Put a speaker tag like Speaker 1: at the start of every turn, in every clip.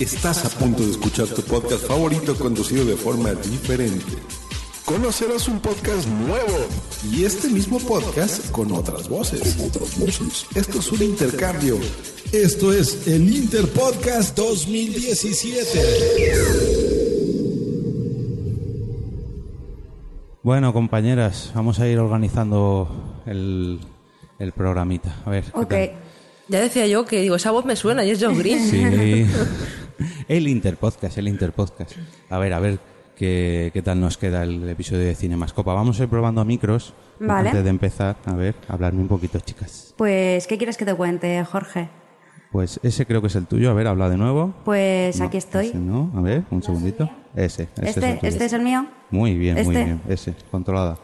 Speaker 1: Estás a punto de escuchar tu podcast favorito conducido de forma diferente. Conocerás un podcast nuevo y este mismo podcast con otras voces. Esto es un intercambio. Esto es el Interpodcast 2017.
Speaker 2: Bueno, compañeras, vamos a ir organizando el, el programita. A ver. ¿qué
Speaker 3: Ok. Ya decía yo que digo, esa voz me suena y es John Green.
Speaker 2: Sí. el Interpodcast, el Interpodcast. A ver, a ver qué, qué tal nos queda el episodio de Cinemascopa. Vamos a ir probando micros
Speaker 4: Vale.
Speaker 2: antes de empezar. A ver, hablarme un poquito, chicas.
Speaker 4: Pues, ¿qué quieres que te cuente, Jorge?
Speaker 2: Pues ese creo que es el tuyo. A ver, habla de nuevo.
Speaker 4: Pues
Speaker 2: No,
Speaker 4: aquí estoy.
Speaker 2: ese no. A ver, un segundito. Ese, ese es el
Speaker 4: Este,
Speaker 2: tuyo.
Speaker 4: este es el mío.
Speaker 2: Muy bien, muy
Speaker 4: este.
Speaker 2: bien. Ese, controlada.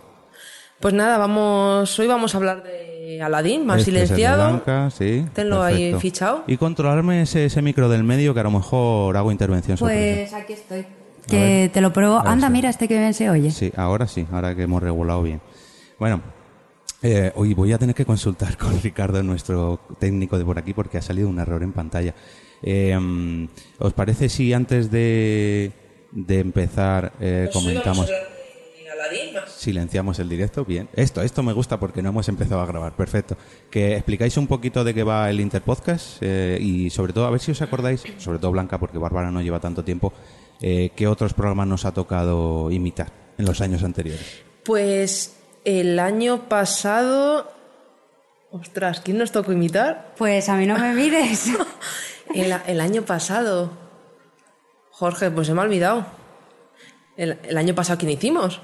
Speaker 3: Pues nada, vamos, hoy vamos a hablar de Aladdin, más
Speaker 2: Este
Speaker 3: silenciado.
Speaker 2: Blanca, sí.
Speaker 3: Tenlo ahí fichado.
Speaker 2: Y controlarme ese, ese micro del medio que a lo mejor hago intervención sobre
Speaker 4: Pues aquí estoy. Que te lo pruebo. Anda,
Speaker 2: sí.
Speaker 4: mira, este que bien se oye.
Speaker 2: Sí, ahora sí, ahora que hemos regulado bien. Bueno, eh, hoy voy a tener que consultar con Ricardo, nuestro técnico de por aquí, porque ha salido un error en pantalla. Eh, ¿Os parece si antes de, de empezar eh, comentamos, silenciamos el directo? Bien. Esto, esto me gusta porque no hemos empezado a grabar. Perfecto. Que explicáis un poquito de qué va el Interpodcast eh, y sobre todo, a ver si os acordáis, sobre todo Blanca, porque Bárbara no lleva tanto tiempo, eh, qué otros programas nos ha tocado imitar en los años anteriores.
Speaker 3: Pues el año pasado. Ostras, ¿quién nos tocó imitar?
Speaker 4: Pues a mí no me mires.
Speaker 3: El, el año pasado. Jorge, pues se me ha olvidado. El, el año pasado, ¿quién hicimos?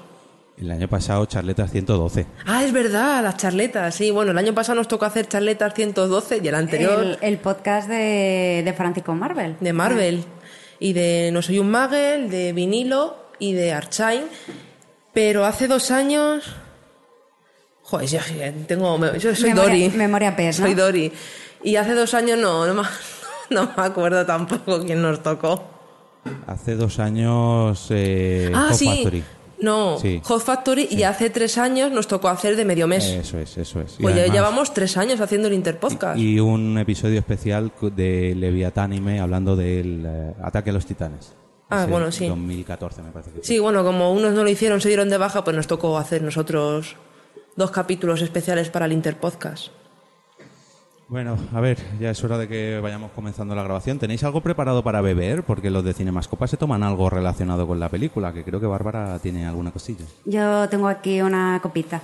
Speaker 2: El año pasado, Charletas 112.
Speaker 3: Ah, es verdad, las charletas. Sí, bueno, el año pasado nos tocó hacer charletas 112 y el anterior
Speaker 4: el, el podcast de, de Francisco Marvel.
Speaker 3: de Marvel. Y de No Soy un Magel, de Vinilo y de Archain. Pero hace dos años. Joder, yo, tengo, yo soy
Speaker 4: Memoria-
Speaker 3: Dori.
Speaker 4: memoria ¿no?
Speaker 3: Soy Dori. Y hace dos años no, no me, no me acuerdo tampoco quién nos tocó.
Speaker 2: Hace dos años, eh,
Speaker 3: ah, sí.
Speaker 2: Factory.
Speaker 3: No,
Speaker 2: Sí.
Speaker 3: Hot Factory y hace tres años nos tocó hacer de medio mes.
Speaker 2: Eso es, eso es. Y
Speaker 3: pues ya llevamos tres años haciendo el Interpodcast.
Speaker 2: Y un episodio especial de Leviatánime hablando del eh, ataque a los titanes.
Speaker 3: Ah, bueno, sí.
Speaker 2: 2014 me parece que fue.
Speaker 3: Sí, bueno, como unos no lo hicieron, se dieron de baja, pues nos tocó hacer nosotros dos capítulos especiales para el Interpodcast.
Speaker 2: Bueno, a ver, ya es hora de que vayamos comenzando la grabación. ¿Tenéis algo preparado para beber? Porque los de Cinemascopa se toman algo relacionado con la película, que creo que Bárbara tiene alguna cosilla.
Speaker 4: Yo tengo aquí una copita.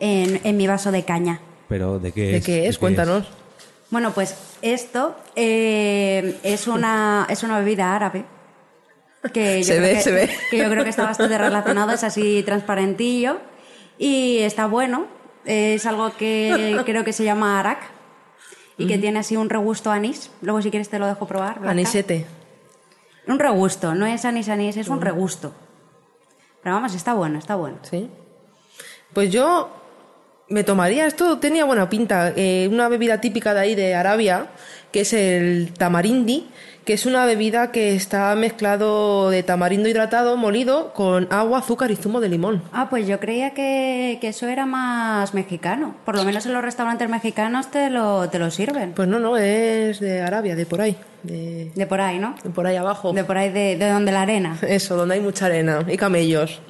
Speaker 4: En, en mi vaso de caña.
Speaker 2: Pero ¿de qué
Speaker 3: ¿De
Speaker 2: es?
Speaker 3: qué es? Cuéntanos.
Speaker 4: Bueno, pues esto eh, es, una, es una bebida árabe. Que yo
Speaker 3: Se
Speaker 4: creo
Speaker 3: ve,
Speaker 4: que-
Speaker 3: se ve.
Speaker 4: Que yo creo que está bastante relacionado, es así transparentillo. Y está bueno. Es algo que creo que se llama arak. Y que tiene así un regusto a anís. Luego, si quieres, te lo dejo probar. Blanca.
Speaker 3: Anisete.
Speaker 4: Un regusto, no es anís anís, es un regusto. Pero vamos, está bueno, está bueno.
Speaker 3: ¿Sí? Pues yo me tomaría, esto tenía buena pinta, eh, una bebida típica de ahí de Arabia, que es el tamarindi, que es una bebida que está mezclado de tamarindo hidratado, molido, con agua, azúcar y zumo de limón.
Speaker 4: Ah, pues yo creía que, que eso era más mexicano. Por lo menos en los restaurantes mexicanos te lo, te lo sirven.
Speaker 3: Pues no, no, es de Arabia, de por ahí, de,
Speaker 4: De por ahí, ¿no?
Speaker 3: de por ahí abajo.
Speaker 4: De por ahí, de, de donde la arena.
Speaker 3: Eso, donde hay mucha arena y camellos.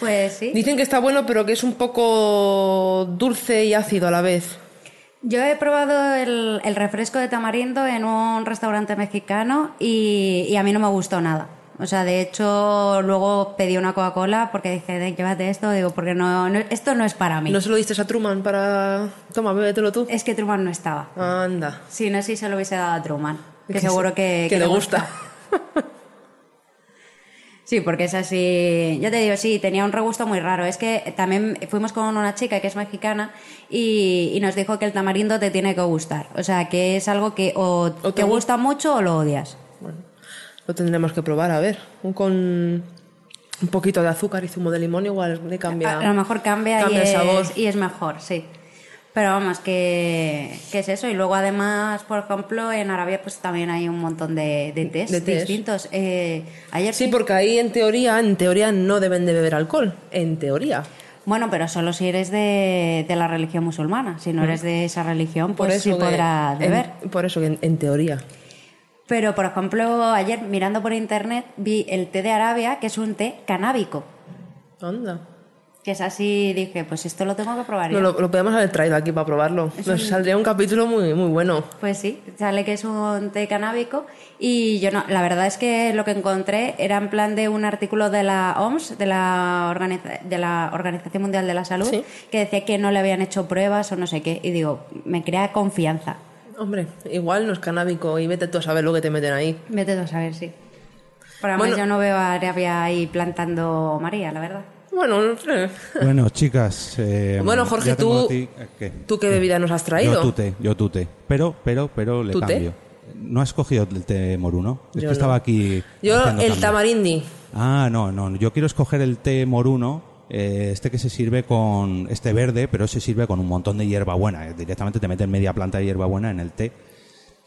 Speaker 4: Pues sí.
Speaker 3: Dicen que está bueno, pero que es un poco dulce y ácido a la vez.
Speaker 4: Yo he probado el, el refresco de tamarindo en un restaurante mexicano y, y a mí no me gustó nada. O sea, de hecho, luego pedí una Coca-Cola porque dije, "De, llévate esto, digo, porque no, no- esto no es para mí.
Speaker 3: ¿No se lo diste a Truman para... Toma, bébetelo tú?
Speaker 4: Es que Truman no estaba.
Speaker 3: Anda.
Speaker 4: Si no, sí se lo hubiese dado a Truman. Que
Speaker 3: Que
Speaker 4: seguro
Speaker 3: se-
Speaker 4: que,
Speaker 3: que le gusta.
Speaker 4: Sí, porque es así. Yo te digo, sí, tenía un regusto muy raro. Es que también fuimos con una chica que es mexicana y, y nos dijo que el tamarindo te tiene que gustar. O sea, que es algo que o,
Speaker 3: O
Speaker 4: te
Speaker 3: te gu-
Speaker 4: gusta mucho o lo odias.
Speaker 3: Lo tendremos que probar, a ver. Un Con un poquito de azúcar y zumo de limón igual le cambia...
Speaker 4: A, a lo mejor cambia,
Speaker 3: cambia
Speaker 4: y,
Speaker 3: el
Speaker 4: es,
Speaker 3: sabor.
Speaker 4: y es mejor, sí. Pero vamos, que, que es eso. Y luego además, por ejemplo, en Arabia pues también hay un montón de, de test
Speaker 3: De
Speaker 4: distintos. Eh, ayer
Speaker 3: Sí, porque ahí en teoría, en teoría no deben de beber alcohol. En teoría.
Speaker 4: Bueno, pero solo si eres de, de la religión musulmana. Si no eres de esa religión, pues sí podrás
Speaker 3: en-
Speaker 4: beber.
Speaker 3: por eso que en, en teoría.
Speaker 4: Pero, por ejemplo, ayer mirando por internet vi el té de Arabia, que es un té canábico.
Speaker 3: Anda.
Speaker 4: Que es así, dije, pues esto lo tengo que probar
Speaker 3: No, lo, lo podemos haber traído aquí para probarlo. Nos saldría un capítulo muy, muy bueno.
Speaker 4: Pues sí, sale que es un té canábico y yo no, la verdad es que lo que encontré era en plan de un artículo de la OMS, de la, organiza- de la Organización Mundial de la Salud,
Speaker 3: Sí.
Speaker 4: que decía que no le habían hecho pruebas o no sé qué. Y digo, me crea confianza.
Speaker 3: Hombre, igual no es canábico y vete tú a saber lo que te meten ahí.
Speaker 4: Vete tú a saber, sí. Pero además
Speaker 3: Bueno.
Speaker 4: yo no veo a Arabia ahí plantando María, la verdad.
Speaker 3: Bueno, no sé.
Speaker 2: Bueno, chicas. eh,
Speaker 3: Bueno, Jorge, tú-
Speaker 2: ti- eh, ¿qué?
Speaker 3: ¿Tú qué bebida nos has traído?
Speaker 2: Yo tute, yo tute. Pero, pero, pero le
Speaker 3: ¿Tú té?
Speaker 2: cambio. ¿No has cogido el té moruno? Es que estaba aquí.
Speaker 3: Yo el
Speaker 2: cambio.
Speaker 3: tamarindi.
Speaker 2: Ah, no, no. Yo quiero escoger el té moruno, eh, este que se sirve con. Este verde, pero se sirve con un montón de hierbabuena. Directamente te meten media planta de hierbabuena en el té.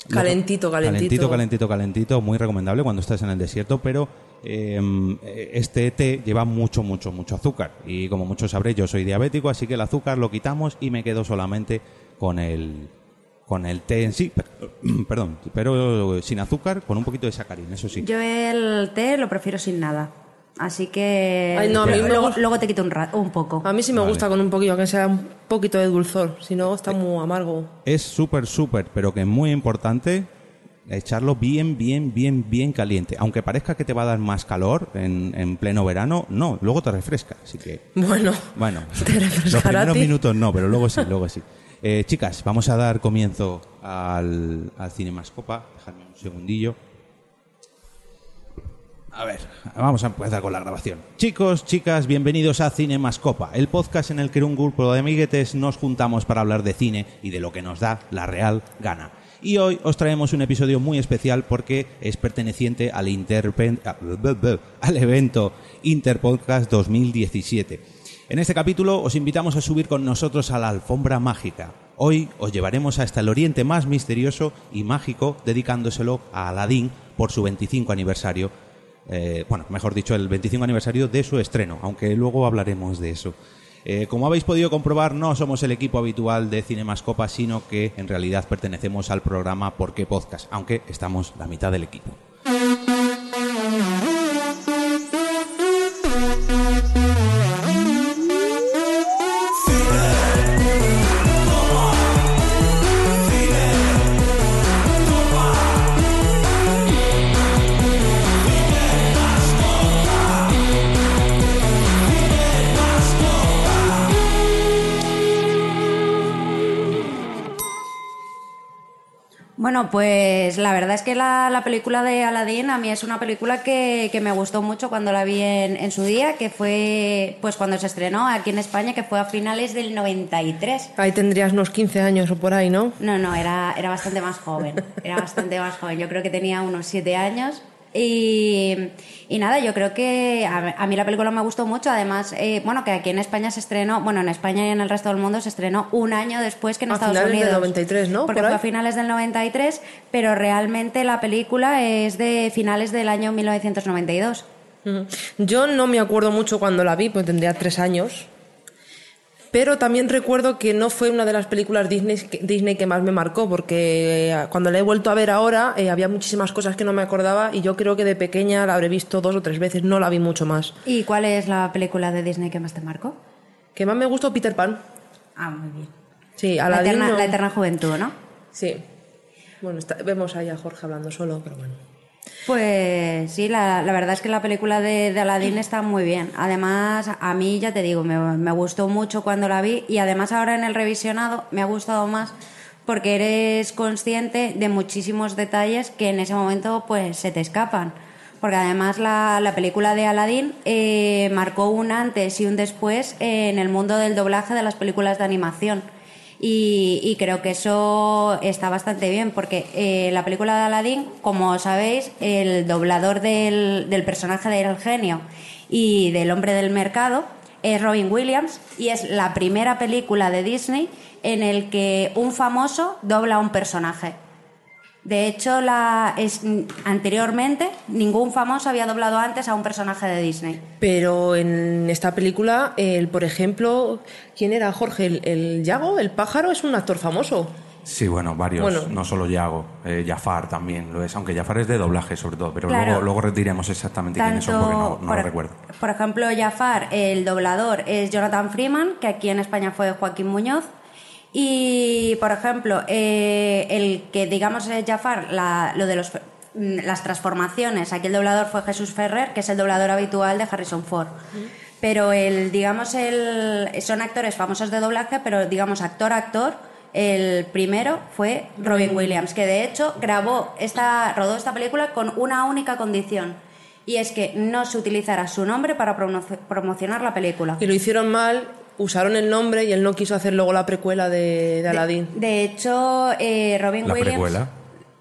Speaker 3: Calentito, calentito.
Speaker 2: Calentito, calentito, calentito. Muy recomendable cuando estás en el desierto, pero eh, este té lleva mucho, mucho, mucho azúcar. Y como muchos sabréis, yo soy diabético, así que el azúcar lo quitamos y me quedo solamente con el con el té en sí, pero- perdón, pero sin azúcar, con un poquito de sacarín, eso sí.
Speaker 4: Yo el té lo prefiero sin nada. Así que
Speaker 3: Ay, no, a mí me
Speaker 4: luego, luego te quito un, ra- un poco.
Speaker 3: A mí sí me
Speaker 2: Vale.
Speaker 3: gusta con un poquillo, que sea un poquito de dulzor. Si no, está muy amargo.
Speaker 2: Es súper, súper, pero que es muy importante echarlo bien, bien, bien, bien caliente. Aunque parezca que te va a dar más calor en, en pleno verano, no, luego te refresca. Así que,
Speaker 3: Bueno,
Speaker 2: bueno,
Speaker 3: ¿Te
Speaker 2: los primeros
Speaker 3: ti?
Speaker 2: minutos no, pero luego sí, luego sí. Eh, chicas, vamos a dar comienzo al, al Cinemascopa. Dejadme un segundillo. A ver, vamos a empezar con la grabación. Chicos, chicas, bienvenidos a Cinemascopa, el podcast en el que un grupo de amiguetes nos juntamos para hablar de cine y de lo que nos da la real gana. Y hoy os traemos un episodio muy especial porque es perteneciente al, Interpen- al evento Interpodcast 2017. En este capítulo os invitamos a subir con nosotros a la alfombra mágica. Hoy os llevaremos hasta el oriente más misterioso y mágico, dedicándoselo a Aladdin por su 25 aniversario eh, bueno, mejor dicho, el 25 aniversario de su estreno, aunque luego hablaremos de eso. Eh, como habéis podido comprobar, no somos el equipo habitual de Cinemascopa, sino que en realidad pertenecemos al programa ¿Por qué Podcast? Aunque estamos la mitad del equipo.
Speaker 4: Bueno, pues la verdad es que la, la película de Aladdin a mí es una película que, que me gustó mucho cuando la vi en, en su día, que fue pues cuando se estrenó aquí en España, que fue a finales del 93.
Speaker 3: ahí tendrías unos 15 años o por ahí, ¿no?
Speaker 4: No, no, era, era bastante más joven. Era bastante más joven. Yo creo que tenía unos siete años. Y, y nada, yo creo que a, a mí la película me gustó mucho. Además, eh, bueno, que aquí en España se estrenó, bueno, en España y en el resto del mundo se estrenó un año después que en
Speaker 3: A
Speaker 4: Estados
Speaker 3: finales del
Speaker 4: Unidos.
Speaker 3: 93, ¿no?
Speaker 4: Porque
Speaker 3: Por
Speaker 4: fue a finales del 93, pero realmente la película es de finales del año 1992.
Speaker 3: Ujú. Yo no me acuerdo mucho cuando la vi, pues tendría tres años. Pero también recuerdo que no fue una de las películas Disney que, Disney que más me marcó, porque eh, cuando la he vuelto a ver ahora eh, había muchísimas cosas que no me acordaba y yo creo que de pequeña la habré visto dos o tres veces, no la vi mucho más.
Speaker 4: ¿Y cuál es la película de Disney que más te marcó?
Speaker 3: Que más me gustó Peter Pan.
Speaker 4: Ah, muy bien.
Speaker 3: Sí,
Speaker 4: La
Speaker 3: Aladdin
Speaker 4: eterna,
Speaker 3: no-
Speaker 4: la eterna juventud, ¿no?
Speaker 3: Sí. Bueno, está- vemos ahí a Jorge hablando solo, pero bueno.
Speaker 4: Pues sí, la, la verdad es que la película de, de Aladdin está muy bien. Además, a mí, ya te digo, me, me gustó mucho cuando la vi y además ahora en el revisionado me ha gustado más porque eres consciente de muchísimos detalles que en ese momento pues se te escapan. Porque además la, la película de Aladdin eh, marcó un antes y un después en el mundo del doblaje de las películas de animación. Y, y creo que eso está bastante bien, porque eh, la película de Aladdin, como sabéis, el doblador del, del personaje del genio y del hombre del mercado es Robin Williams y es la primera película de Disney en el que un famoso dobla a un personaje. De hecho, la, es, anteriormente ningún famoso había doblado antes a un personaje de Disney.
Speaker 3: Pero en esta película, el, por ejemplo, ¿quién era Jorge? ¿El, el Yago? ¿El pájaro? Es un actor famoso.
Speaker 2: Sí, bueno, varios,
Speaker 3: Bueno.
Speaker 2: no solo Yago, eh, Jafar también lo es, aunque Jafar es de doblaje sobre todo, pero
Speaker 4: Claro.
Speaker 2: luego, luego retiremos exactamente quiénes son porque no, no
Speaker 4: por,
Speaker 2: lo recuerdo.
Speaker 4: por ejemplo, Jafar, el doblador es Jonathan Freeman, que aquí en España fue Joaquín Muñoz. Y, por ejemplo, eh, el que digamos es Jafar, la- lo de los, mm, las transformaciones, aquí el doblador fue Jesús Ferrer, que es el doblador habitual de Harrison Ford. Pero el, digamos, el, son actores famosos de doblaje, pero digamos, actor-actor, el primero fue Robin Williams, que de hecho grabó esta, rodó esta película con una única condición. Y es que no se utilizara su nombre para promo- promocionar la película.
Speaker 3: Y lo hicieron mal, usaron el nombre y él no quiso hacer luego la precuela de, de Aladdin.
Speaker 4: De hecho, eh, Robin
Speaker 2: ¿La
Speaker 4: Williams.
Speaker 2: precuela?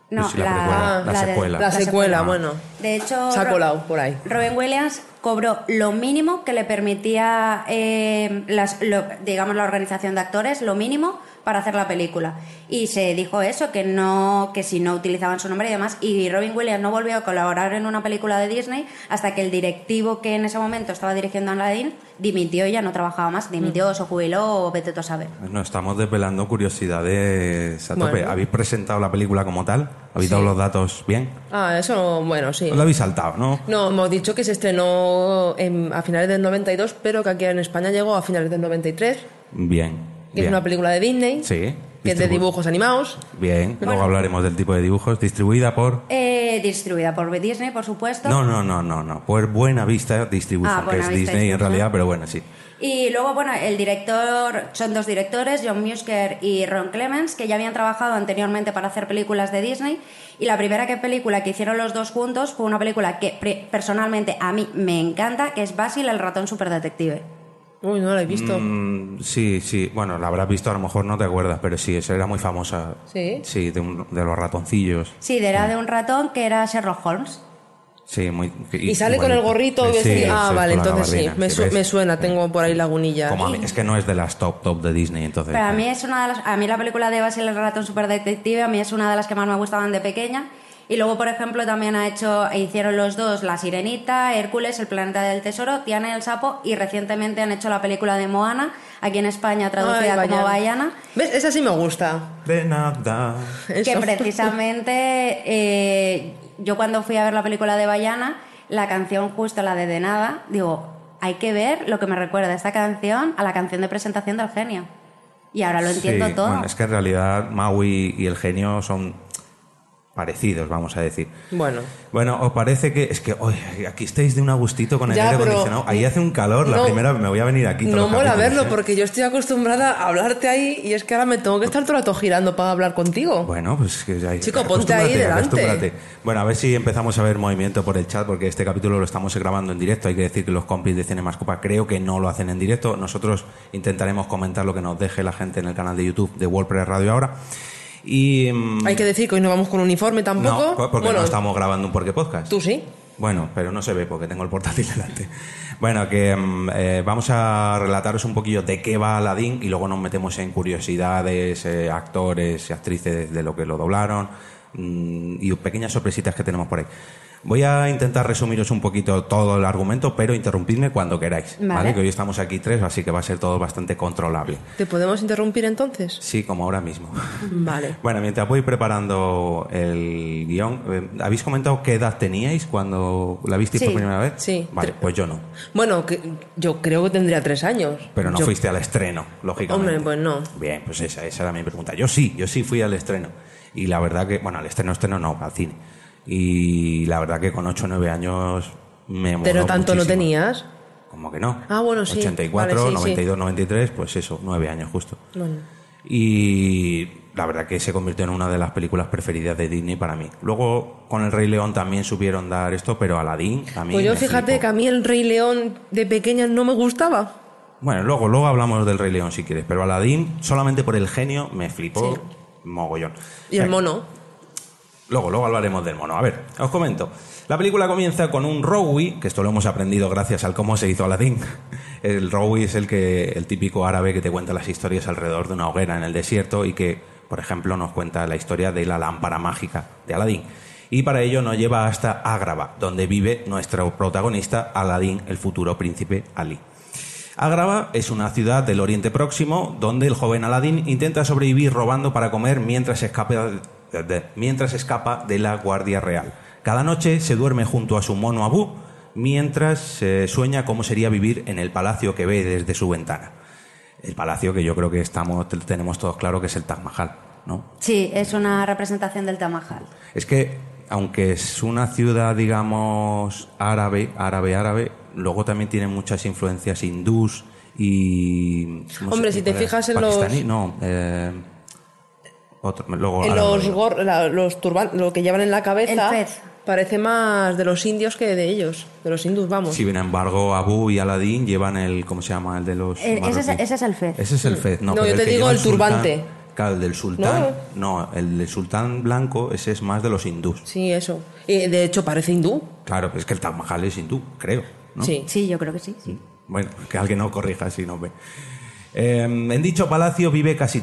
Speaker 4: No,
Speaker 2: Sí, la
Speaker 4: la,
Speaker 2: precuela, la
Speaker 4: de-
Speaker 2: secuela.
Speaker 3: La secuela,
Speaker 2: Ah.
Speaker 3: bueno.
Speaker 4: De hecho,
Speaker 3: Se ha colado por ahí.
Speaker 4: Robin Williams cobró lo mínimo que le permitía, eh, las- lo- digamos, la organización de actores, lo mínimo para hacer la película. Y se dijo eso, que no, que si no utilizaban su nombre y demás. Y Robin Williams no volvió a colaborar en una película de Disney hasta que el directivo que en ese momento estaba dirigiendo Aladdin dimitió y ya no trabajaba más. Dimitió, se jubiló o vete tú a saber.
Speaker 2: Nos estamos desvelando curiosidades a tope.
Speaker 3: Bueno.
Speaker 2: ¿Habéis presentado la película como tal? ¿Habéis
Speaker 3: Sí.
Speaker 2: dado los datos bien?
Speaker 3: Ah, eso, bueno, sí.
Speaker 2: Os lo habéis saltado, ¿no?
Speaker 3: No, hemos dicho que se estrenó en- a finales del 92, pero que aquí en España llegó a finales del 93,
Speaker 2: Bien.
Speaker 3: Que es
Speaker 2: bien.
Speaker 3: una película de Disney,
Speaker 2: Sí.
Speaker 3: que es de dibujos animados.
Speaker 2: Bien, luego hablaremos del tipo de dibujos. Distribuida por...
Speaker 4: Eh, distribuida por Disney, por supuesto.
Speaker 2: No, no, no, no, no. Por Buena Vista Distribution,
Speaker 4: Ah,
Speaker 2: que es
Speaker 4: Vista
Speaker 2: Disney en realidad, pero bueno, sí.
Speaker 4: Y luego, bueno, el director, son dos directores, John Musker y Ron Clements, que ya habían trabajado anteriormente para hacer películas de Disney. Y la primera que película que hicieron los dos juntos fue una película que pre- personalmente a mí me encanta, que es Basil, el ratón superdetective.
Speaker 3: Uy, no la he visto.
Speaker 2: Mm, sí, sí. Bueno, la habrás visto, a lo mejor no te acuerdas, pero sí, esa era muy famosa.
Speaker 3: ¿Sí?
Speaker 2: Sí, de, un- de los ratoncillos.
Speaker 4: Sí, era de un ratón que era Sherlock Holmes.
Speaker 2: Sí, muy...
Speaker 3: Y sale con el gorrito.
Speaker 2: Sí,
Speaker 3: vestido-
Speaker 2: sí,
Speaker 3: ah,
Speaker 2: sí,
Speaker 3: vale, entonces sí. Me, su- me suena, tengo por ahí lagunilla.
Speaker 2: Como a mí, es que no es de las top top de Disney, entonces...
Speaker 4: Pero a mí es una de las, a mí la película de Basil el ratón superdetective a mí es una de las que más me gustaban de pequeña. Y luego, por ejemplo, también ha hecho, hicieron los dos La Sirenita, Hércules, El Planeta del Tesoro, Tiana y el Sapo y recientemente han hecho la película de Moana, aquí en España traducida
Speaker 3: Ay,
Speaker 4: como
Speaker 3: Bayana. ¿Ves? Esa sí me gusta.
Speaker 2: De nada.
Speaker 4: que
Speaker 3: Eso.
Speaker 4: precisamente eh, yo cuando fui a ver la película de Bayana, la canción justo la de De Nada, digo, hay que ver lo que me recuerda esta canción a la canción de presentación del genio. Y ahora lo entiendo
Speaker 2: Sí,
Speaker 4: todo.
Speaker 2: bueno, es que en realidad Maui y el genio son parecidos, vamos a decir.
Speaker 3: Bueno.
Speaker 2: Bueno, ¿os parece que es que hoy aquí estáis de un agustito con el
Speaker 3: Ya,
Speaker 2: aire acondicionado? Ahí hace un calor, la primera me voy a venir aquí.
Speaker 3: No mola verlo
Speaker 2: ¿eh?
Speaker 3: porque yo estoy acostumbrada a hablarte ahí y es que ahora me tengo que estar todo el rato girando para hablar contigo.
Speaker 2: Bueno, pues que ya
Speaker 3: Chico, ponte ahí delante.
Speaker 2: Bueno, a ver si empezamos a ver movimiento por el chat, porque este capítulo lo estamos grabando en directo. Hay que decir que los compis de Cinemascopa creo que no lo hacen en directo. Nosotros intentaremos comentar lo que nos deje la gente en el canal de YouTube de WordPress Radio ahora. Y...
Speaker 3: Hay que decir que hoy no vamos con uniforme tampoco.
Speaker 2: no, porque
Speaker 3: bueno,
Speaker 2: no estamos grabando un Porque Podcast.
Speaker 3: Tú sí.
Speaker 2: Bueno, pero no se ve porque tengo el portátil delante. Bueno, que mm, eh, vamos a relataros un poquillo de qué va Aladdin y luego nos metemos en curiosidades, eh, actores y actrices de lo que lo doblaron mm, y pequeñas sorpresitas que tenemos por ahí. Voy a intentar resumiros un poquito todo el argumento, pero interrumpidme cuando queráis, ¿vale?
Speaker 4: Vale.
Speaker 2: Que hoy estamos aquí tres, así que va a ser todo bastante controlable.
Speaker 3: ¿Te podemos interrumpir entonces?
Speaker 2: Sí, como ahora mismo.
Speaker 3: Vale.
Speaker 2: Bueno, mientras voy preparando el guion, eh, ¿habéis comentado qué edad teníais cuando la visteis
Speaker 4: Sí.
Speaker 2: por primera vez?
Speaker 3: Sí.
Speaker 2: Vale, pues yo no.
Speaker 3: Bueno, que yo creo que tendría tres años.
Speaker 2: Pero no
Speaker 3: Yo-
Speaker 2: fuiste al estreno, lógicamente.
Speaker 3: Hombre, pues no.
Speaker 2: Bien, pues esa, esa era mi pregunta. Yo sí, yo sí fui al estreno. Y la verdad que, bueno, al estreno, estreno no, al cine. Y la verdad que con 8 o 9 años me
Speaker 3: Pero tanto no tenías.
Speaker 2: ¿Cómo que no?
Speaker 3: Ah, bueno, sí.
Speaker 2: 84,
Speaker 3: Vale, sí, sí.
Speaker 2: 92, 93, pues eso, 9 años justo.
Speaker 3: No, no.
Speaker 2: Y la verdad que se convirtió en una de las películas preferidas de Disney para mí. Luego con El Rey León también supieron dar esto, pero Aladdin a mí
Speaker 3: Pues yo
Speaker 2: me
Speaker 3: fíjate
Speaker 2: flipó.
Speaker 3: que a mí el Rey León de pequeña no me gustaba.
Speaker 2: Bueno, luego, luego hablamos del Rey León si quieres, pero Aladdin solamente por el genio me flipó
Speaker 3: Sí.
Speaker 2: mogollón.
Speaker 3: Y el mono.
Speaker 2: Luego, luego hablaremos del mono. A ver, os comento. La película comienza con un Rowie, que esto lo hemos aprendido gracias al cómo se hizo Aladdin. El Rowie es el que el típico árabe que te cuenta las historias alrededor de una hoguera en el desierto y que, por ejemplo, nos cuenta la historia de la lámpara mágica de Aladdin. Y para ello nos lleva hasta Ágrava, donde vive nuestro protagonista Aladdin, el futuro príncipe Ali. Agrava es una ciudad del Oriente Próximo donde el joven Aladdin intenta sobrevivir robando para comer mientras escapa mientras escapa de la Guardia Real. Cada noche se duerme junto a su mono Abu mientras eh, sueña cómo sería vivir en el palacio que ve desde su ventana. El palacio que yo creo que estamos, tenemos todos claro que es el Taj Mahal, ¿no?
Speaker 4: Sí, es una representación del Tamajal.
Speaker 2: Es que, aunque es una ciudad, digamos, árabe, árabe, árabe, luego también tiene muchas influencias hindús y... ¿cómo
Speaker 3: Hombre, si te fijas en los-
Speaker 2: No, eh, otro, luego lo
Speaker 3: los, gor- la- los turban, lo que llevan en la cabeza
Speaker 4: El
Speaker 3: parece más de los indios que de ellos, de los hindús, vamos.
Speaker 2: Sin embargo, Abu y Aladín llevan el... ¿Cómo se llama? El de los...
Speaker 4: Eh, ese es- ese es el fez.
Speaker 2: Ese es el fez. No,
Speaker 3: No,
Speaker 2: pero
Speaker 3: yo te
Speaker 2: que
Speaker 3: digo el turbante.
Speaker 2: sultán- claro, el del sultán... No. el del sultán blanco, ese es más de los hindús.
Speaker 3: Sí, eso. Y de hecho parece hindú.
Speaker 2: Claro, es que el Taj Mahal es hindú, creo. ¿no?
Speaker 3: Sí.
Speaker 4: Sí, yo creo que sí. sí.
Speaker 2: Bueno, que alguien nos corrija si no ve. Eh, en dicho palacio vive casi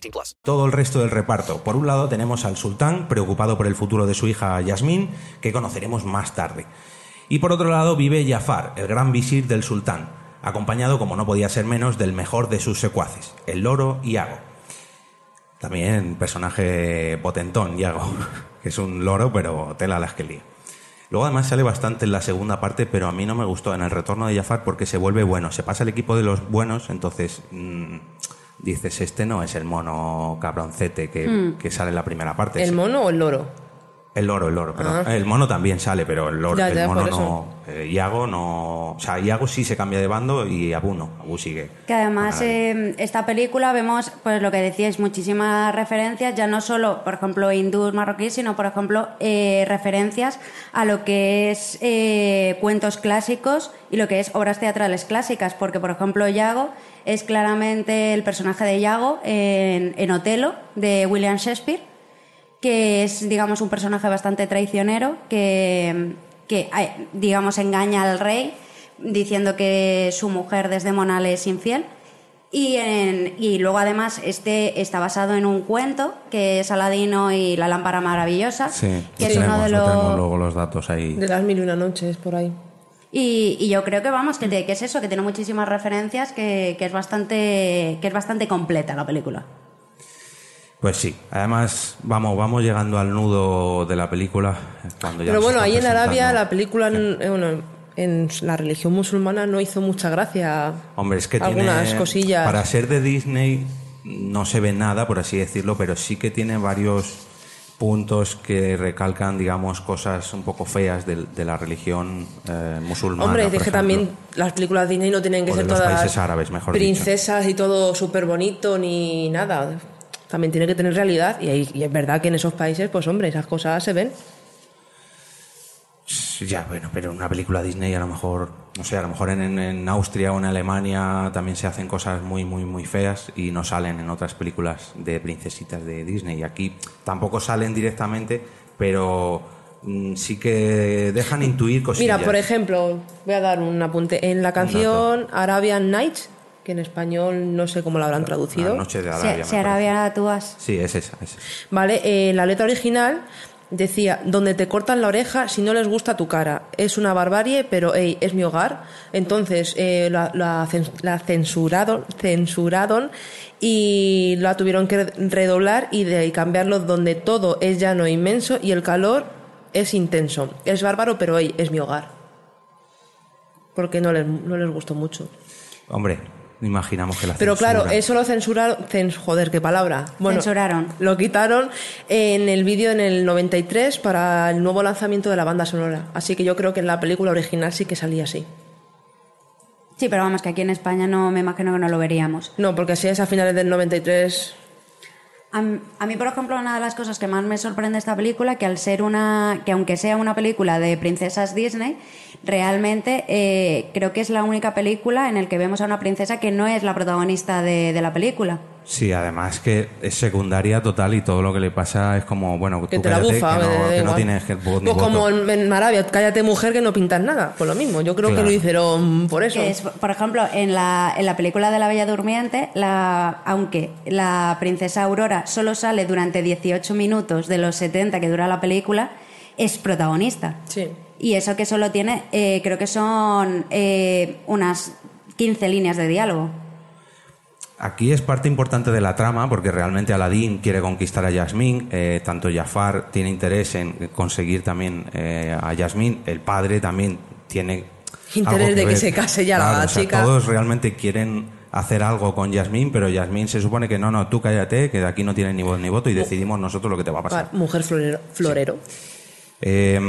Speaker 5: 18 plus.
Speaker 2: todo el resto del reparto. Por un lado tenemos al sultán, preocupado por el futuro de su hija Yasmín, que conoceremos más tarde. Y por otro lado vive Jafar, el gran visir del sultán, acompañado, como no podía ser menos, del mejor de sus secuaces, el loro Iago. También personaje potentón, Iago, que es un loro, pero tela las que lía. Luego además sale bastante en la segunda parte, pero a mí no me gustó en el retorno de Jafar porque se vuelve bueno. Se pasa al equipo de los buenos, entonces mm, dices, este no es el mono cabroncete que, que sale en la primera parte.
Speaker 3: ¿El mono o el loro?
Speaker 2: El loro, el loro, perdón. El mono también sale, pero el loro,
Speaker 3: Ya,
Speaker 2: el mono no. eh, Iago no. O sea, Iago sí se cambia de bando y Abu no. Abu sigue.
Speaker 4: Que además eh, esta película vemos, pues lo que decíais, muchísimas referencias, ya no solo, por ejemplo, hindús, marroquíes, sino, por ejemplo, eh, referencias a lo que es eh, cuentos clásicos y lo que es obras teatrales clásicas, porque, por ejemplo, Yago es claramente el personaje de Yago en, en Otelo, de William Shakespeare, que es, digamos, un personaje bastante traicionero, que, que eh, digamos, engaña al rey diciendo que su mujer Desdemona le es infiel. Y, en- y luego además este está basado en un cuento que es Aladino y la lámpara maravillosa,
Speaker 2: Sí,
Speaker 4: que
Speaker 2: lo
Speaker 4: es uno de
Speaker 2: lo
Speaker 4: los
Speaker 2: luego los datos ahí.
Speaker 3: De las mil y una noches, por ahí.
Speaker 4: Y, y yo creo que vamos que, te- que es eso que tiene muchísimas referencias que, que es bastante que es bastante completa la película.
Speaker 2: Pues sí, además vamos vamos llegando al nudo de la película cuando ya
Speaker 3: Pero bueno, ahí en Arabia la película, en, bueno, en la religión musulmana no hizo mucha gracia.
Speaker 2: Hombre, es que
Speaker 3: algunas
Speaker 2: tiene
Speaker 3: cosillas.
Speaker 2: para ser de Disney no se ve nada, por así decirlo, pero sí que tiene varios puntos que recalcan, digamos, cosas un poco feas de, de la religión eh, musulmana.
Speaker 3: Hombre, es que
Speaker 2: ejemplo.
Speaker 3: también las películas Disney no tienen que ser todas
Speaker 2: países árabes, mejor dicho.
Speaker 3: princesas y todo súper bonito ni nada. También tiene que tener realidad y, ahí- y es verdad que en esos países, pues hombre, esas cosas se ven.
Speaker 2: Ya, bueno, pero una película Disney a lo mejor, no sé, a lo mejor en, en- en Austria o en Alemania también se hacen cosas muy, muy, muy feas y no salen en otras películas de princesitas de Disney. Y aquí tampoco salen directamente, pero mm, sí que dejan intuir cosillas.
Speaker 3: Mira, por ejemplo, voy a dar un apunte. En la canción Arabian Nights, que en español no sé cómo la habrán
Speaker 2: La
Speaker 3: traducido,
Speaker 2: noche de Arabia.
Speaker 4: si
Speaker 2: me
Speaker 4: Arabia tú.
Speaker 2: Sí, es esa, es esa.
Speaker 3: ¿vale? Eh, la letra original decía, donde te cortan la oreja si no les gusta tu cara. Es una barbarie, pero hey, es mi hogar. Entonces eh, la, la la censuraron, y la tuvieron que redoblar y, de, cambiarlo donde todo es llano e inmenso y el calor es intenso. Es bárbaro, pero hey, es mi hogar. Porque no les, no les gustó mucho.
Speaker 2: Hombre, imaginamos que la
Speaker 3: Pero claro, eso lo censuraron. cens- joder, qué palabra.
Speaker 4: Censuraron.
Speaker 3: Lo quitaron en el vídeo en el 93 para el nuevo lanzamiento de la banda sonora. Así que yo creo que en la película original sí que salía así.
Speaker 4: Sí, pero vamos que aquí en España no me imagino que no lo veríamos.
Speaker 3: No, porque si es a finales del 93.
Speaker 4: A, a mí, por ejemplo, una de las cosas que más me sorprende de esta película, que al ser una, que aunque sea una película de princesas Disney, realmente eh, creo que es la única película en la que vemos a una princesa que no es la protagonista de la película.
Speaker 2: Sí, además que es secundaria total y todo lo que le pasa es como, bueno,
Speaker 3: Que
Speaker 2: tú
Speaker 3: te la bufa,
Speaker 2: que no, que no tienes que
Speaker 3: Pues como
Speaker 2: voto.
Speaker 3: en, en Arabia, cállate mujer que no pintas nada. Pues lo mismo, yo creo
Speaker 2: Claro.
Speaker 3: que lo hicieron por eso.
Speaker 4: Es, por ejemplo, en la, en la película de La Bella Durmiente, la, aunque la princesa Aurora solo sale durante 18 minutos de los 70 que dura la película, es protagonista.
Speaker 3: Sí.
Speaker 4: Y eso que solo tiene, eh, creo que son eh, unas 15 líneas de diálogo.
Speaker 2: Aquí es parte importante de la trama porque realmente Aladdin quiere conquistar a Yasmín, eh, tanto Jafar tiene interés en conseguir también eh, a Yasmín, el padre también tiene
Speaker 3: Interés
Speaker 2: algo
Speaker 3: de que
Speaker 2: ver.
Speaker 3: se case ya la
Speaker 2: o sea, todos realmente quieren hacer algo con Yasmín, pero Yasmín se supone que no, no, tú cállate, que de aquí no tienes ni voz ni voto y decidimos nosotros lo que te va a pasar.
Speaker 3: Mujer florero. florero.
Speaker 2: Eh,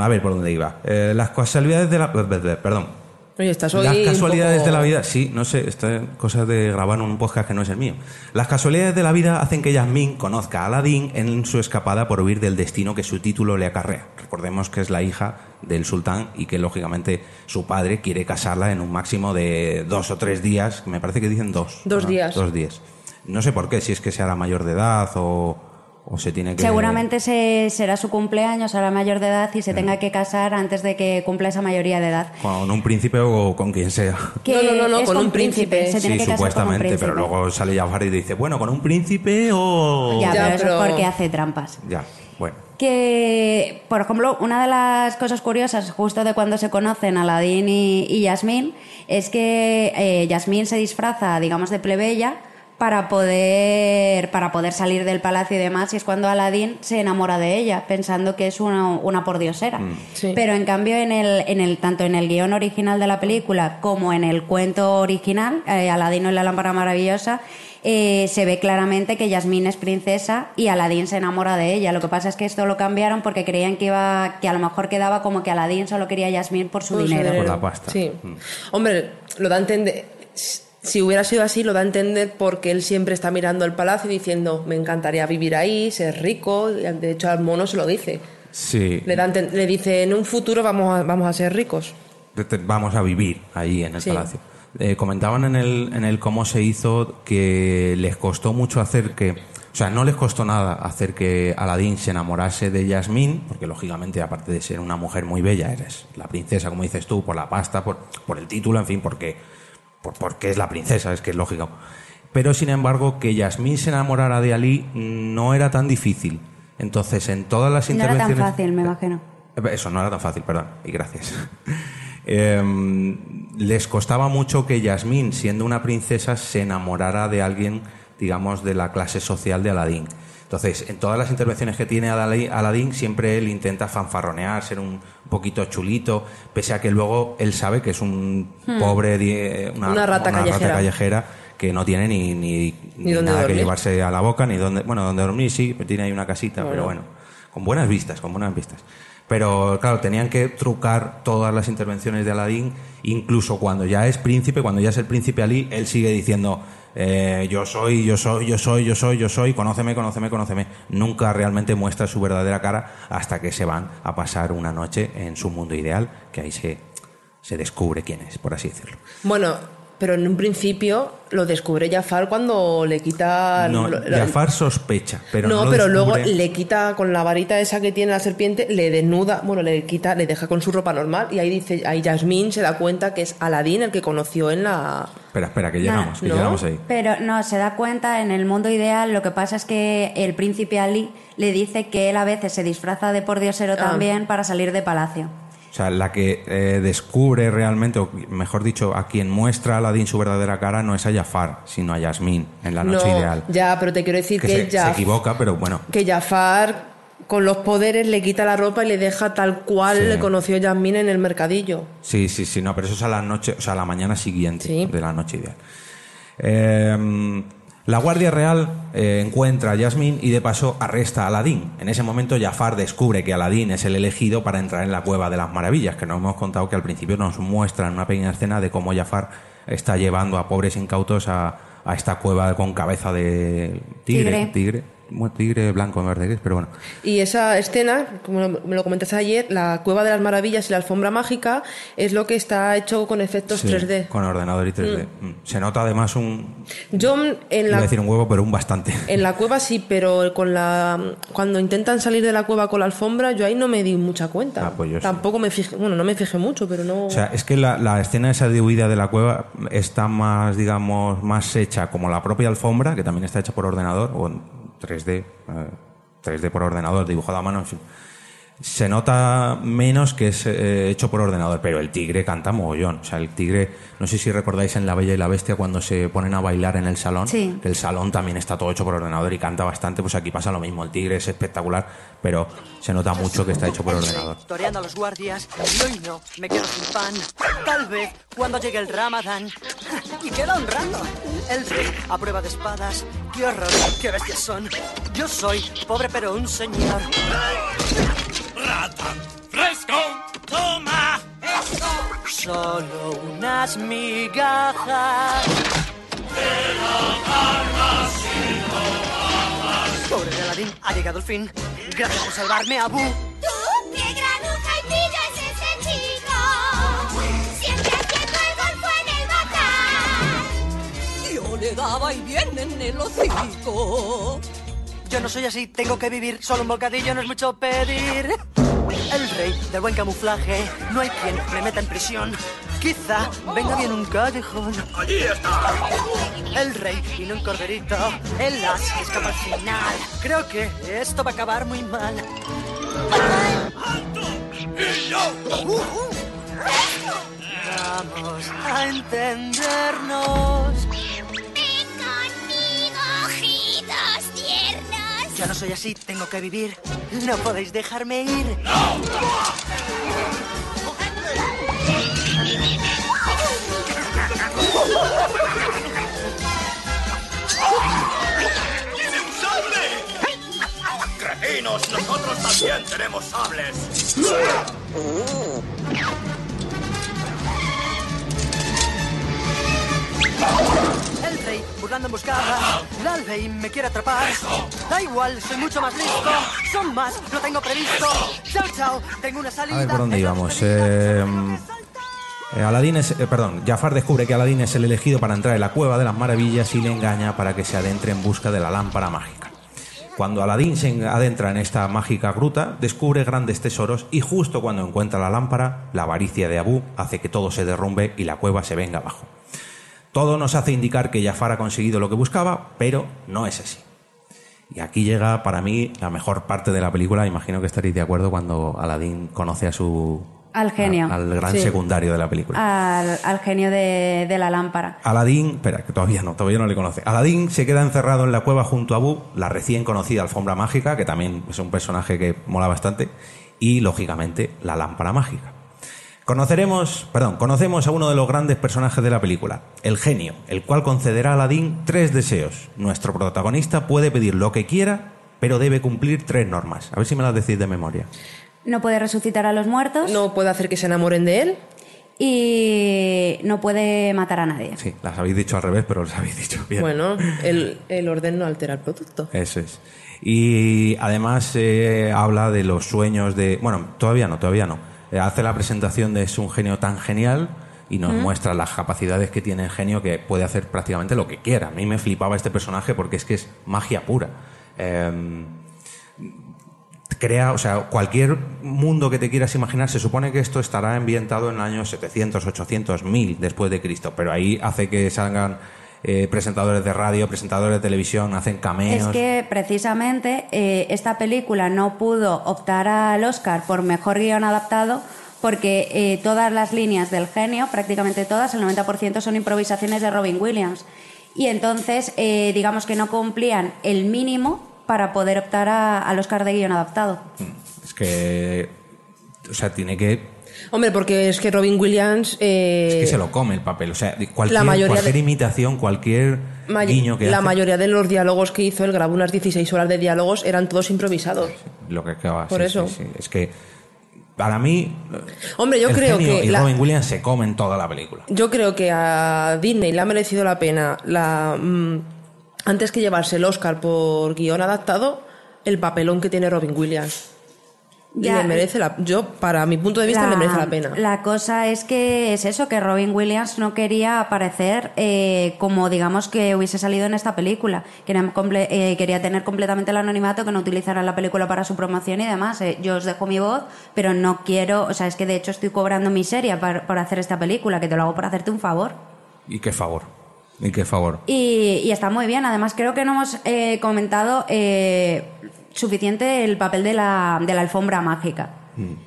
Speaker 2: a ver por dónde iba. Eh, las casualidades de la... Perdón,
Speaker 3: Oye, estás hoy
Speaker 2: Las casualidades
Speaker 3: poco-
Speaker 2: de la vida, sí, no sé, esta cosa de grabar un podcast que no es el mío. Las casualidades de la vida hacen que Yasmín conozca a Aladdin en su escapada por huir del destino que su título le acarrea. Recordemos que es la hija del sultán y que lógicamente su padre quiere casarla en un máximo de dos o tres días, me parece que dicen dos.
Speaker 3: Dos
Speaker 2: ¿no?
Speaker 3: días.
Speaker 2: Dos días. No sé por qué, si es que sea la mayor de edad o, o se tiene que...
Speaker 4: Seguramente se, será su cumpleaños, será mayor de edad y se tenga que casar antes de que cumpla esa mayoría de edad.
Speaker 2: Con un príncipe o con quien sea.
Speaker 4: Que
Speaker 3: No, no, no, no, con un príncipe.
Speaker 4: Se tiene
Speaker 2: sí,
Speaker 4: que casar con un
Speaker 2: supuestamente,
Speaker 4: príncipe.
Speaker 2: pero luego sale Jafar y dice, bueno, con un príncipe o...
Speaker 4: Ya,
Speaker 3: Ya,
Speaker 4: pero eso
Speaker 3: pero-
Speaker 4: es porque hace trampas.
Speaker 2: Ya, bueno.
Speaker 4: Que, por ejemplo, una de las cosas curiosas justo de cuando se conocen Aladín y, y Yasmín es que eh, Yasmín se disfraza, digamos, de plebeya para poder, para poder salir del palacio y demás, y es cuando Aladín se enamora de ella, pensando que es una, una pordiosera.
Speaker 3: Sí.
Speaker 4: Pero en cambio, en el, en el, tanto en el guion original de la película como en el cuento original, eh, Aladino y la lámpara maravillosa, eh, se ve claramente que Yasmín es princesa y Aladín se enamora de ella. Lo que pasa es que esto lo cambiaron porque creían que iba, que a lo mejor quedaba como que Aladín solo quería a Yasmín por su
Speaker 3: Por su
Speaker 4: dinero.
Speaker 2: Por la pasta.
Speaker 3: Sí.
Speaker 2: Mm.
Speaker 3: Hombre, lo da a entender. Si hubiera sido así, lo da a entender porque él siempre está mirando el palacio y diciendo, me encantaría vivir ahí, ser rico. De hecho, al mono se lo dice.
Speaker 2: Sí.
Speaker 3: Le, da le dice, en un futuro vamos a, vamos a ser ricos.
Speaker 2: Vamos a vivir ahí en el
Speaker 3: Sí.
Speaker 2: palacio. Eh, comentaban en el, en el cómo se hizo que les costó mucho hacer que, o sea, no les costó nada hacer que Aladín se enamorase de Yasmín, porque lógicamente, aparte de ser una mujer muy bella, eres la princesa, como dices tú, por la pasta, por, por el título, en fin, porque, por, porque es la princesa, es que es lógico. Pero sin embargo, que Yasmín se enamorara de Ali no era tan difícil. Entonces, en todas las
Speaker 4: No era tan
Speaker 2: intervenciones.
Speaker 4: fácil, me imagino.
Speaker 2: Eso no era tan fácil, perdón, y gracias. Em, les costaba mucho que Yasmín, siendo una princesa, se enamorara de alguien, digamos, de la clase social de Aladín. Entonces, en todas las intervenciones que tiene Aladín, siempre él intenta fanfarronear, ser un poquito chulito, pese a que luego él sabe que es un pobre, die- una,
Speaker 3: Una rata callejera.
Speaker 2: callejera que no tiene ni, ni, nada que llevarse a la boca, ni donde, bueno, donde dormir sí, tiene ahí una casita, pero bueno, con buenas vistas, con buenas vistas. Pero claro, tenían que trucar todas las intervenciones de Aladín, incluso cuando ya es príncipe, cuando ya es el príncipe Ali, él sigue diciendo, eh, yo soy, yo soy, yo soy, yo soy, yo soy, conóceme, conóceme, conóceme. Nunca realmente muestra su verdadera cara hasta que se van a pasar una noche en su mundo ideal, que ahí se, se descubre quién es, por así decirlo.
Speaker 3: Bueno, pero en un principio lo descubre Jafar cuando le quita...
Speaker 2: No,
Speaker 3: lo- lo-
Speaker 2: Jafar sospecha, pero no,
Speaker 3: no, pero luego le quita con la varita esa que tiene la serpiente, le desnuda, bueno, le quita, le deja con su ropa normal y ahí dice, ahí Yasmín se da cuenta que es Aladín el que conoció en la...
Speaker 2: Espera, espera, que llegamos, que
Speaker 3: ¿no?
Speaker 2: llegamos ahí.
Speaker 4: Pero no, se da cuenta en el mundo ideal, lo que pasa es que el príncipe Ali le dice que él a veces se disfraza de pordiosero
Speaker 3: Ah.
Speaker 4: también para salir de palacio.
Speaker 2: O sea, la que eh, descubre realmente, o mejor dicho, a quien muestra a Aladdin su verdadera cara no es a Jafar, sino a Yasmín en la noche
Speaker 3: no,
Speaker 2: ideal.
Speaker 3: ya, pero te quiero decir
Speaker 2: Que
Speaker 3: que,
Speaker 2: se, equivoca, pero bueno.
Speaker 3: que Jafar con los poderes le quita la ropa y le deja tal cual
Speaker 2: Sí.
Speaker 3: le conoció Yasmín en el mercadillo.
Speaker 2: Sí, sí, sí, no, pero eso es a la noche, o sea, a la mañana siguiente
Speaker 3: Sí.
Speaker 2: de la noche ideal. Eh, la Guardia Real eh, encuentra a Yasmín y de paso arresta a Aladín. En ese momento Jafar descubre que Aladín es el elegido para entrar en la Cueva de las Maravillas, que nos hemos contado que al principio nos muestran una pequeña escena de cómo Jafar está llevando a pobres incautos a, a esta cueva con cabeza de tigre,
Speaker 4: Tigre.
Speaker 2: tigre, bueno, tigre blanco en verde, pero bueno.
Speaker 3: Y esa escena, como me lo comentaste ayer, la Cueva de las Maravillas y la alfombra mágica es lo que está hecho con efectos
Speaker 2: Sí,
Speaker 3: 3D.
Speaker 2: Con ordenador y 3D. Mm. Se nota además un,
Speaker 3: Yo en
Speaker 2: iba a
Speaker 3: la,
Speaker 2: decir un huevo, pero un bastante.
Speaker 3: en la cueva sí, pero con la cuando intentan salir de la cueva con la alfombra, yo ahí no me di mucha cuenta.
Speaker 2: Ah, pues yo sí.
Speaker 3: Tampoco me fijé, bueno, no me fijé mucho, pero no...
Speaker 2: O sea, es que la, la escena esa de huida de la cueva está más, digamos, más hecha como la propia alfombra, que también está hecha por ordenador, o 3D, eh, 3D por ordenador, dibujado a mano. Se nota menos que es eh, hecho por ordenador, pero el tigre canta mogollón. O sea, el tigre, no sé si recordáis en La Bella y la Bestia cuando se ponen a bailar en el salón,
Speaker 4: Sí.
Speaker 2: que el salón también está todo hecho por ordenador y canta bastante, pues aquí pasa lo mismo. El tigre es espectacular, pero se nota mucho que está hecho por ordenador.
Speaker 6: Toreando a los guardias y hoy no me quedo sin pan. Tal vez cuando llegue el ramadán. Y queda un rato. El rey a prueba de espadas. ¡Qué horror! ¡Qué bestias son! Yo soy pobre pero un señor.
Speaker 7: ¡Rata! ¡Fresco! ¡Toma!
Speaker 6: Solo unas migajas. Pobre de Aladín, ha llegado el fin. Gracias por salvarme, Abu.
Speaker 8: ¡Tú! ¡Qué granuja y pillo es ese chico! Siempre haciendo el golfo en el bacar.
Speaker 9: Yo le daba y bien en el hocico.
Speaker 6: Yo no soy así, tengo que vivir. Solo un bocadillo no es mucho pedir. El rey del buen camuflaje, no hay quien me meta en prisión. Quizá venga bien un callejón.
Speaker 7: ¡Allí está!
Speaker 6: El rey y no un corderito. El as escapa al final. Creo que esto va a acabar muy mal.
Speaker 7: ¡Y yo!
Speaker 6: Vamos a entendernos. No soy así, tengo que vivir. No podéis dejarme ir.
Speaker 10: ¡Tiene un sable! ¡Cretinos! ¡Nosotros también tenemos sables!
Speaker 6: El rey, burlando emboscada. La Alvey me quiere atrapar. Da igual, soy mucho más listo. Son más, lo tengo previsto. Chao, chao, tengo una salida.
Speaker 2: A ver por dónde íbamos. Eh, eh, Aladín es, eh, perdón, Jafar descubre que Aladín es el elegido para entrar en la cueva de las maravillas y le engaña para que se adentre en busca de la lámpara mágica. Cuando Aladín se adentra en esta mágica gruta, descubre grandes tesoros y justo cuando encuentra la lámpara, la avaricia de Abu hace que todo se derrumbe y la cueva se venga abajo. Todo nos hace indicar que Jafar ha conseguido lo que buscaba, pero no es así. Y aquí llega para mí la mejor parte de la película. Imagino que estaréis de acuerdo cuando Aladín conoce a su
Speaker 4: Al genio.
Speaker 2: al gran
Speaker 4: Sí.
Speaker 2: secundario de la película.
Speaker 4: Al, al genio de, de la lámpara.
Speaker 2: Aladín, espera, que todavía no, todavía no le conoce. Aladín se queda encerrado en la cueva junto a Abu, la recién conocida alfombra mágica, que también es un personaje que mola bastante, y lógicamente la lámpara mágica. Conoceremos, perdón, conocemos a uno de los grandes personajes de la película, el genio, el cual concederá a Aladín tres deseos. Nuestro protagonista puede pedir lo que quiera, pero debe cumplir tres normas. A ver si me las decís de memoria.
Speaker 4: No puede resucitar a los muertos.
Speaker 3: No puede hacer que se enamoren de él.
Speaker 4: Y no puede matar a nadie.
Speaker 2: Sí, las habéis dicho al revés, pero las habéis dicho bien.
Speaker 3: Bueno, el, el orden no altera el producto.
Speaker 2: Eso es. Y además eh, habla de los sueños de... Bueno, todavía no, todavía no. Eh, hace la presentación de es un genio tan genial y nos
Speaker 3: Mm.
Speaker 2: muestra las capacidades que tiene el genio que puede hacer prácticamente lo que quiera. A mí me flipaba este personaje porque es que es magia pura. Eh, crea, o sea, cualquier mundo que te quieras imaginar, se supone que esto estará ambientado en años 700, 800, 1000 después de Cristo, pero ahí hace que salgan eh, presentadores de radio, presentadores de televisión, hacen cameos.
Speaker 4: Es que precisamente eh, esta película no pudo optar al Oscar por mejor guion adaptado porque eh, todas las líneas del genio, prácticamente todas, el 90% son improvisaciones de Robin Williams. Y entonces, digamos que no cumplían el mínimo para poder optar a- al Oscar de guion adaptado.
Speaker 2: Es que. O sea, tiene que.
Speaker 3: Hombre, porque es que Robin Williams. eh,
Speaker 2: Es que se lo come el papel. O sea, cualquier,
Speaker 3: La mayoría
Speaker 2: cualquier
Speaker 3: de-
Speaker 2: imitación, cualquier guiño que
Speaker 3: la
Speaker 2: hace,
Speaker 3: mayoría de los diálogos que hizo, él grabó unas 16 horas de diálogos, eran todos improvisados.
Speaker 2: Lo que acaba.
Speaker 3: Por
Speaker 2: sí,
Speaker 3: eso.
Speaker 2: sí, sí. Es que. Para mí.
Speaker 3: Hombre, yo
Speaker 2: el
Speaker 3: creo
Speaker 2: genio
Speaker 3: que
Speaker 2: Y
Speaker 3: la-
Speaker 2: Robin Williams se comen toda la película.
Speaker 3: Yo creo que a Disney le ha merecido la pena la mm, antes que llevarse el Oscar por guion adaptado, el papelón que tiene Robin Williams. Y
Speaker 4: Ya.
Speaker 3: le merece la, yo, para mi punto de vista, le merece la pena.
Speaker 4: La cosa es que es eso, que Robin Williams no quería aparecer eh, como digamos que hubiese salido en esta película. Quería, eh, quería tener completamente el anonimato, que no utilizara la película para su promoción y demás. Eh, yo os dejo mi voz, pero no quiero, o sea, es que de hecho estoy cobrando miseria para, por hacer esta película, que te lo hago por hacerte un favor.
Speaker 2: Y qué favor. Y qué favor.
Speaker 4: Y, y está muy bien. Además, creo que no hemos eh, comentado eh, suficiente el papel de la, de la alfombra mágica.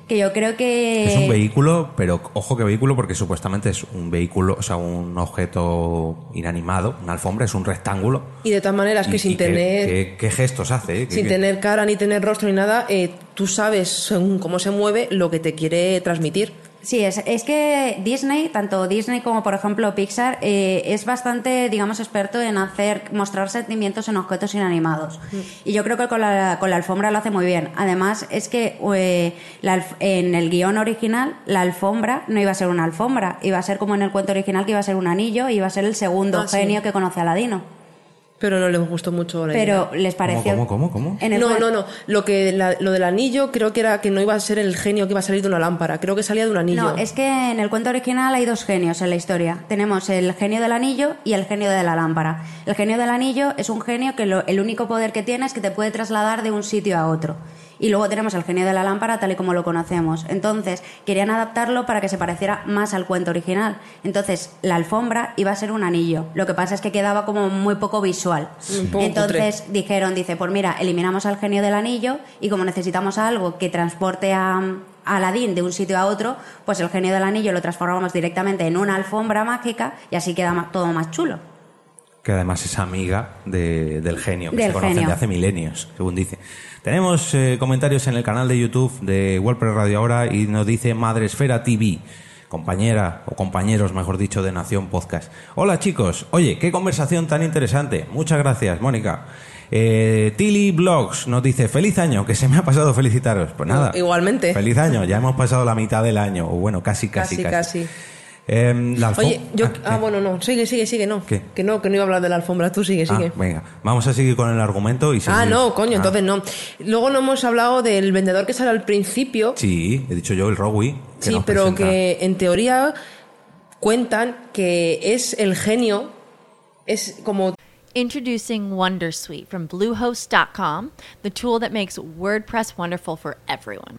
Speaker 4: Que yo creo que...
Speaker 2: Es un vehículo, pero ojo que vehículo porque supuestamente es un vehículo, o sea, un objeto inanimado, una alfombra, es un rectángulo.
Speaker 3: Y de todas maneras, que sin
Speaker 2: qué-
Speaker 3: tener
Speaker 2: qué, qué gestos hace, eh?
Speaker 3: sin
Speaker 2: Qué-
Speaker 3: tener cara ni tener rostro ni nada, eh, tú sabes según cómo se mueve lo que te quiere transmitir.
Speaker 4: Sí, es, es que Disney, tanto Disney como por ejemplo Pixar, eh, es bastante, digamos, experto en hacer, mostrar sentimientos en objetos inanimados. Y yo creo que con la, con la alfombra lo hace muy bien. Además, es que eh, la en el guion original, la alfombra no iba a ser una alfombra, iba a ser como en el cuento original que iba a ser un anillo, y iba a ser el segundo
Speaker 3: Ah, sí.
Speaker 4: genio que conoce a Aladino.
Speaker 3: Pero no les gustó mucho la
Speaker 4: Pero
Speaker 3: idea.
Speaker 4: les pareció...
Speaker 2: ¿Cómo, cómo, cómo?
Speaker 4: En el
Speaker 3: no, no, no. Lo, que, la- lo del anillo creo que era que no iba a ser el genio que iba a salir de una lámpara. Creo que salía de un anillo.
Speaker 4: No, es que en el cuento original hay dos genios en la historia. Tenemos el genio del anillo y el genio de la lámpara. El genio del anillo es un genio que lo- el único poder que tiene es que te puede trasladar de un sitio a otro. Y luego tenemos el genio de la lámpara tal y como lo conocemos. Entonces, querían adaptarlo para que se pareciera más al cuento original. Entonces, la alfombra iba a ser un anillo. Lo que pasa es que quedaba como muy poco visual.
Speaker 3: Poco
Speaker 4: Entonces dijeron, dice, pues mira, eliminamos al genio del anillo y como necesitamos algo que transporte a, Aladín de un sitio a otro, pues el genio del anillo lo transformamos directamente en una alfombra mágica y así queda todo más chulo.
Speaker 2: que además es amiga de- del genio, que
Speaker 4: Del
Speaker 2: se conocen
Speaker 4: genio.
Speaker 2: de hace milenios, según dice. Tenemos eh, comentarios en el canal de YouTube de WordPress Radio Ahora y nos dice Madresfera TV, compañera o compañeros, mejor dicho, de Nación Podcast. Hola chicos, oye, qué conversación tan interesante. Muchas gracias, Mónica. Eh, Tilly Blogs nos dice, feliz año, que se me ha pasado felicitaros. Pues nada.
Speaker 3: Igualmente.
Speaker 2: Feliz año, ya hemos pasado la mitad del año, o bueno, casi, casi,
Speaker 3: Casi,
Speaker 2: casi.
Speaker 3: casi.
Speaker 2: Em, la
Speaker 3: Oye, yo.
Speaker 2: Ah,
Speaker 3: Ah,
Speaker 2: eh,
Speaker 3: bueno, no. Sigue, sigue, sigue, no.
Speaker 2: ¿Qué?
Speaker 3: Que no, que no iba a hablar de la alfombra. Tú sigue,
Speaker 2: ah,
Speaker 3: sigue.
Speaker 2: venga, vamos a seguir con el argumento y
Speaker 3: Ah,
Speaker 2: seguir-
Speaker 3: no, coño,
Speaker 2: Ah,
Speaker 3: entonces no. Luego no hemos hablado del vendedor que sale al principio.
Speaker 2: Sí, he dicho yo el Rowi. que
Speaker 3: Sí,
Speaker 2: nos
Speaker 3: pero
Speaker 2: presenta.
Speaker 3: que en teoría cuentan que es el genio, es como
Speaker 11: Introducing Wondersuite from Bluehost.com, the tool that makes WordPress wonderful for everyone.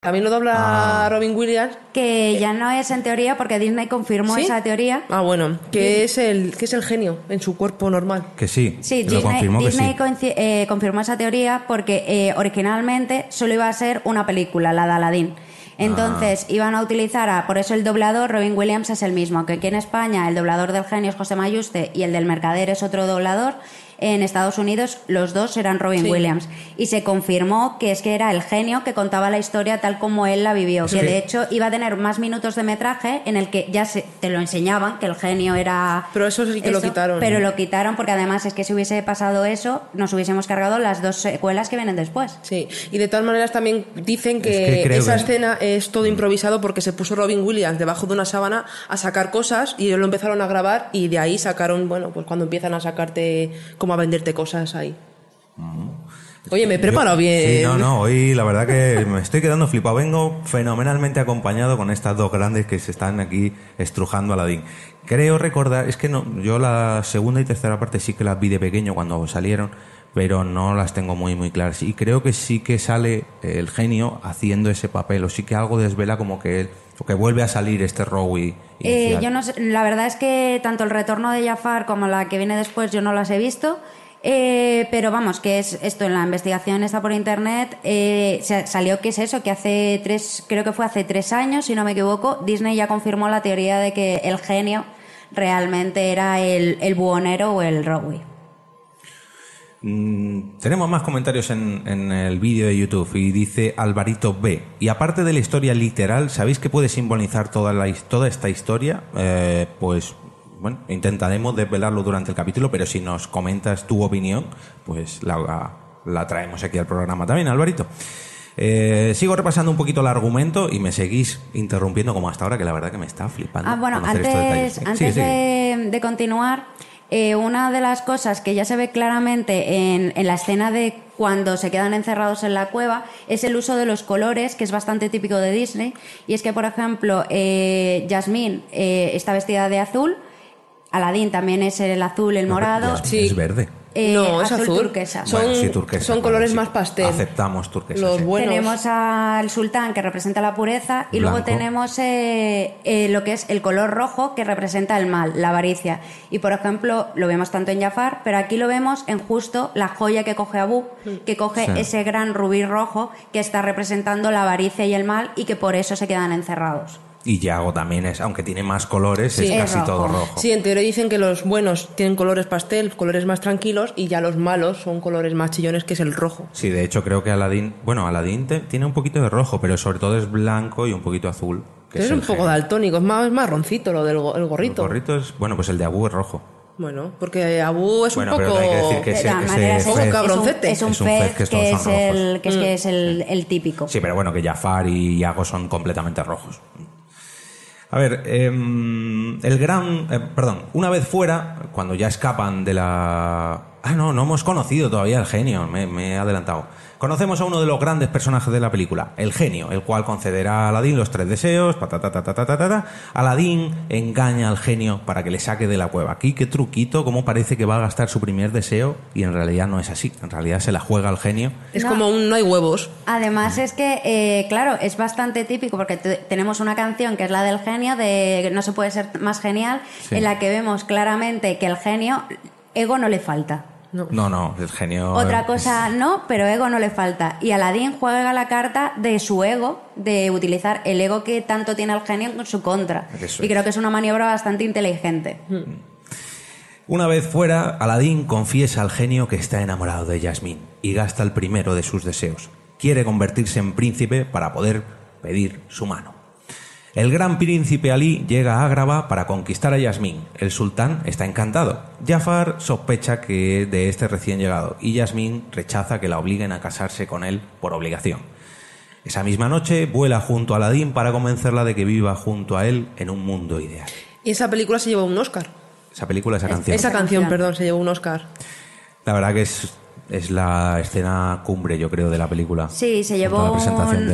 Speaker 3: También lo dobla Robin Williams.
Speaker 4: Que ya no es en teoría porque Disney confirmó
Speaker 3: ¿Sí?
Speaker 4: esa teoría.
Speaker 3: Ah, bueno, que es el que es el genio en su cuerpo normal.
Speaker 2: Que sí,
Speaker 4: Sí,
Speaker 2: lo
Speaker 4: Disney,
Speaker 2: confirmó que
Speaker 4: Disney
Speaker 2: sí.
Speaker 4: eh, confirmó esa teoría porque eh, originalmente solo iba a ser una película, la de Aladdin. Entonces iban a utilizar, a, por eso el doblador Robin Williams es el mismo, que aquí en España el doblador del genio es José Mayuste y el del mercader es otro doblador. En Estados Unidos los dos eran Robin
Speaker 3: Sí.
Speaker 4: Williams y se confirmó que es que era el genio que contaba la historia tal como él la vivió, que, de hecho iba a tener más minutos de metraje en el que ya se, te lo enseñaban que el genio era
Speaker 3: Pero eso sí que lo quitaron.
Speaker 4: pero lo quitaron porque además es que si hubiese pasado eso, nos hubiésemos cargado las dos secuelas que vienen después.
Speaker 3: Sí, y de todas maneras también dicen que,
Speaker 2: Es que
Speaker 3: esa
Speaker 2: que-
Speaker 3: escena es todo improvisado porque se puso Robin Williams debajo de una sábana a sacar cosas y ellos lo empezaron a grabar y de ahí sacaron, bueno, pues cuando empiezan a sacarte, como a venderte cosas ahí. Oye, me he preparado bien.
Speaker 2: Sí, no, no, hoy la verdad que me estoy quedando flipado. Vengo fenomenalmente acompañado con estas dos grandes que se están aquí estrujando a Aladdin. Creo recordar, es que no, yo la segunda y tercera parte sí que las vi de pequeño cuando salieron, pero no las tengo muy, muy claras. Y creo que sí que sale el genio haciendo ese papel, o sí que algo desvela como que él, o que vuelve a salir este Rowie.
Speaker 4: Eh, yo no sé, la verdad es que tanto el retorno de Jafar como la que viene después yo no las he visto. eh, pero vamos, que es esto en la investigación está por internet, eh, salió que es eso, que hace tres, creo que fue hace tres años, si no me equivoco, Disney ya confirmó la teoría de que el genio realmente era el, el buhonero o el Rowie.
Speaker 2: Mm, tenemos más comentarios en, en el vídeo de YouTube y dice Alvarito B. Y aparte de la historia literal, ¿sabéis que puede simbolizar toda, la, toda esta historia? Eh, pues bueno, intentaremos desvelarlo durante el capítulo, pero si nos comentas tu opinión, pues la, la traemos aquí al programa también, Alvarito. Eh, sigo repasando un poquito el argumento y me seguís interrumpiendo como hasta ahora, que la verdad que me está flipando.
Speaker 4: Ah, bueno, antes,
Speaker 2: Sí,
Speaker 4: antes
Speaker 2: sigue.
Speaker 4: de, de continuar, eh, una de las cosas que ya se ve claramente en, en la escena de cuando se quedan encerrados en la cueva es el uso de los colores, que es bastante típico de Disney. Y es que, por ejemplo, eh, Jasmine eh, está vestida de azul, Aladdin también es el azul, el morado.
Speaker 2: Jasmine es verde.
Speaker 4: Eh,
Speaker 3: no, es azul.
Speaker 4: turquesa.
Speaker 3: Son,
Speaker 2: Bueno, sí, turquesa,
Speaker 3: son
Speaker 2: vale,
Speaker 3: colores
Speaker 2: sí.
Speaker 3: más pastel.
Speaker 2: Aceptamos turquesa.
Speaker 3: Los
Speaker 2: sí.
Speaker 3: buenos.
Speaker 4: Tenemos al sultán que representa la pureza y luego tenemos eh, eh, lo que es el color rojo que representa el mal, la avaricia. Y por ejemplo, lo vemos tanto en Jafar, pero aquí lo vemos en justo la joya que coge Abu, que coge
Speaker 2: Sí.
Speaker 4: ese gran rubí rojo que está representando la avaricia y el mal y que por eso se quedan encerrados.
Speaker 2: Y Yago también es, aunque tiene más colores,
Speaker 3: Sí.
Speaker 2: es
Speaker 3: Es
Speaker 2: casi
Speaker 4: rojo.
Speaker 2: todo rojo.
Speaker 3: Sí, en teoría dicen que los buenos tienen colores pastel, colores más tranquilos, y ya los malos son colores más chillones, que es el rojo.
Speaker 2: Sí, de hecho creo que Aladdin, bueno, Aladdin te- tiene un poquito de rojo, pero sobre todo es blanco y un poquito azul. Que
Speaker 3: es un poco daltónico, es más es marroncito lo del go- el
Speaker 2: El
Speaker 3: gorrito.
Speaker 2: gorrito es, bueno, pues el de Abu es rojo.
Speaker 3: Bueno, porque Abu es
Speaker 2: Bueno,
Speaker 3: un
Speaker 2: pero
Speaker 3: poco...
Speaker 2: hay que decir que
Speaker 4: De
Speaker 2: ese-
Speaker 4: todas
Speaker 2: ese
Speaker 4: maneras,
Speaker 2: fez-
Speaker 4: es, un-
Speaker 3: cabroncete.
Speaker 4: es un
Speaker 2: Es un
Speaker 4: fez
Speaker 2: fez que
Speaker 4: es el,
Speaker 2: rojos.
Speaker 4: que es, que
Speaker 3: Mm.
Speaker 4: es el, el típico.
Speaker 2: Sí, pero bueno, que Jafar y Yago son completamente rojos. A ver, em, el gran... eh, perdón, una vez fuera, cuando ya escapan de la... Ah, no, no hemos conocido todavía al genio, me he adelantado. Conocemos a uno de los grandes personajes de la película, el genio, el cual concederá a Aladín los tres deseos. Patatatatata. Aladín engaña al genio para que le saque de la cueva. Aquí qué truquito, cómo parece que va a gastar su primer deseo y en realidad no es así. En realidad se la juega al genio.
Speaker 3: Es como un no hay huevos.
Speaker 4: Además es que, eh, claro, es bastante típico porque tenemos una canción que es la del genio, de No se puede ser más genial, en la que vemos claramente que el genio ego no le falta.
Speaker 2: No, no, el genio...
Speaker 4: Otra cosa no, pero ego no le falta. Y Aladdin juega la carta de su ego, de utilizar el ego que tanto tiene el genio en su contra.
Speaker 2: Eso
Speaker 4: y
Speaker 2: es.
Speaker 4: creo que es una maniobra bastante inteligente.
Speaker 2: Una vez fuera, Aladín confiesa al genio que está enamorado de Yasmín y gasta el primero de sus deseos. Quiere convertirse en príncipe para poder pedir su mano. El gran príncipe Ali llega a Ágrava para conquistar a Yasmín. El sultán está encantado. Jafar sospecha que de este recién llegado y Yasmín rechaza que la obliguen a casarse con él por obligación. Esa misma noche vuela junto a Aladín para convencerla de que viva junto a él en un mundo ideal.
Speaker 3: Y esa película se llevó un Oscar.
Speaker 2: Esa película, esa canción.
Speaker 3: Esa canción, perdón, se llevó un Oscar.
Speaker 2: La verdad que es, es la escena cumbre, yo creo, de la película.
Speaker 4: Sí, se llevó, un,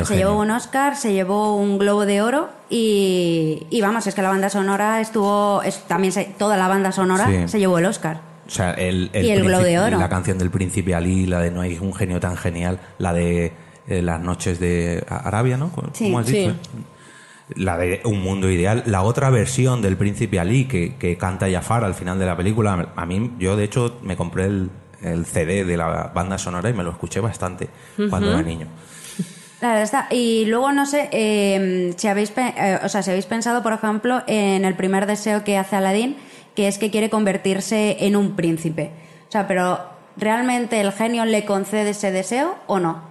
Speaker 4: se llevó un Oscar, se llevó un Globo de Oro y, y vamos, es que la banda sonora estuvo, es- también se- toda la banda sonora
Speaker 2: Sí.
Speaker 4: se llevó el Oscar.
Speaker 2: O sea, el,
Speaker 4: Y el Globo de Oro.
Speaker 2: La canción del príncipe Ali, la de No hay un genio tan genial, la de eh, Las noches de Arabia, ¿no? ¿Cómo
Speaker 4: Sí.
Speaker 2: has dicho?
Speaker 3: Sí.
Speaker 2: La de Un mundo ideal. La otra versión del príncipe Ali que, que canta Jafar al final de la película. A mí, yo de hecho me compré el, el CD de la banda sonora y me lo escuché bastante cuando era niño.
Speaker 4: Claro, está. Y luego no sé eh, si habéis, eh, o sea, si habéis pensado, por ejemplo, en el primer deseo que hace Aladín, que es que quiere convertirse en un príncipe. O sea, pero ¿realmente el genio le concede ese deseo o no?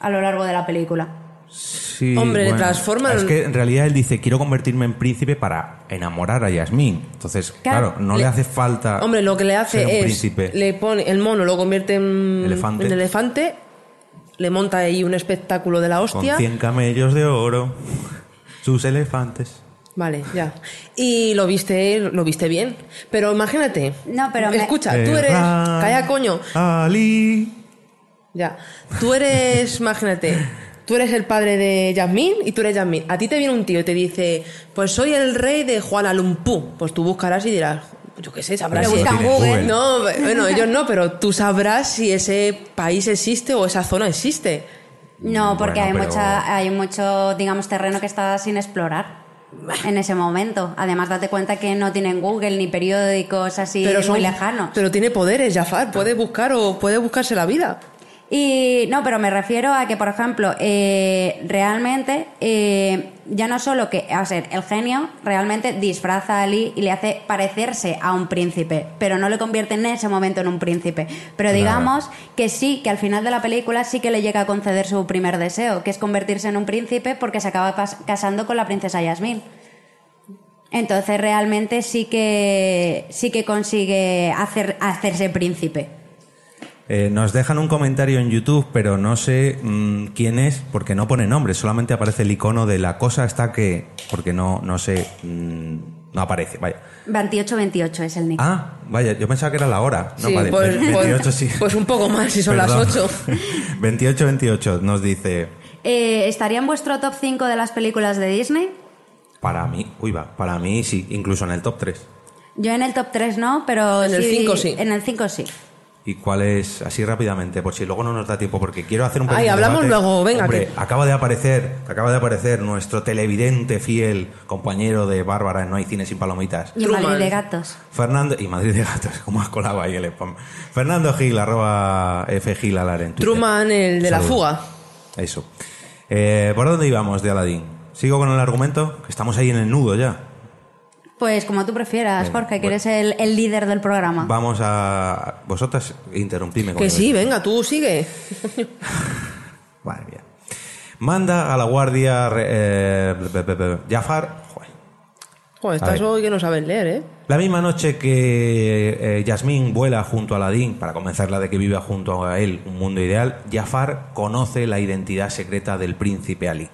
Speaker 4: A lo largo de la película.
Speaker 2: Sí,
Speaker 3: Hombre, le transforman-
Speaker 2: Es que en realidad él dice, quiero convertirme en príncipe para enamorar a Yasmín. Entonces, claro,
Speaker 3: Claro,
Speaker 2: no le,
Speaker 3: le-
Speaker 2: hace falta
Speaker 3: Hombre, lo que le hace
Speaker 2: un
Speaker 3: es.
Speaker 2: príncipe.
Speaker 3: Le pone. El mono lo convierte en.
Speaker 2: Elefante.
Speaker 3: en elefante. Le monta ahí un espectáculo de la
Speaker 2: Con
Speaker 3: hostia.
Speaker 2: 100 camellos de oro, sus elefantes.
Speaker 3: Vale, ya. Y lo viste, lo viste bien. Pero imagínate.
Speaker 4: No, pero me-
Speaker 3: Escucha, tú eres. Calla, coño.
Speaker 2: Ali.
Speaker 3: Ya. Tú eres, imagínate, tú eres el padre de Yasmín y tú eres Yasmín. A ti te viene un tío y te dice, pues soy el rey de Juana Lumpú. Pues tú buscarás y dirás, yo qué sé, sabrás si...
Speaker 2: Google.
Speaker 3: No, bueno, ellos no, pero tú sabrás si ese país existe o esa zona existe.
Speaker 4: No, porque
Speaker 3: Bueno,
Speaker 4: hay
Speaker 3: pero-
Speaker 4: mucha, hay mucho, digamos, terreno que está sin explorar en ese momento. Además, date cuenta que no tienen Google ni periódicos así
Speaker 3: Pero
Speaker 4: muy lejanos.
Speaker 3: Pero tiene poderes, Jafar, puede buscar o puede buscarse la vida.
Speaker 4: Y no, pero me refiero a que, por ejemplo, eh, realmente, eh, ya no solo que, a ver, el genio realmente disfraza a Ali y le hace parecerse a un príncipe, pero no le convierte en ese momento en un príncipe. Pero
Speaker 12: Claro.
Speaker 4: digamos que sí, que al final de la película sí que le llega a conceder su primer deseo, que es convertirse en un príncipe porque se acaba cas- casando con la princesa Yasmín. Entonces realmente sí que sí que consigue hacer, hacerse príncipe.
Speaker 2: Eh, nos dejan un comentario en YouTube, pero no sé mm, quién es, porque no pone nombre, solamente aparece el icono de la cosa está que, porque no, no sé, mm, no aparece, vaya.
Speaker 4: 28-28 es el nick.
Speaker 2: Ah, vaya, yo pensaba que era la hora. No,
Speaker 3: Sí,
Speaker 2: vale,
Speaker 3: pues,
Speaker 2: 28
Speaker 3: pues-
Speaker 2: sí.
Speaker 3: pues un poco más si son las
Speaker 2: Perdón.
Speaker 3: 8.
Speaker 2: 28-28 nos dice,
Speaker 4: Eh, ¿Estaría en vuestro top 5 de las películas de Disney?
Speaker 2: para mí, uy va, para mí sí, incluso en el top 3.
Speaker 4: Yo en el top 3 no, pero
Speaker 3: En el
Speaker 4: sí-
Speaker 3: 5 sí.
Speaker 4: En el 5 sí.
Speaker 2: ¿Y cuál es, así rápidamente, por si luego no nos da tiempo, porque quiero hacer un
Speaker 3: Ay, hablamos
Speaker 2: debate.
Speaker 3: luego, venga,
Speaker 2: Hombre,
Speaker 3: que-
Speaker 2: acaba de aparecer, acaba de aparecer nuestro televidente fiel, compañero de Bárbara en No hay cine sin palomitas.
Speaker 4: Y Madrid de gatos.
Speaker 2: Fernando, y Madrid de Gatos, como has colado ahí el spam. Fernando Gil, arroba F Gil Alar en Twitter.
Speaker 3: Truman, el de la fuga.
Speaker 2: Eso. Eh, ¿Por dónde íbamos de Aladdin? ¿Sigo con el argumento? Que estamos ahí en el nudo ya.
Speaker 4: Pues como tú prefieras,
Speaker 2: Venga,
Speaker 4: Jorge, que
Speaker 2: bueno.
Speaker 4: eres el, el líder del programa.
Speaker 2: Vamos a... Vosotras interrumpidme.
Speaker 3: Que sí, venga, tú sigue.
Speaker 2: Madre mía. Manda a la guardia... eh, be- be- be- Jafar... joder.
Speaker 3: Estás hoy que no sabes leer, ¿eh?
Speaker 2: La misma noche que eh, Yasmín vuela junto a Aladín para convencerla de que viva junto a él un mundo ideal, Jafar conoce la identidad secreta del príncipe Ali.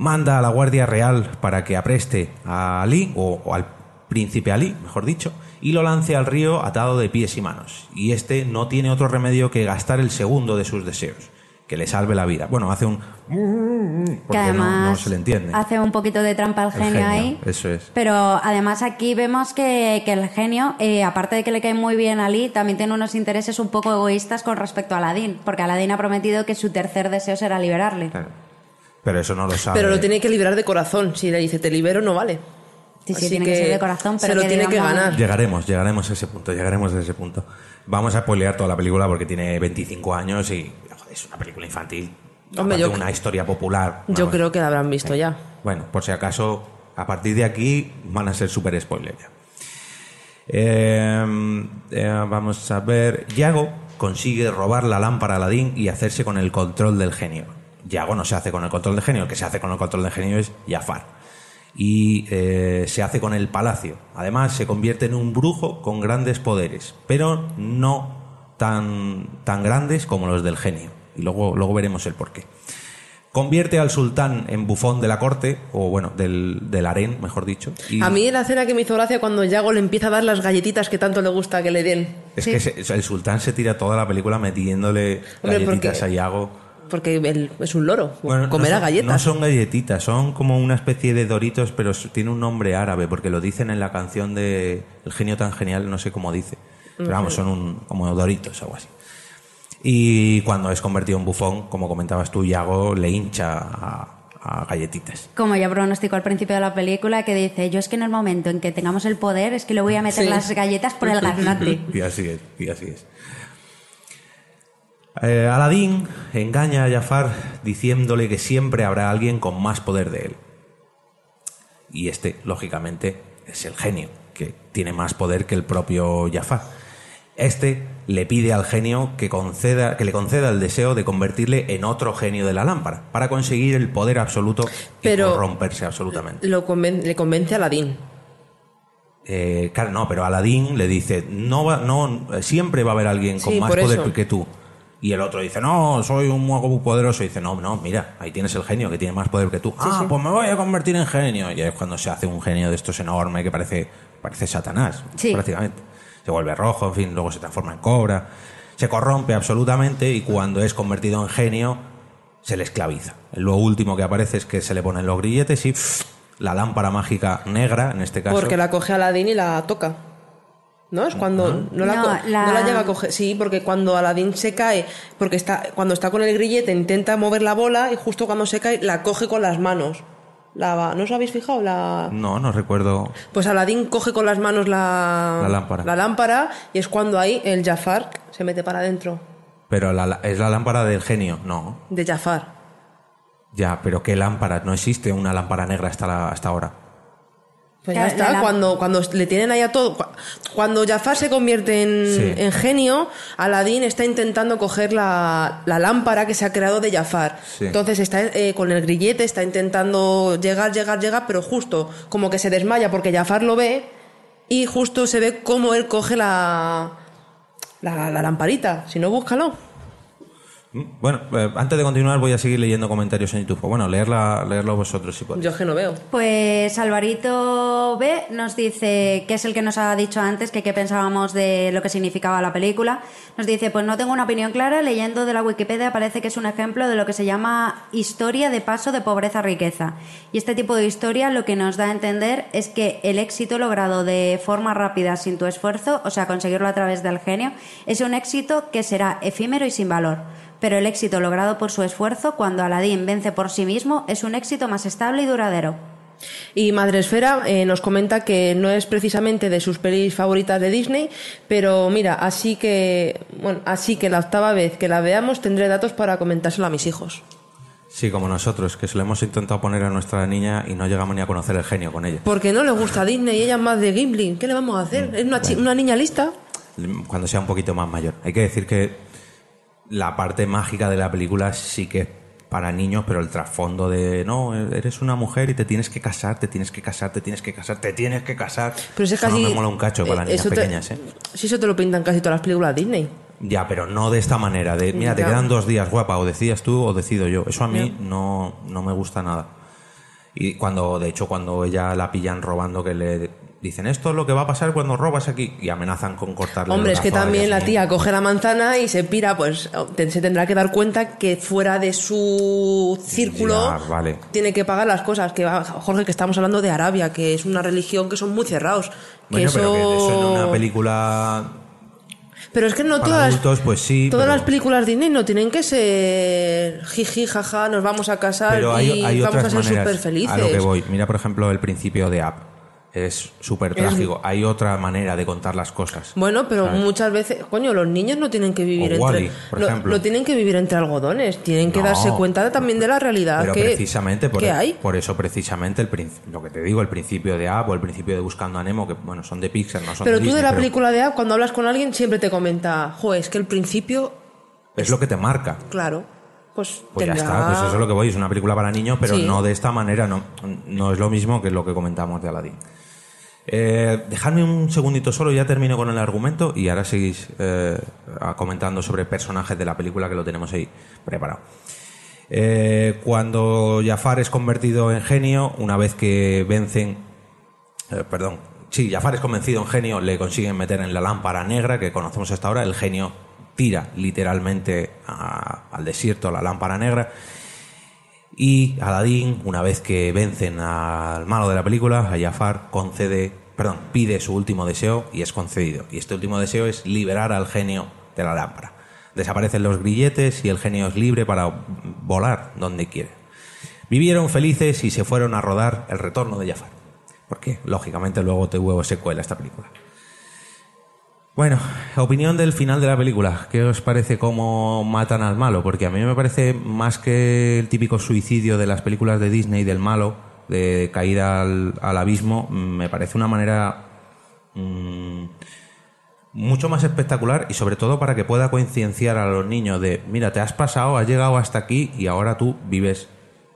Speaker 2: Manda a la Guardia Real para que apreste a Ali, o, o al príncipe Ali, mejor dicho, y lo lance al río atado de pies y manos. Y este no tiene otro remedio que gastar el segundo de sus deseos, que le salve la vida. Bueno, hace un...
Speaker 4: que
Speaker 2: Porque no-
Speaker 4: además
Speaker 2: no, se le entiende.
Speaker 4: hace un poquito de trampa al genio, ahí.
Speaker 2: Eso es.
Speaker 4: Pero además aquí vemos que, que el genio, eh, aparte de que le cae muy bien a Ali, también tiene unos intereses un poco egoístas con respecto a Aladín, porque Aladín ha prometido que su tercer deseo será liberarle.
Speaker 2: Pero eso no lo sabe.
Speaker 3: Pero lo tiene que liberar de corazón. Si le dice te libero, no vale.
Speaker 4: Sí, sí,
Speaker 3: Así
Speaker 4: tiene que ser de corazón, pero
Speaker 3: se lo
Speaker 4: que
Speaker 3: tiene que ganar.
Speaker 2: Llegaremos, llegaremos a ese punto, llegaremos a ese punto. Vamos a spoilear toda la película porque tiene 25 años y joder, es una película infantil.
Speaker 3: Hombre, yo-
Speaker 2: una historia popular.
Speaker 3: Yo
Speaker 2: Vamos.
Speaker 3: creo que la habrán visto ya.
Speaker 2: Bueno, por si acaso, a partir de aquí van a ser super spoilers ya. Eh, eh, vamos a ver. Yago consigue robar la lámpara a Aladín y hacerse con el control del genio. Yago no se hace con el control del genio, el que se hace con el control del genio es Jafar. Y eh, se hace con el palacio. Además, se convierte en un brujo con grandes poderes, pero no tan, tan grandes como los del genio. Y luego, luego veremos el porqué. Convierte al sultán en bufón de la corte, o bueno, del, del harén, mejor dicho. y-
Speaker 3: A mí la escena que me hizo gracia cuando Yago le empieza a dar las galletitas que tanto le gusta que le den.
Speaker 2: Es que se- el sultán se tira toda la película metiéndole
Speaker 3: Hombre,
Speaker 2: galletitas a Yago.
Speaker 3: Porque él es un loro.
Speaker 2: Bueno,
Speaker 3: comerá
Speaker 2: no son,
Speaker 3: galletas.
Speaker 2: No son galletitas, son como una especie de doritos, pero tiene un nombre árabe, porque lo dicen en la canción de El genio tan genial, no sé cómo dice. Pero vamos, son un, como doritos, algo así. Y cuando es convertido en bufón, como comentabas tú, Yago le hincha a, a galletitas.
Speaker 4: Como ya pronosticó al principio de la película, que dice, yo es que en el momento en que tengamos el poder es que le voy a meter
Speaker 3: Sí.
Speaker 4: las galletas por el garnate.
Speaker 2: Y así es, y así es. Eh, Aladín engaña a Jafar diciéndole que siempre habrá alguien con más poder de él. Y este, lógicamente, es el genio, que tiene más poder que el propio Jafar. Este le pide al genio que, conceda, que le conceda el deseo de convertirle en otro genio de la lámpara, para conseguir el poder absoluto
Speaker 3: Pero-
Speaker 2: y corromperse absolutamente.
Speaker 3: Lo conven- le convence a Aladín.
Speaker 2: Eh, claro, no, pero Aladín le dice, no, va, no, siempre va a haber alguien con
Speaker 3: Sí,
Speaker 2: más poder
Speaker 3: eso.
Speaker 2: que tú. Y el otro dice, no, soy un mago muy poderoso. Y dice, no, no, mira, ahí tienes el genio que tiene más poder que tú. ah, pues me voy a convertir en genio. Y es cuando se hace un genio de estos enorme que parece, parece Satanás,
Speaker 4: Sí.
Speaker 2: prácticamente. Se vuelve rojo, en fin, luego se transforma en cobra. Se corrompe absolutamente y cuando es convertido en genio, se le esclaviza. Lo último que aparece es que se le ponen los grilletes y pff, la lámpara mágica negra, en este caso.
Speaker 3: Porque la coge Aladín y la toca. ¿No? Es cuando no la,
Speaker 4: No, la-
Speaker 3: no la llega a coger. Sí, porque cuando Aladín se cae, porque está, cuando está con el grillete intenta mover la bola y justo cuando se cae la coge con las manos. La, ¿No os habéis fijado? La...
Speaker 2: No, no recuerdo.
Speaker 3: Pues Aladín coge con las manos la,
Speaker 2: La lámpara.
Speaker 3: la lámpara y es cuando ahí el Jafar se mete para adentro.
Speaker 2: Pero la- es la lámpara del genio, no.
Speaker 3: De Jafar.
Speaker 2: Ya, pero ¿qué lámpara? No existe una lámpara negra hasta, la- hasta ahora.
Speaker 3: Pues ya está,
Speaker 4: la
Speaker 3: cuando, cuando le tienen ahí a todo. cu- Cuando Jafar se convierte en,
Speaker 2: Sí.
Speaker 3: en genio, Aladín está intentando coger la, la lámpara que se ha creado de Jafar.
Speaker 2: Sí.
Speaker 3: Entonces está eh, con el grillete, está intentando llegar, llegar, llegar, pero justo como que se desmaya porque Jafar lo ve y justo se ve cómo él coge la, la, la lamparita. Si no, búscalo.
Speaker 2: Bueno, eh, antes de continuar voy a seguir leyendo comentarios en YouTube. Bueno, leerla, leerlo vosotros si podéis.
Speaker 3: Yo es que no veo.
Speaker 4: Pues Alvarito B nos dice, que es el que nos ha dicho antes, que qué pensábamos de lo que significaba la película. Nos dice, pues no tengo una opinión clara, leyendo de la Wikipedia parece que es un ejemplo de lo que se llama historia de paso de pobreza a riqueza. Y este tipo de historia lo que nos da a entender es que el éxito logrado de forma rápida sin tu esfuerzo, o sea, conseguirlo a través del genio, es un éxito que será efímero y sin valor. Pero el éxito logrado por su esfuerzo, cuando Aladín vence por sí mismo, es un éxito más estable y duradero.
Speaker 3: Y Madresfera eh, nos comenta que no es precisamente de sus pelis favoritas de Disney, pero mira, así que, bueno, así que la octava vez que la veamos tendré datos para comentárselo a mis hijos.
Speaker 2: Sí, como nosotros, que se lo hemos intentado poner a nuestra niña y no llegamos ni a conocer el genio con ella.
Speaker 3: Porque no le gusta Disney y ella es más de Ghibli. ¿Qué le vamos a hacer? Es una, chi- una niña lista.
Speaker 2: Cuando sea un poquito más mayor. Hay que decir que la parte mágica de la película sí que es para niños, pero el trasfondo de no, eres una mujer y te tienes que casar, te tienes que casar, te tienes que casar, te tienes que casar.
Speaker 3: Pero eso es
Speaker 2: Eso no
Speaker 3: casi-
Speaker 2: me mola un cacho para las
Speaker 3: eh,
Speaker 2: niñas
Speaker 3: te-
Speaker 2: pequeñas, ¿eh?
Speaker 3: Si eso te lo pintan casi todas las películas Disney.
Speaker 2: Ya, pero no de esta manera, de mira, te quedan dos días, guapa, o decidas tú o decido yo. Eso a mí no, no me gusta nada. Y cuando, de hecho, cuando ella la pillan robando, que le dicen esto es lo que va a pasar cuando robas aquí y amenazan con cortarle
Speaker 3: Hombre,
Speaker 2: el
Speaker 3: es que
Speaker 2: brazo
Speaker 3: también la tía coge la manzana y se pira, pues se tendrá que dar cuenta que fuera de su círculo
Speaker 2: Ya, vale.
Speaker 3: tiene que pagar las cosas. Que Jorge, que estamos hablando de Arabia, que es una religión que son muy cerrados. Que
Speaker 2: Bueno,
Speaker 3: eso...
Speaker 2: pero que eso en una película
Speaker 3: Pero es que no todas,
Speaker 2: adultos, pues sí.
Speaker 3: todas
Speaker 2: pero-
Speaker 3: las películas Disney no tienen que ser jiji, jaja, nos vamos a casar
Speaker 2: hay,
Speaker 3: y
Speaker 2: hay
Speaker 3: vamos a ser súper felices.
Speaker 2: a lo que voy. Mira, por ejemplo, el principio de App. Es súper
Speaker 3: Es-
Speaker 2: trágico. Hay otra manera de contar las cosas.
Speaker 3: Bueno, pero
Speaker 2: ¿sabes?
Speaker 3: muchas veces, coño, los niños no tienen que vivir
Speaker 2: O
Speaker 3: entre
Speaker 2: por
Speaker 3: tienen que vivir entre algodones, tienen que
Speaker 2: No.
Speaker 3: darse cuenta de- también de la realidad
Speaker 2: Pero
Speaker 3: que,
Speaker 2: precisamente por,
Speaker 3: que hay.
Speaker 2: por eso precisamente el lo que te digo, el principio de App o el principio de Buscando a Nemo, que bueno, son de Pixar, no son
Speaker 3: Pero
Speaker 2: de
Speaker 3: tú de
Speaker 2: Disney,
Speaker 3: la
Speaker 2: pero
Speaker 3: película de App, cuando hablas con alguien, siempre te comenta, jo, es que el principio,
Speaker 2: es lo que te marca.
Speaker 3: claro, pues,
Speaker 2: Pues ya está, pues eso es lo que voy, es una película para niños, pero
Speaker 3: Sí.
Speaker 2: no de esta manera, no, no es lo mismo que lo que comentamos de Aladdin. Eh, dejadme un segundito solo, ya termino con el argumento y ahora seguís eh, comentando sobre personajes de la película que lo tenemos ahí preparado. Eh, cuando Jafar es convertido en genio, una vez que vencen, eh, perdón, sí, Jafar es convencido en genio, le consiguen meter en la lámpara negra que conocemos hasta ahora, el genio tira literalmente al desierto la lámpara negra y Aladdin, una vez que vencen al malo de la película, a Jafar, concede, perdón, pide su último deseo y es concedido. Y este último deseo es liberar al genio de la lámpara. Desaparecen los grilletes y el genio es libre para volar donde quiere. Vivieron felices y se fueron a rodar El retorno de Jafar. Porque, lógicamente, luego te huevo secuela esta película. Bueno, opinión del final de la película. ¿Qué os parece cómo matan al malo? Porque a mí me parece más que el típico suicidio de las películas de Disney del malo, de caída al, abismo, mm, me parece una manera mm, mucho más espectacular y sobre todo para que pueda concienciar a los niños de, mira, te has pasado, has llegado hasta aquí y ahora tú vives,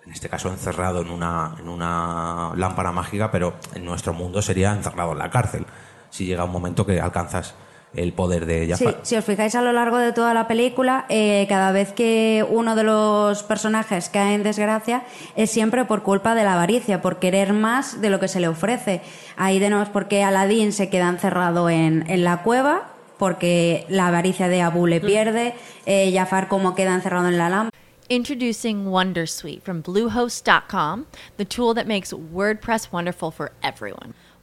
Speaker 2: en este caso encerrado en una, en una lámpara mágica, pero en nuestro mundo sería encerrado en la cárcel, si llega un momento que alcanzas el poder de
Speaker 4: Sí,
Speaker 2: Jafar.
Speaker 4: si os fijáis a lo largo de toda la película, eh, cada vez que uno de los personajes cae en desgracia es siempre por culpa de la avaricia, por querer más de lo que se le ofrece. Ahí tenemos por qué Aladín se queda encerrado en, en la cueva, porque la avaricia de Abu le pierde, eh, Jafar como queda encerrado en la lámpara.
Speaker 11: Introducing Wondersuite from Bluehost.com, the tool that makes WordPress wonderful for everyone.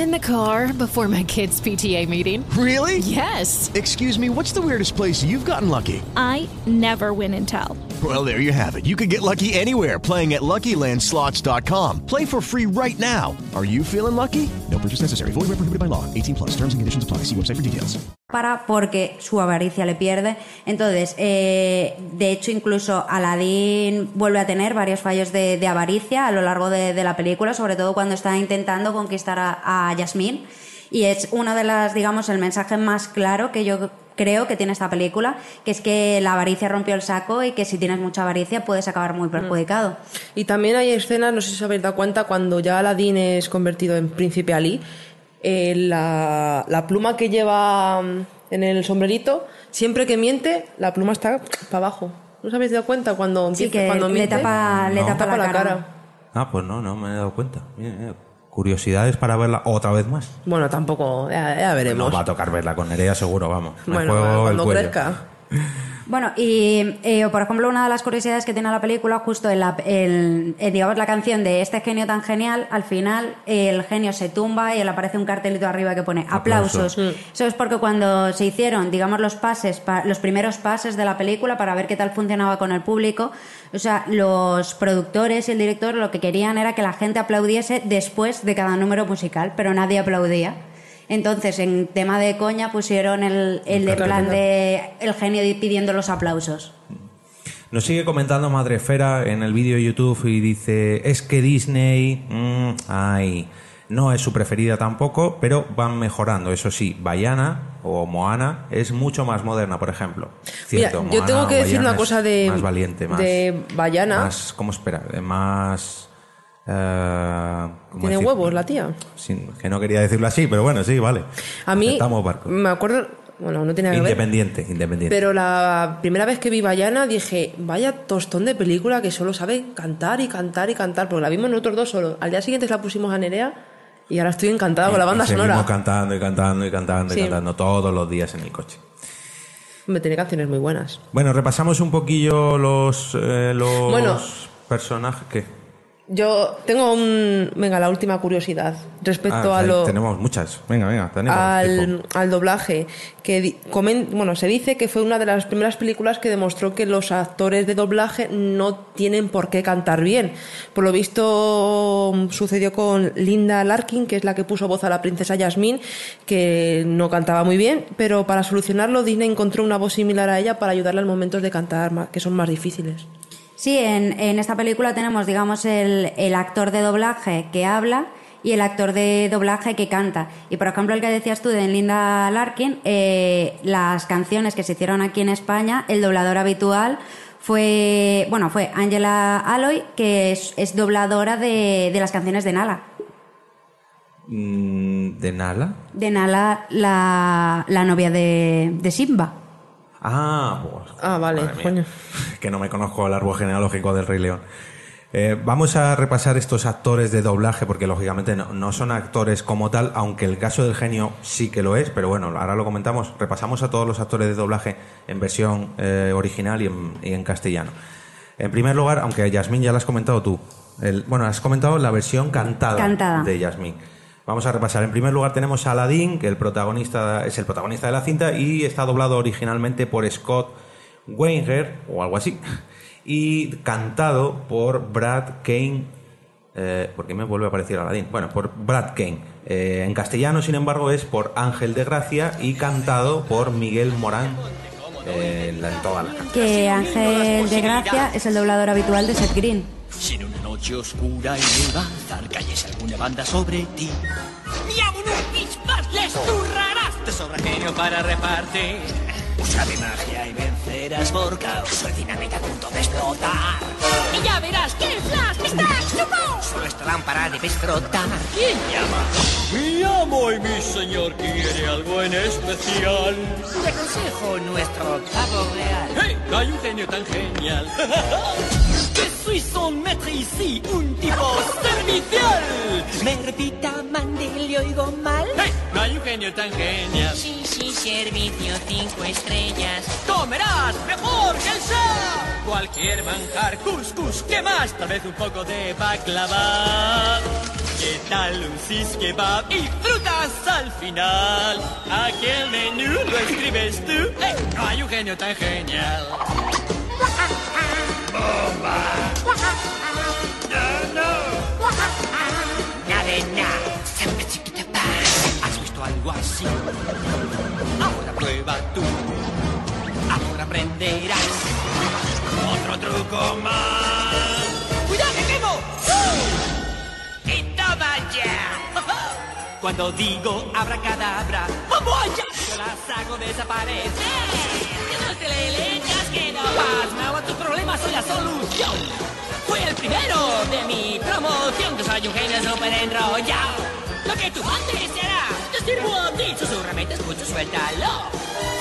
Speaker 13: In the car before my kids' PTA meeting.
Speaker 12: Really?
Speaker 13: Yes.
Speaker 12: Excuse me, what's the weirdest place you've gotten lucky?
Speaker 14: I never win and tell.
Speaker 12: Well, there you have it. You can get lucky anywhere playing at LuckyLandSlots.com. Play for free right now. Are you feeling lucky? No purchase necessary. Void where prohibited by law. 18 plus. Terms and conditions apply. See website for details.
Speaker 4: para porque su avaricia le pierde. Entonces, eh, de hecho, incluso Aladdin vuelve a tener varios fallos de, de avaricia a lo largo de, de la película, sobre todo cuando está intentando conquistar a, a Yasmín. Y es uno de las, digamos, el mensaje más claro que yo creo que tiene esta película, que es que la avaricia rompió el saco y que si tienes mucha avaricia puedes acabar muy perjudicado.
Speaker 3: Y también hay escenas, no sé si os habéis dado cuenta, cuando ya Aladdin es convertido en príncipe Ali, eh, la, la pluma que lleva mm, en el sombrerito, siempre que miente, la pluma está para abajo. ¿No os habéis dado cuenta cuando,
Speaker 4: Sí,
Speaker 3: empieza-
Speaker 4: que
Speaker 3: cuando
Speaker 4: le
Speaker 3: miente?
Speaker 4: tapa- le
Speaker 3: No.
Speaker 4: tapa la cara.
Speaker 2: Ah, pues no, no me he dado cuenta. Mira, mira. Curiosidades para verla otra vez más.
Speaker 3: Bueno, tampoco, ya, ya veremos.
Speaker 2: No va a tocar verla con Nerea seguro, vamos. Me
Speaker 3: bueno,
Speaker 2: juego el
Speaker 3: cuando
Speaker 2: cuello.
Speaker 3: crezca.
Speaker 4: Bueno, y eh, por ejemplo, una de las curiosidades que tiene la película, justo en la, el- eh, digamos, la canción de este genio tan genial, al final eh, el genio se tumba y le aparece un cartelito arriba que pone aplausos.
Speaker 2: Aplausos.
Speaker 4: Eso es porque cuando se hicieron, digamos, los pases, pa- los primeros pases de la película para ver qué tal funcionaba con el público, o sea, los productores y el director lo que querían era que la gente aplaudiese después de cada número musical, pero nadie aplaudía. Entonces, en tema de coña pusieron el, el de plan de el genio pidiendo los aplausos.
Speaker 2: Nos sigue comentando Madrefera en el vídeo de YouTube y dice, es que Disney, mm, ay, no es su preferida tampoco, pero van mejorando. Eso sí, Bayana o Moana es mucho más moderna, por ejemplo. Cierto,
Speaker 3: Mira, yo
Speaker 2: Moana
Speaker 3: tengo que decir
Speaker 2: Bayana
Speaker 3: una cosa de,
Speaker 2: Más valiente, más...
Speaker 3: de Bayana.
Speaker 2: Más, ¿cómo espera? Más... ¿cómo
Speaker 3: Tiene
Speaker 2: decir?
Speaker 3: huevos la tía.
Speaker 2: Sin- que no quería decirlo así, pero bueno, sí, vale.
Speaker 3: A mí,
Speaker 2: barco.
Speaker 3: me acuerdo, bueno, no tenía que ver,
Speaker 2: Independiente, independiente.
Speaker 3: pero la primera vez que vi Bayana dije, vaya tostón de película que solo sabe cantar y cantar y cantar, porque la vimos nosotros dos solo. Al día siguiente la pusimos a Nerea y ahora estoy encantada con la banda
Speaker 2: Y
Speaker 3: sonora.
Speaker 2: cantando y cantando y cantando
Speaker 3: Sí.
Speaker 2: y cantando todos los días en el coche.
Speaker 3: Me tiene canciones muy buenas.
Speaker 2: Bueno, repasamos un poquillo los, eh, los
Speaker 3: Bueno.
Speaker 2: personajes que...
Speaker 3: Yo tengo un, venga, la última curiosidad respecto
Speaker 2: Ah,
Speaker 3: a lo
Speaker 2: Tenemos muchas. Venga, venga, tenemos.
Speaker 3: al, al doblaje que comen- bueno se dice que fue una de las primeras películas que demostró que los actores de doblaje no tienen por qué cantar bien por lo visto mm, sucedió con Linda Larkin que es la que puso voz a la princesa Jasmine que no cantaba muy bien pero para solucionarlo Disney encontró una voz similar a ella para ayudarla en momentos de cantar que son más difíciles
Speaker 4: Sí, en, en esta película tenemos, digamos, el, el actor de doblaje que habla y el actor de doblaje que canta. Y por ejemplo, el que decías tú de Linda Larkin, eh, las canciones que se hicieron aquí en España, el doblador habitual fue, bueno, fue Angela Aloy, que es, es dobladora de, de las canciones de Nala.
Speaker 2: Mm, ¿De Nala?
Speaker 4: De Nala, la, la novia de, de Simba.
Speaker 2: Ah, pues,
Speaker 3: ah vale coño.
Speaker 2: que no me conozco el árbol genealógico del Rey León. Eh, vamos a repasar estos actores de doblaje porque lógicamente no, no son actores como tal, aunque el caso del genio sí que lo es, pero bueno, ahora lo comentamos. Repasamos a todos los actores de doblaje en versión eh, original y en, y en castellano. En primer lugar, aunque Yasmín ya lo has comentado tú, el- bueno, has comentado la versión cantada,
Speaker 4: Cantada.
Speaker 2: de Yasmín. Vamos a repasar. En primer lugar tenemos a Aladdin, que el protagonista es el protagonista de la cinta y está doblado originalmente por Scott Weinger o algo así y cantado por Brad Kane. Eh, ¿Por qué me vuelve a aparecer Aladdin? Bueno, por Brad Kane. Eh, en castellano, sin embargo, es por Ángel de Gracia y cantado por Miguel Morán eh, en todas las.
Speaker 4: Que Ángel de Gracia es el doblador habitual de Seth Green.
Speaker 15: Si en una noche oscura y nevada cayese alguna banda sobre ti,
Speaker 8: ¡Y aún un les zurrarás!
Speaker 15: te sobra genio para repartir. Usa de magia y vencerás por caos. El dinamita a punto de explotar.
Speaker 16: Y ya verás que el flash está chupo.
Speaker 15: Solo esta lámpara debes frotar.
Speaker 16: ¿Quién llama?
Speaker 15: Mi amo y mi señor quiere algo en especial. Te aconsejo nuestro pavo real.
Speaker 16: ¡Hey! Hay un genio tan genial. soy son maître ici, un tipo servicial.
Speaker 15: Me repita, mande, le oigo mal.
Speaker 16: ¡Hey! No hay un genio tan genial.
Speaker 15: Sí, sí, servicio cinco estrellas.
Speaker 16: Comerás mejor que el chef. Cualquier manjar, couscous, ¿qué más? Tal vez un poco de baklava. ¿Qué tal un cis kebab y frutas al final? Aquí el menú lo escribes tú. ¡Hey! No hay un genio tan genial.
Speaker 15: ¡Bomba!
Speaker 16: ¡No, no!
Speaker 15: Nada nada. Samba chiquita pa.
Speaker 16: ¿Has visto algo así? Ahora prueba tú. Ahora aprenderás. Otro truco más. ¡Cuidado que quemo! ¡Uh!
Speaker 15: Y toma ya.
Speaker 16: Cuando digo abracadabra, ¡vamos allá! Yo las hago desaparecer. Que no te le leñas que no pasma a tus problemas, soy la solución. Fui el primero de mi promoción, que soy un genio súper enrollado. Lo que tú mandes será, te sirvo a ti, escucho, suéltalo.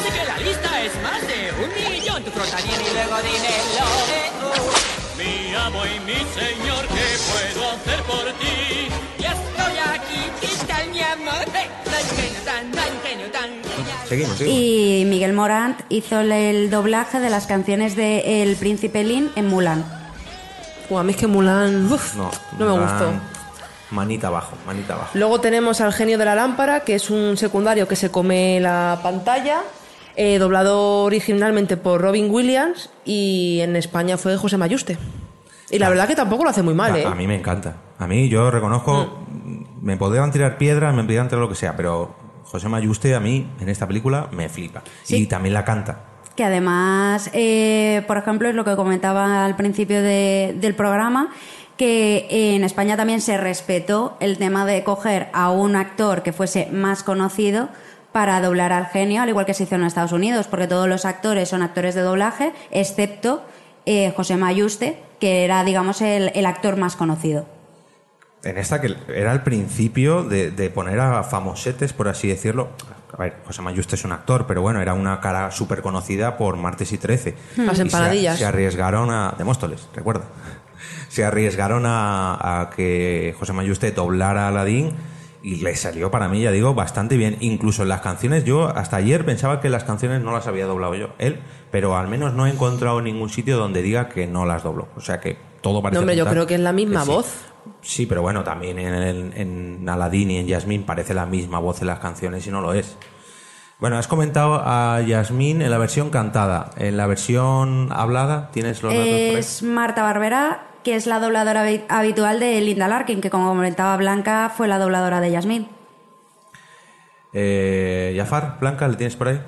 Speaker 16: Sé que la lista es más de un millón, tu frota y luego dímelo. Eh, oh. Mi amo y mi señor, ¿qué puedo hacer por ti?
Speaker 2: Seguimos, seguimos.
Speaker 4: Y Miguel Morant hizo el doblaje de las canciones de El Príncipe Lin en Mulan.
Speaker 3: Buah, a mí es que Mulan uf,
Speaker 2: No,
Speaker 3: no me
Speaker 2: Mulan,
Speaker 3: gustó.
Speaker 2: Manita abajo, manita abajo.
Speaker 3: Luego tenemos al genio de la lámpara, que es un secundario que se come la pantalla, eh, doblado originalmente por Robin Williams y en España fue José Mayuste. Y la verdad que tampoco lo hace muy mal,
Speaker 2: a,
Speaker 3: ¿eh?
Speaker 2: a mí me encanta. A mí, yo reconozco,
Speaker 3: Mm.
Speaker 2: me podrían tirar piedras, me podrían tirar lo que sea, pero José Mayuste a mí, en esta película, me flipa. Y también la canta.
Speaker 4: Que además, eh, por ejemplo, es lo que comentaba al principio de- del programa, que en España también se respetó el tema de coger a un actor que fuese más conocido para doblar al genio, al igual que se hizo en Estados Unidos, porque todos los actores son actores de doblaje, excepto eh, José Mayuste, que era, digamos, el, el actor más conocido.
Speaker 2: En esta que era el principio de, de poner a famosetes, por así decirlo. A ver, José Mayuste es un actor, pero bueno, era una cara súper conocida por Martes y Trece.
Speaker 3: Las
Speaker 2: Y se-
Speaker 3: empanadillas.
Speaker 2: Se, arriesgaron a... De Móstoles, recuerda. Se arriesgaron a, a que José Mayuste doblara a Aladín y le salió para mí, ya digo, bastante bien. Incluso en las canciones, yo hasta ayer pensaba que las canciones no las había doblado yo, él, pero al menos no he encontrado ningún sitio donde diga que no las dobló. O sea que todo parece
Speaker 3: No, hombre, yo creo que es la misma voz.
Speaker 2: Sí, pero bueno, también en, el- en Aladdin y en Yasmín parece la misma voz en las canciones y no lo es. Bueno, has comentado a Yasmín en la versión cantada. En la versión hablada, ¿tienes los datos por ahí?
Speaker 4: Es Marta Barbera, que es la dobladora habi- habitual de Linda Larkin, que como comentaba Blanca, fue la dobladora de Yasmín.
Speaker 2: Eh, Jafar, Blanca, ¿le tienes por ahí?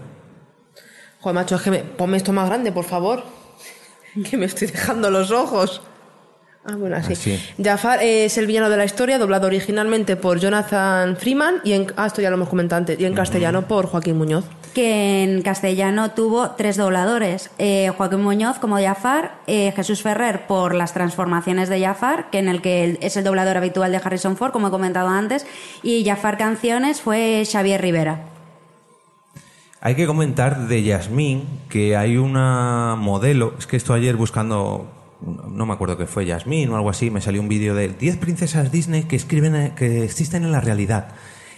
Speaker 3: Joder, macho, es que me... ponme esto más grande, por favor. que me estoy dejando los ojos. Ah, bueno, así.
Speaker 2: Así.
Speaker 3: Jafar es el villano de la historia, doblado originalmente por Jonathan Freeman y en... Ah, esto ya lo hemos comentado antes. Y en castellano por Joaquín Muñoz.
Speaker 4: que en castellano tuvo tres dobladores. Eh, Joaquín Muñoz como Jafar, eh, Jesús Ferrer por las transformaciones de Jafar, que en el que es el doblador habitual de Harrison Ford, como he comentado antes, y Jafar Canciones fue Xavier Rivera.
Speaker 2: Hay que comentar de Yasmín que hay una modelo. Es que esto ayer buscando. No me acuerdo qué fue Yasmín o algo así. Me salió un vídeo de 10 princesas Disney que escriben que existen en la realidad.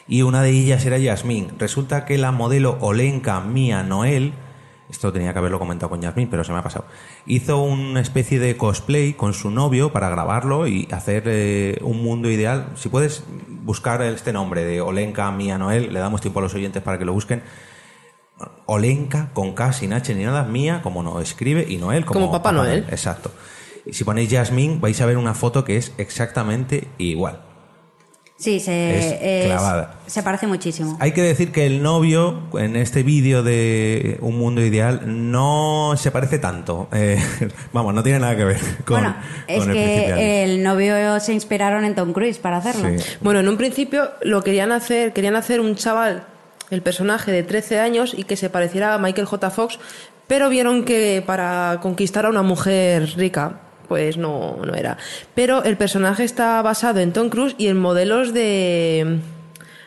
Speaker 2: Y una de ellas era Yasmín. Resulta que la modelo Olenka Mía Noel. Esto tenía que haberlo comentado con Yasmín, pero se me ha pasado. Hizo una especie de cosplay con su novio para grabarlo y hacer eh, un mundo ideal. Si puedes buscar este nombre de Olenka Mía Noel, le damos tiempo a los oyentes para que lo busquen. Olenka con K sin H ni nada, Mía como no escribe y Noel como,
Speaker 3: Como Papá Noel.
Speaker 2: Exacto. Y si ponéis Yasmín vais a ver una foto que es exactamente igual.
Speaker 4: Sí, se,
Speaker 2: Es
Speaker 4: es-
Speaker 2: clavada.
Speaker 4: se parece muchísimo.
Speaker 2: Hay que decir que el novio en este vídeo de Un Mundo Ideal no se parece tanto. Eh, vamos, no tiene nada que ver con,
Speaker 4: bueno, es
Speaker 2: con el
Speaker 4: que el novio se inspiraron en Tom Cruise para hacerlo.
Speaker 3: Bueno, en un principio lo querían hacer, querían hacer un chaval el personaje de 13 años y que se pareciera a Michael J. Fox, pero vieron que para conquistar a una mujer rica, pues no, no era. Pero el personaje está basado en Tom Cruise y en modelos de...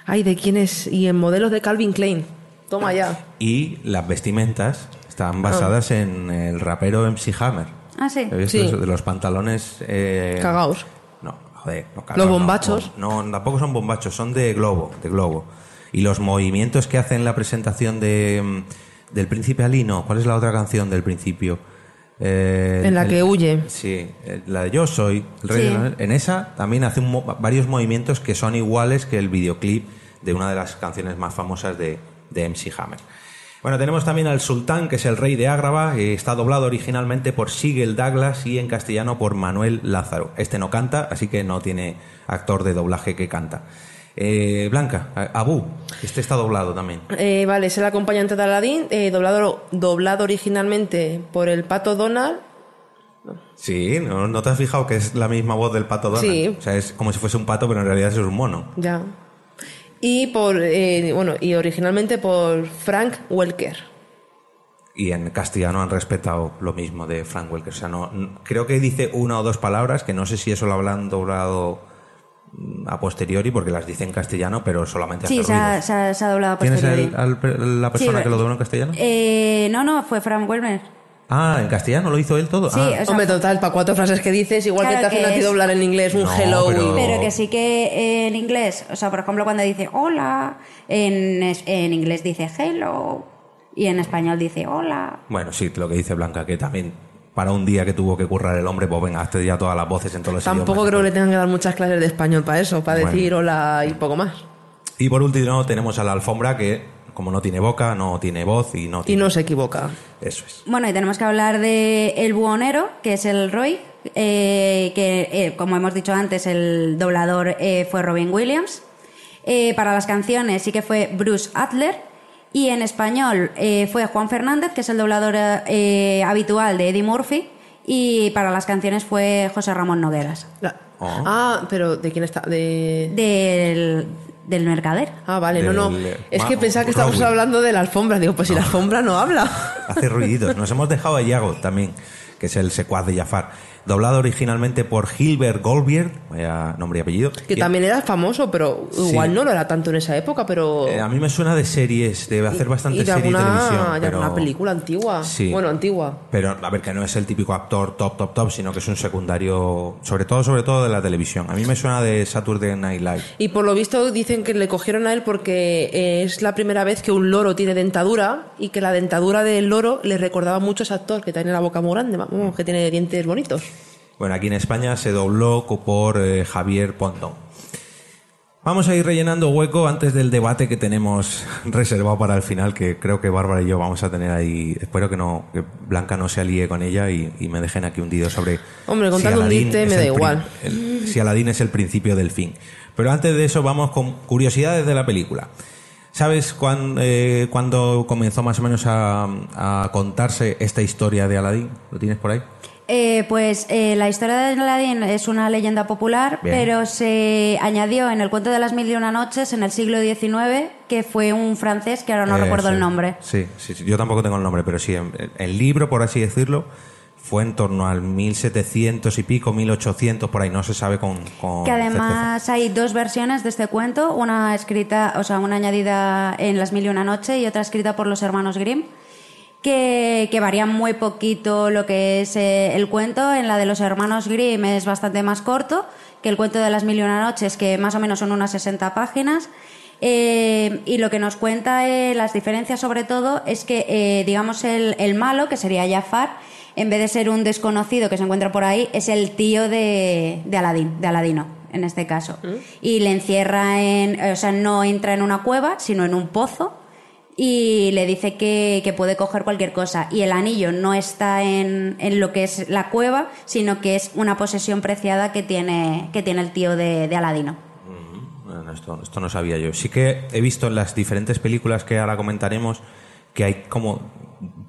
Speaker 3: Ay, ¿de quién es? Y en modelos de Calvin Klein. Toma ya.
Speaker 2: Y las vestimentas están basadas en el rapero MC Hammer.
Speaker 4: Ah, sí.
Speaker 2: ¿He visto eso de los pantalones... Eh,
Speaker 3: Cagaos.
Speaker 2: No, joder, no cagaos,
Speaker 3: Los bombachos.
Speaker 2: No, no, tampoco son bombachos, son de globo, de globo. Y los movimientos que hacen la presentación de mm, del Príncipe Alino, ¿cuál es la otra canción del principio? Eh,
Speaker 3: En la
Speaker 2: el-
Speaker 3: que huye.
Speaker 2: Sí, eh, la de Yo soy el rey
Speaker 3: Sí.
Speaker 2: de la- En esa también hace un varios movimientos que son iguales que el videoclip de una de las canciones más famosas de, de MC Hammer. Bueno, tenemos también al Sultán, que es el rey de Ágrava, eh, está doblado originalmente por Sigel Douglas y en castellano por Manuel Lázaro. Este no canta, así que no tiene actor de doblaje que canta. Eh, Blanca, Abu, este está doblado también.
Speaker 3: Eh, vale, es el acompañante de Aladdin, eh, doblado, doblado originalmente por el pato Donald.
Speaker 2: Sí, ¿no, no te has fijado que es la misma voz del pato Donald?
Speaker 3: Sí.
Speaker 2: O sea, es como si fuese un pato, pero en realidad es un mono.
Speaker 3: Ya. Y por eh, bueno, y originalmente por Frank Welker.
Speaker 2: Y en castellano han respetado lo mismo de Frank Welker. O sea, no, creo que dice una o dos palabras que no sé si eso lo habrán doblado a posteriori porque las dice en castellano, pero solamente
Speaker 4: Sí, se ha, se ha- se ha doblado a
Speaker 2: ¿Tienes
Speaker 4: posteriori.
Speaker 2: el- al per- la persona
Speaker 4: Sí,
Speaker 2: que lo dobló en castellano?
Speaker 4: Eh, no, no, fue Frank Welmer.
Speaker 2: Ah, en castellano lo hizo él todo.
Speaker 4: Sí,
Speaker 2: Ah.
Speaker 4: o sea,
Speaker 3: Hombre, total, para cuatro frases que dices, igual
Speaker 4: Claro
Speaker 3: que te hacen
Speaker 4: que
Speaker 3: a ti
Speaker 4: es-
Speaker 3: doblar en inglés un
Speaker 2: No,
Speaker 3: hello.
Speaker 2: pero-
Speaker 3: y-
Speaker 4: Pero que sí que eh, en inglés, o sea, por ejemplo, cuando dice hola, en, en inglés dice hello y en español dice hola.
Speaker 2: Bueno, sí, lo que dice Blanca, que también para un día que tuvo que currar el hombre, pues venga, hazte ya todas las voces en todos los
Speaker 3: Tampoco
Speaker 2: idiomas.
Speaker 3: creo que le tengan que dar muchas clases de español para eso, para
Speaker 2: Bueno.
Speaker 3: decir hola y poco más.
Speaker 2: Y por último tenemos a la alfombra que, como no tiene boca, no tiene voz y no
Speaker 3: Y
Speaker 2: tiene...
Speaker 3: no se equivoca.
Speaker 2: Eso es.
Speaker 4: Bueno, y tenemos que hablar de El Buhonero, que es el Roy, eh, que eh, como hemos dicho antes, el doblador eh, fue Robin Williams. Eh, para las canciones sí que fue Bruce Adler. Y en español eh, fue Juan Fernández, que es el doblador eh, habitual de Eddie Murphy. Y para las canciones fue José Ramón Nogueras,
Speaker 3: La- Ah, pero ¿de quién está? De...
Speaker 4: del, del Mercader.
Speaker 3: Ah, vale, no, no. Es
Speaker 2: Ma-
Speaker 3: que pensaba que estábamos hablando de la alfombra. Digo, pues si la alfombra no habla.
Speaker 2: Hace ruiditos. Nos hemos dejado a Yago también, que es el secuaz de Jafar. Doblado originalmente por Gilbert Goldberg, vaya nombre y apellido.
Speaker 3: Que
Speaker 2: Y-
Speaker 3: también era famoso, pero igual
Speaker 2: Sí.
Speaker 3: no lo era tanto en esa época, pero...
Speaker 2: eh, a mí me suena de series, de hacer bastante
Speaker 3: y de
Speaker 2: televisión.
Speaker 3: de
Speaker 2: pero...
Speaker 3: alguna película antigua.
Speaker 2: Sí.
Speaker 3: Bueno, antigua.
Speaker 2: Pero a ver, que no es el típico actor top, top, top, sino que es un secundario, sobre todo, sobre todo de la televisión. A mí me suena de Saturday Night Live.
Speaker 3: Y por lo visto dicen que le cogieron a él porque es la primera vez que un loro tiene dentadura y que la dentadura del loro le recordaba mucho a ese actor que tiene la boca muy grande, que tiene dientes bonitos.
Speaker 2: Bueno, aquí en España se dobló por eh, Javier Pontón. Vamos a ir rellenando hueco antes del debate que tenemos reservado para el final, que creo que Bárbara y yo vamos a tener ahí. Espero que no, que Blanca no se alíe con ella y, y me dejen aquí hundido sobre.
Speaker 3: Hombre, contando diste
Speaker 2: es
Speaker 3: me da igual.
Speaker 2: el- si Aladín es el principio del fin. Pero antes de eso vamos con curiosidades de la película. ¿Sabes eh, cuándo comenzó más o menos a, a contarse esta historia de Aladín? ¿Lo tienes por ahí?
Speaker 4: Eh, pues eh, la historia de Aladdin es una leyenda popular,
Speaker 2: Bien.
Speaker 4: pero se añadió en el cuento de las mil y una noches en el siglo XIX, que fue un francés que ahora no
Speaker 2: Eh,
Speaker 4: recuerdo
Speaker 2: sí.
Speaker 4: el nombre.
Speaker 2: Sí, sí, sí, yo tampoco tengo el nombre, pero sí, el libro, por así decirlo, fue en torno al 1700 y pico, 1800, por ahí, no se sabe con, con
Speaker 4: Que
Speaker 2: certeza.
Speaker 4: además hay dos versiones de este cuento, una escrita, o sea, una añadida en Las Mil y Una Noche y otra escrita por los hermanos Grimm, que, que varían muy poquito lo que es eh, el cuento. En la de los hermanos Grimm es bastante más corto que el cuento de Las Mil y Una Noches, que más o menos son unas 60 páginas. Eh, y lo que nos cuenta eh, las diferencias sobre todo es que, digamos, el, el malo, que sería Jafar, en vez de ser un desconocido que se encuentra por ahí, es el tío de, de Aladín, de Aladino, en este caso. Y le encierra en, o sea, no entra en una cueva, sino en un pozo. Y le dice que, que puede coger cualquier cosa. Y el anillo no está en, en lo que es la cueva, sino que es una posesión preciada que tiene, que tiene el tío de, Aladino.
Speaker 2: Esto, esto no sabía yo. Sí que he visto en las diferentes películas que ahora comentaremos que hay como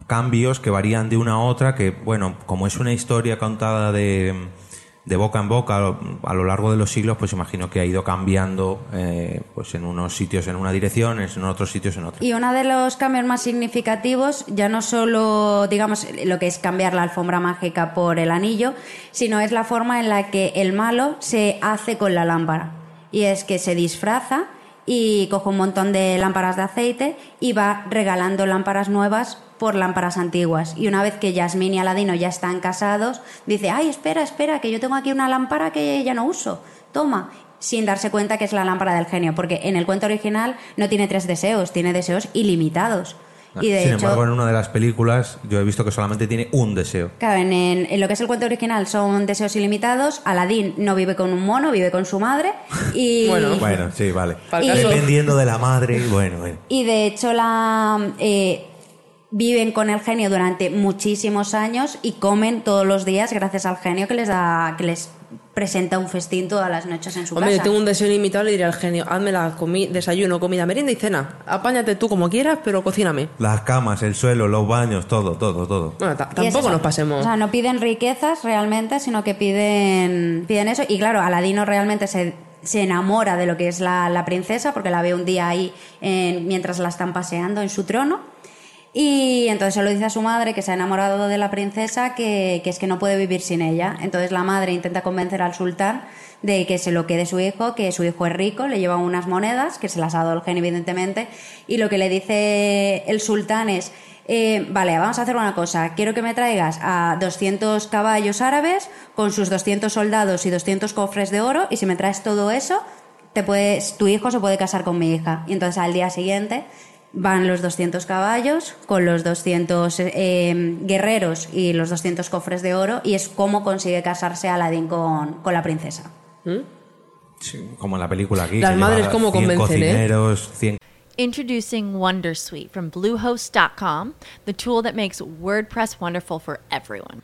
Speaker 2: cambios que varían de una a otra, que bueno, como es una historia contada de, de boca en boca a lo, largo de los siglos, pues imagino que ha ido cambiando, eh, pues en unos sitios en una dirección, en otros sitios en otra.
Speaker 4: Y uno de los cambios más significativos, ya no solo, digamos, lo que es cambiar la alfombra mágica por el anillo, sino es la forma en la que el malo se hace con la lámpara. Y es que se disfraza y coge un montón de lámparas de aceite y va regalando lámparas nuevas por lámparas antiguas. Y una vez que Yasmín y Aladino ya están casados, dice, ay, espera, espera, que yo tengo aquí una lámpara que ya no uso. Toma. Sin darse cuenta que es la lámpara del genio, porque en el cuento original no tiene tres deseos, tiene deseos ilimitados. Y de
Speaker 2: Sin
Speaker 4: hecho,
Speaker 2: embargo, en una de las películas yo he visto que solamente tiene un deseo.
Speaker 4: Claro, en, en- en lo que es el cuento original son deseos ilimitados. Aladín no vive con un mono, vive con su madre. Y,
Speaker 2: Bueno, sí, vale.
Speaker 4: Caso.
Speaker 2: Dependiendo de la madre, bueno, bueno.
Speaker 4: y de hecho la eh, viven con el genio durante muchísimos años y comen todos los días gracias al genio que les da, que les presenta un festín todas las noches en su
Speaker 3: Hombre, yo
Speaker 4: casa.
Speaker 3: tengo un deseo ilimitado, le diría al genio, hazme la comi- desayuno, comida, merienda y cena. Apáñate tú como quieras, pero cocíname.
Speaker 2: Las camas, el suelo, los baños, todo, todo, todo.
Speaker 3: Bueno,
Speaker 4: es
Speaker 3: tampoco nos pasemos.
Speaker 4: O sea, no piden riquezas realmente, sino que piden, piden eso. Y claro, Aladino realmente se, se enamora de lo que es la, la princesa, porque la ve un día ahí en- mientras la están paseando en su trono. Y entonces se lo dice a su madre que se ha enamorado de la princesa, que, que es que no puede vivir sin ella. Entonces la madre intenta convencer al sultán de que se lo quede su hijo, que su hijo es rico, le lleva unas monedas, que se las ha dado el evidentemente, y lo que le dice el sultán es, eh, vale, vamos a hacer una cosa, quiero que me traigas a 200 caballos árabes con sus 200 soldados y 200 cofres de oro, y si me traes todo eso, te puedes, tu hijo se puede casar con mi hija. Y entonces al día siguiente van los 200 caballos con los 200 eh, guerreros y los 200 cofres de oro y es como consigue casarse Aladdin con, con la princesa.
Speaker 2: Sí, como en la película aquí.
Speaker 3: Las madres cómo
Speaker 2: 100
Speaker 3: convencen, ¿eh?
Speaker 2: cocineros, 100
Speaker 11: Introducing Wondersuite from Bluehost.com, the tool that makes WordPress wonderful for everyone.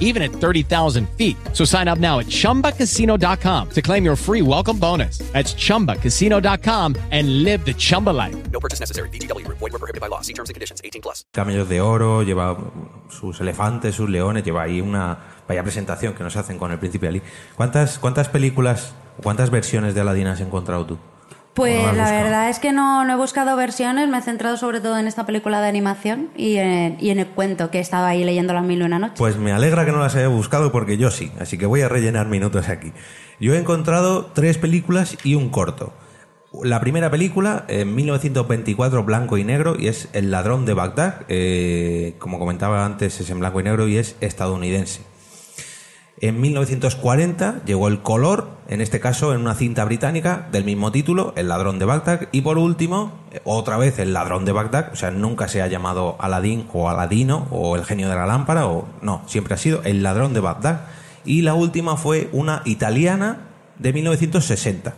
Speaker 17: even at 30,000 feet. So sign up now at chumbacasino.com to claim your free welcome bonus. That's chumbacasino.com and live the Chumba life.
Speaker 5: No purchase necessary. VGW Group. Void were prohibited by law. See terms and conditions. 18 plus.
Speaker 2: camellos de oro, lleva sus elefantes, sus leones, lleva ahí una vaya presentación que nos hacen con el príncipe Ali. ¿Cuántas, cuántas películas, cuántas versiones de Aladdin has encontrado tú?
Speaker 4: Pues
Speaker 2: ¿O no has
Speaker 4: la verdad es que no, no he buscado versiones, me he centrado sobre todo en esta película de animación y en, y en el cuento que estaba ahí leyendo las mil y una noches.
Speaker 2: Pues me alegra que no las haya buscado porque yo sí, así que voy a rellenar minutos aquí. Yo he encontrado tres películas y un corto. La primera película, en 1924, blanco y negro, y es El ladrón de Bagdad. eh, como comentaba antes, es en blanco y negro y es estadounidense. En 1940 llegó el color, en este caso en una cinta británica del mismo título, El ladrón de Bagdad. Y por último, eh, otra vez El ladrón de Bagdad, o sea, nunca se ha llamado Aladín o Aladino o El genio de la lámpara, o no, siempre ha sido El ladrón de Bagdad. Y la última fue una italiana de 1960.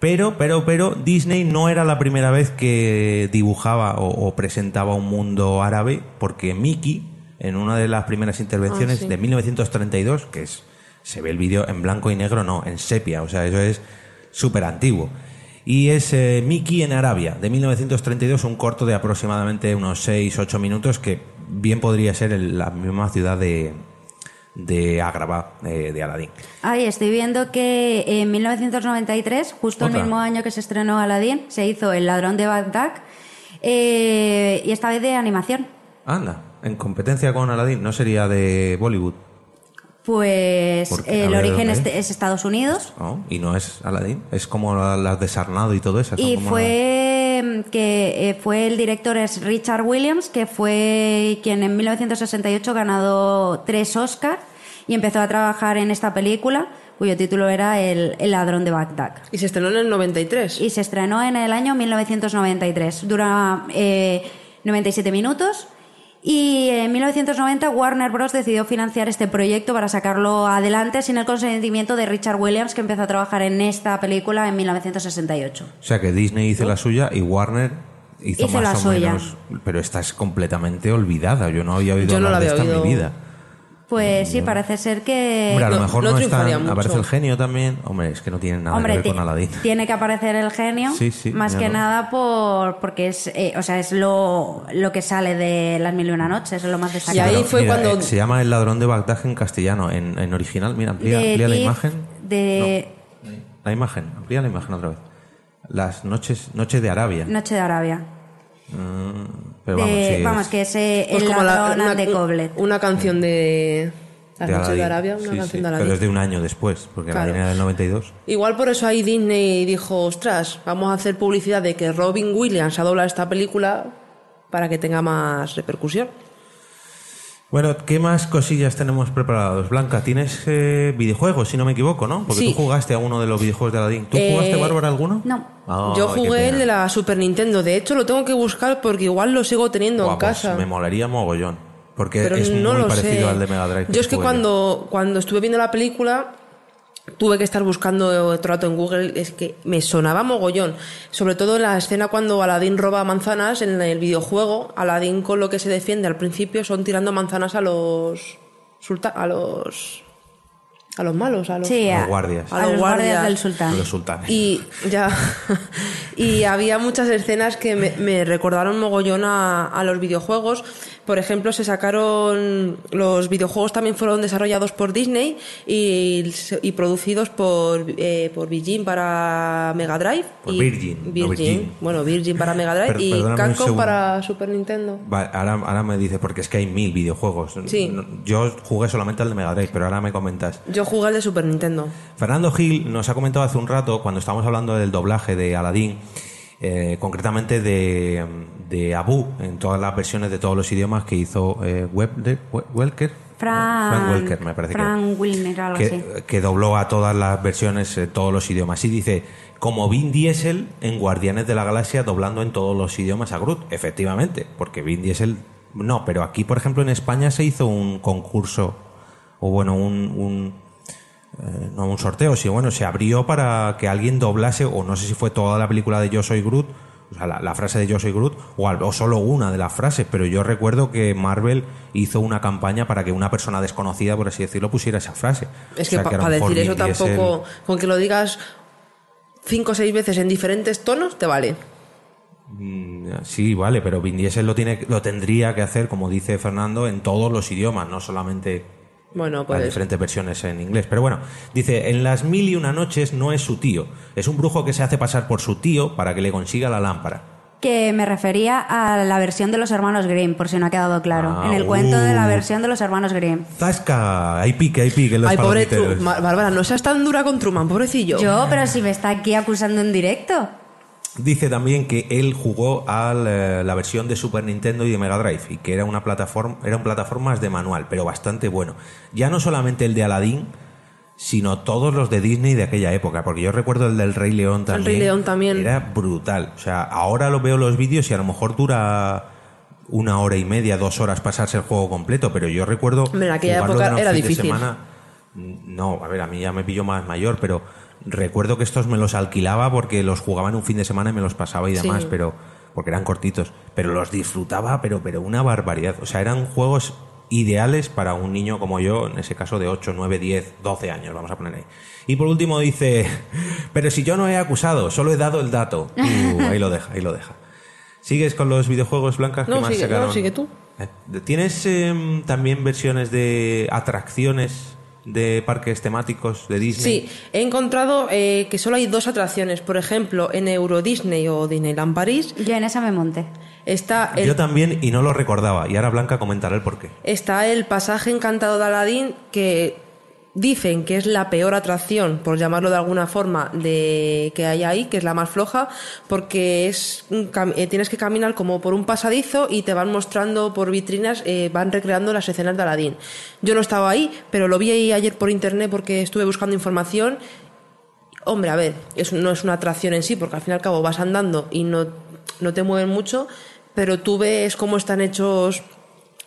Speaker 2: Pero, pero, pero, Disney no era la primera vez que dibujaba o, o presentaba un mundo árabe, porque Mickey, en una de las primeras intervenciones
Speaker 3: Ah, sí.
Speaker 2: de 1932, que es, se ve el vídeo en blanco y negro, no, en sepia, o sea, eso es súper antiguo. Y es eh, Mickey en Arabia, de 1932, un corto de aproximadamente unos 6-8 minutos que bien podría ser el- la misma ciudad de, de Agrabah, eh, de Aladdin.
Speaker 4: Ahí estoy viendo que en 1993, justo
Speaker 2: Otra.
Speaker 4: el mismo año que se estrenó Aladdin, se hizo El ladrón de Bagdad eh, y esta vez de animación.
Speaker 2: Anda, en competencia con Aladdin, ¿no sería de Bollywood?
Speaker 4: Pues
Speaker 2: Porque,
Speaker 4: el origen es, es Estados Unidos
Speaker 2: ¿no? Y no es Aladdin, es como la- las de Sarnado y todo eso.
Speaker 4: y
Speaker 2: como
Speaker 4: fue que eh, fue el director es Richard Williams que fue quien en 1968 ganado tres Oscars y empezó a trabajar en esta película cuyo título era El, El ladrón de Bagdad.
Speaker 3: Y se estrenó en el 93.
Speaker 4: Y se estrenó en el año 1993. Dura eh, 97 minutos. Y en 1990 Warner Bros. decidió financiar este proyecto para sacarlo adelante sin el consentimiento de Richard Williams, que empezó a trabajar en esta película en 1968.
Speaker 2: O sea que Disney hizo la suya y Warner hizo,
Speaker 4: Hizo
Speaker 2: más
Speaker 4: la
Speaker 2: o
Speaker 4: suya.
Speaker 2: menos. Pero esta es completamente olvidada. Yo no había oído
Speaker 3: Yo no
Speaker 2: hablar
Speaker 3: la
Speaker 2: de esta en mi vida.
Speaker 4: Pues sí, parece ser que...
Speaker 2: Hombre, a lo
Speaker 3: no-
Speaker 2: mejor
Speaker 3: no
Speaker 2: están.
Speaker 3: mucho.
Speaker 2: Aparece el genio también. Hombre, es que no tiene nada
Speaker 4: Hombre,
Speaker 2: que ver con Aladdin.
Speaker 4: tiene que aparecer el genio,
Speaker 2: Sí, sí,
Speaker 4: más que
Speaker 2: no.
Speaker 4: nada por porque es, eh, o sea, es lo, lo que sale de las mil y una noches, es lo más destacado.
Speaker 2: Pero, mira, eh, se llama El ladrón de Bagdad en castellano. En, en original, mira, amplía,
Speaker 4: De
Speaker 2: amplía la imagen.
Speaker 4: de
Speaker 2: La imagen, amplía la imagen otra vez. Las noches, noche de Arabia.
Speaker 4: Noche de Arabia.
Speaker 2: Mm, pero
Speaker 4: De-
Speaker 2: vamos, sí, es-
Speaker 4: que es eh,
Speaker 3: Pues
Speaker 4: el
Speaker 3: como la-
Speaker 4: ladrón
Speaker 3: una,
Speaker 4: de Coblet.
Speaker 3: una canción de Las
Speaker 2: de
Speaker 3: noches de. Arabia, una
Speaker 2: Sí,
Speaker 3: canción
Speaker 2: sí,
Speaker 3: de Aladdin.
Speaker 2: Pero es de un año después, porque
Speaker 3: Claro.
Speaker 2: la era del 92.
Speaker 3: Igual por eso ahí Disney dijo, ostras, vamos a hacer publicidad de que Robin Williams ha doblado esta película para que tenga más repercusión.
Speaker 2: Bueno, ¿qué más cosillas tenemos preparados? Blanca, tienes eh, videojuegos, si no me equivoco, ¿no? Porque
Speaker 3: Sí.
Speaker 2: tú jugaste a uno de los videojuegos de Aladdin. ¿Tú
Speaker 3: Eh,
Speaker 2: jugaste, Bárbara, alguno?
Speaker 4: No.
Speaker 2: Ah,
Speaker 3: Yo jugué el de la Super Nintendo, de hecho lo tengo que buscar porque igual lo sigo teniendo en
Speaker 2: pues
Speaker 3: casa.
Speaker 2: me molaría mogollón. Porque
Speaker 3: pero
Speaker 2: es
Speaker 3: no
Speaker 2: muy
Speaker 3: lo
Speaker 2: parecido
Speaker 3: sé.
Speaker 2: al de Mega Drive.
Speaker 3: Yo es que cuando, cuando estuve viendo la película tuve que estar buscando otro rato en Google, es que me sonaba mogollón. Sobre todo en la escena cuando Aladdin roba manzanas en el videojuego, Aladdin con lo que se defiende al principio son tirando manzanas a los a los a los malos, a los,
Speaker 4: Sí,
Speaker 2: A los guardias.
Speaker 4: a los guardias del sultán.
Speaker 2: A los sultanes.
Speaker 3: y ya y había muchas escenas que me, me recordaron mogollón a, a los videojuegos. Por ejemplo, se sacaron los videojuegos también fueron desarrollados por Disney y, y producidos por eh, por Virgin para Mega Drive
Speaker 2: Por
Speaker 3: y
Speaker 2: Virgin, no Virgin.
Speaker 3: bueno Virgin para Mega Drive
Speaker 2: Per-
Speaker 3: y Capcom para Super Nintendo.
Speaker 2: Va, ahora, ahora me dice, porque es que hay mil videojuegos.
Speaker 3: Sí.
Speaker 2: Yo jugué solamente al de Mega Drive, pero ahora me comentas.
Speaker 3: Yo jugué al de Super Nintendo.
Speaker 2: Fernando Gil nos ha comentado hace un rato, cuando estábamos hablando del doblaje de Aladdin, eh, concretamente de, de Abu, en todas las versiones de todos los idiomas que hizo eh, Web- Welker.
Speaker 4: Frank,
Speaker 2: Frank Welker, me parece que
Speaker 4: Wilner, algo así.
Speaker 2: que, que dobló a todas las versiones, eh, todos los idiomas. Y dice, como Vin Diesel en Guardianes de la Galaxia doblando en todos los idiomas a Groot. Efectivamente, porque Vin Diesel... No, pero aquí, por ejemplo, en España se hizo un concurso, o bueno, un... un eh, no un sorteo, sí, bueno, se abrió para que alguien doblase, o no sé si fue toda la película de Yo Soy Groot, o sea, la, la frase de Yo Soy Groot, o, solo una de las frases, pero yo recuerdo que Marvel hizo una campaña para que una persona desconocida, por así decirlo, pusiera esa frase.
Speaker 3: Es
Speaker 2: O
Speaker 3: que
Speaker 2: sea,
Speaker 3: para decir eso tampoco con que lo digas cinco o seis veces en diferentes tonos te vale.
Speaker 2: Mm, Sí, vale, pero Vin Diesel lo, tiene, lo tendría que hacer, como dice Fernando, en todos los idiomas, no solamente
Speaker 3: Bueno,
Speaker 2: las
Speaker 3: pues
Speaker 2: diferentes versiones en inglés. Pero bueno, dice, en las mil y una noches no es su tío, es un brujo que se hace pasar por su tío para que le consiga la lámpara.
Speaker 4: Que me refería a la versión de los hermanos Grimm, por si no ha quedado claro.
Speaker 2: Ah,
Speaker 4: en el cuento de la
Speaker 2: uh.
Speaker 4: versión de los hermanos Grimm.
Speaker 2: ¡Zasca! Hay pique, hay pique en los
Speaker 3: Ay, pobre Bárbara, no seas tan dura con Truman, pobrecillo.
Speaker 4: Yo, pero si me está aquí acusando en directo.
Speaker 2: Dice también que él jugó a la, la versión de Super Nintendo y de Mega Drive y que era una plataforma, eran plataformas de manual, pero bastante bueno. Ya no solamente el de Aladdin, sino todos los de Disney de aquella época, porque yo recuerdo el del Rey León también.
Speaker 3: Rey León también.
Speaker 2: Era brutal. O sea, ahora lo veo los vídeos y a lo mejor dura una hora y media, dos horas pasarse el juego completo, pero yo recuerdo
Speaker 3: en aquella época era difícil.
Speaker 2: semana. No, a ver, a mí ya me pilló más mayor, pero recuerdo que estos me los alquilaba porque los jugaba en un fin de semana y me los pasaba y
Speaker 3: Sí.
Speaker 2: demás, pero porque eran cortitos, pero los disfrutaba, pero pero una barbaridad. O sea, eran juegos ideales para un niño como yo, en ese caso de 8, 9, 10, 12 años, vamos a poner ahí. Y por último dice, pero si yo no he acusado, solo he dado el dato. Uh, ahí lo deja, ahí lo deja. ¿Sigues con los videojuegos blancas?
Speaker 3: No,
Speaker 2: que más
Speaker 3: sigue,
Speaker 2: sacaron?
Speaker 3: no, sigue tú.
Speaker 2: Eh, ¿Tienes em, también versiones de atracciones de parques temáticos de Disney?
Speaker 3: Sí, he encontrado eh, que solo hay dos atracciones. Por ejemplo, en Euro Disney o Disneyland París.
Speaker 4: Yo en esa me monté.
Speaker 3: Está el,
Speaker 2: Yo también y no lo recordaba. Y ahora Blanca comentará el porqué.
Speaker 3: está el pasaje encantado de Aladdin que dicen que es la peor atracción, por llamarlo de alguna forma, de que hay ahí, que es la más floja, porque es eh, tienes que caminar como por un pasadizo y te van mostrando por vitrinas, eh, van recreando las escenas de Aladdin. Yo no estaba ahí, pero lo vi ahí ayer por internet porque estuve buscando información Hombre, a ver, es, no es una atracción en sí, porque al fin y al cabo vas andando y no, no te mueven mucho, pero tú ves cómo están hechos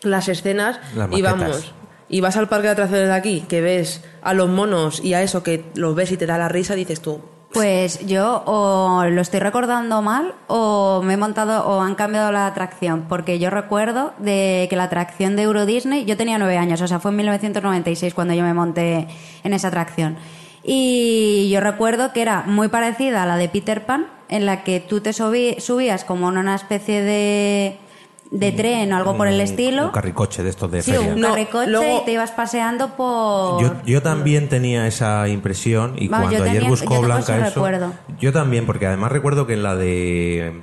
Speaker 3: las escenas
Speaker 2: Las
Speaker 3: y vamos. Y vas al parque de atracciones de aquí, que ves a los monos y a eso que los ves y te da la risa, dices tú,
Speaker 4: Pues yo o lo estoy recordando mal o me he montado o han cambiado la atracción, porque yo recuerdo de que la atracción de Euro Disney, yo tenía nueve años, o sea, fue en 1996 cuando yo me monté en esa atracción. Y yo recuerdo que era muy parecida a la de Peter Pan, en la que tú te subí- subías como en una especie de, de tren o algo por el
Speaker 2: Un-
Speaker 4: estilo.
Speaker 2: Un carricoche de estos de
Speaker 4: Sí,
Speaker 2: feria.
Speaker 4: un carricoche
Speaker 3: luego-
Speaker 4: y te ibas paseando por...
Speaker 2: Yo, yo también tenía esa impresión y
Speaker 4: Vamos,
Speaker 2: cuando ayer
Speaker 4: tenía-
Speaker 2: buscó Blanca eso,
Speaker 4: recuerdo.
Speaker 2: yo también, porque además recuerdo que en la de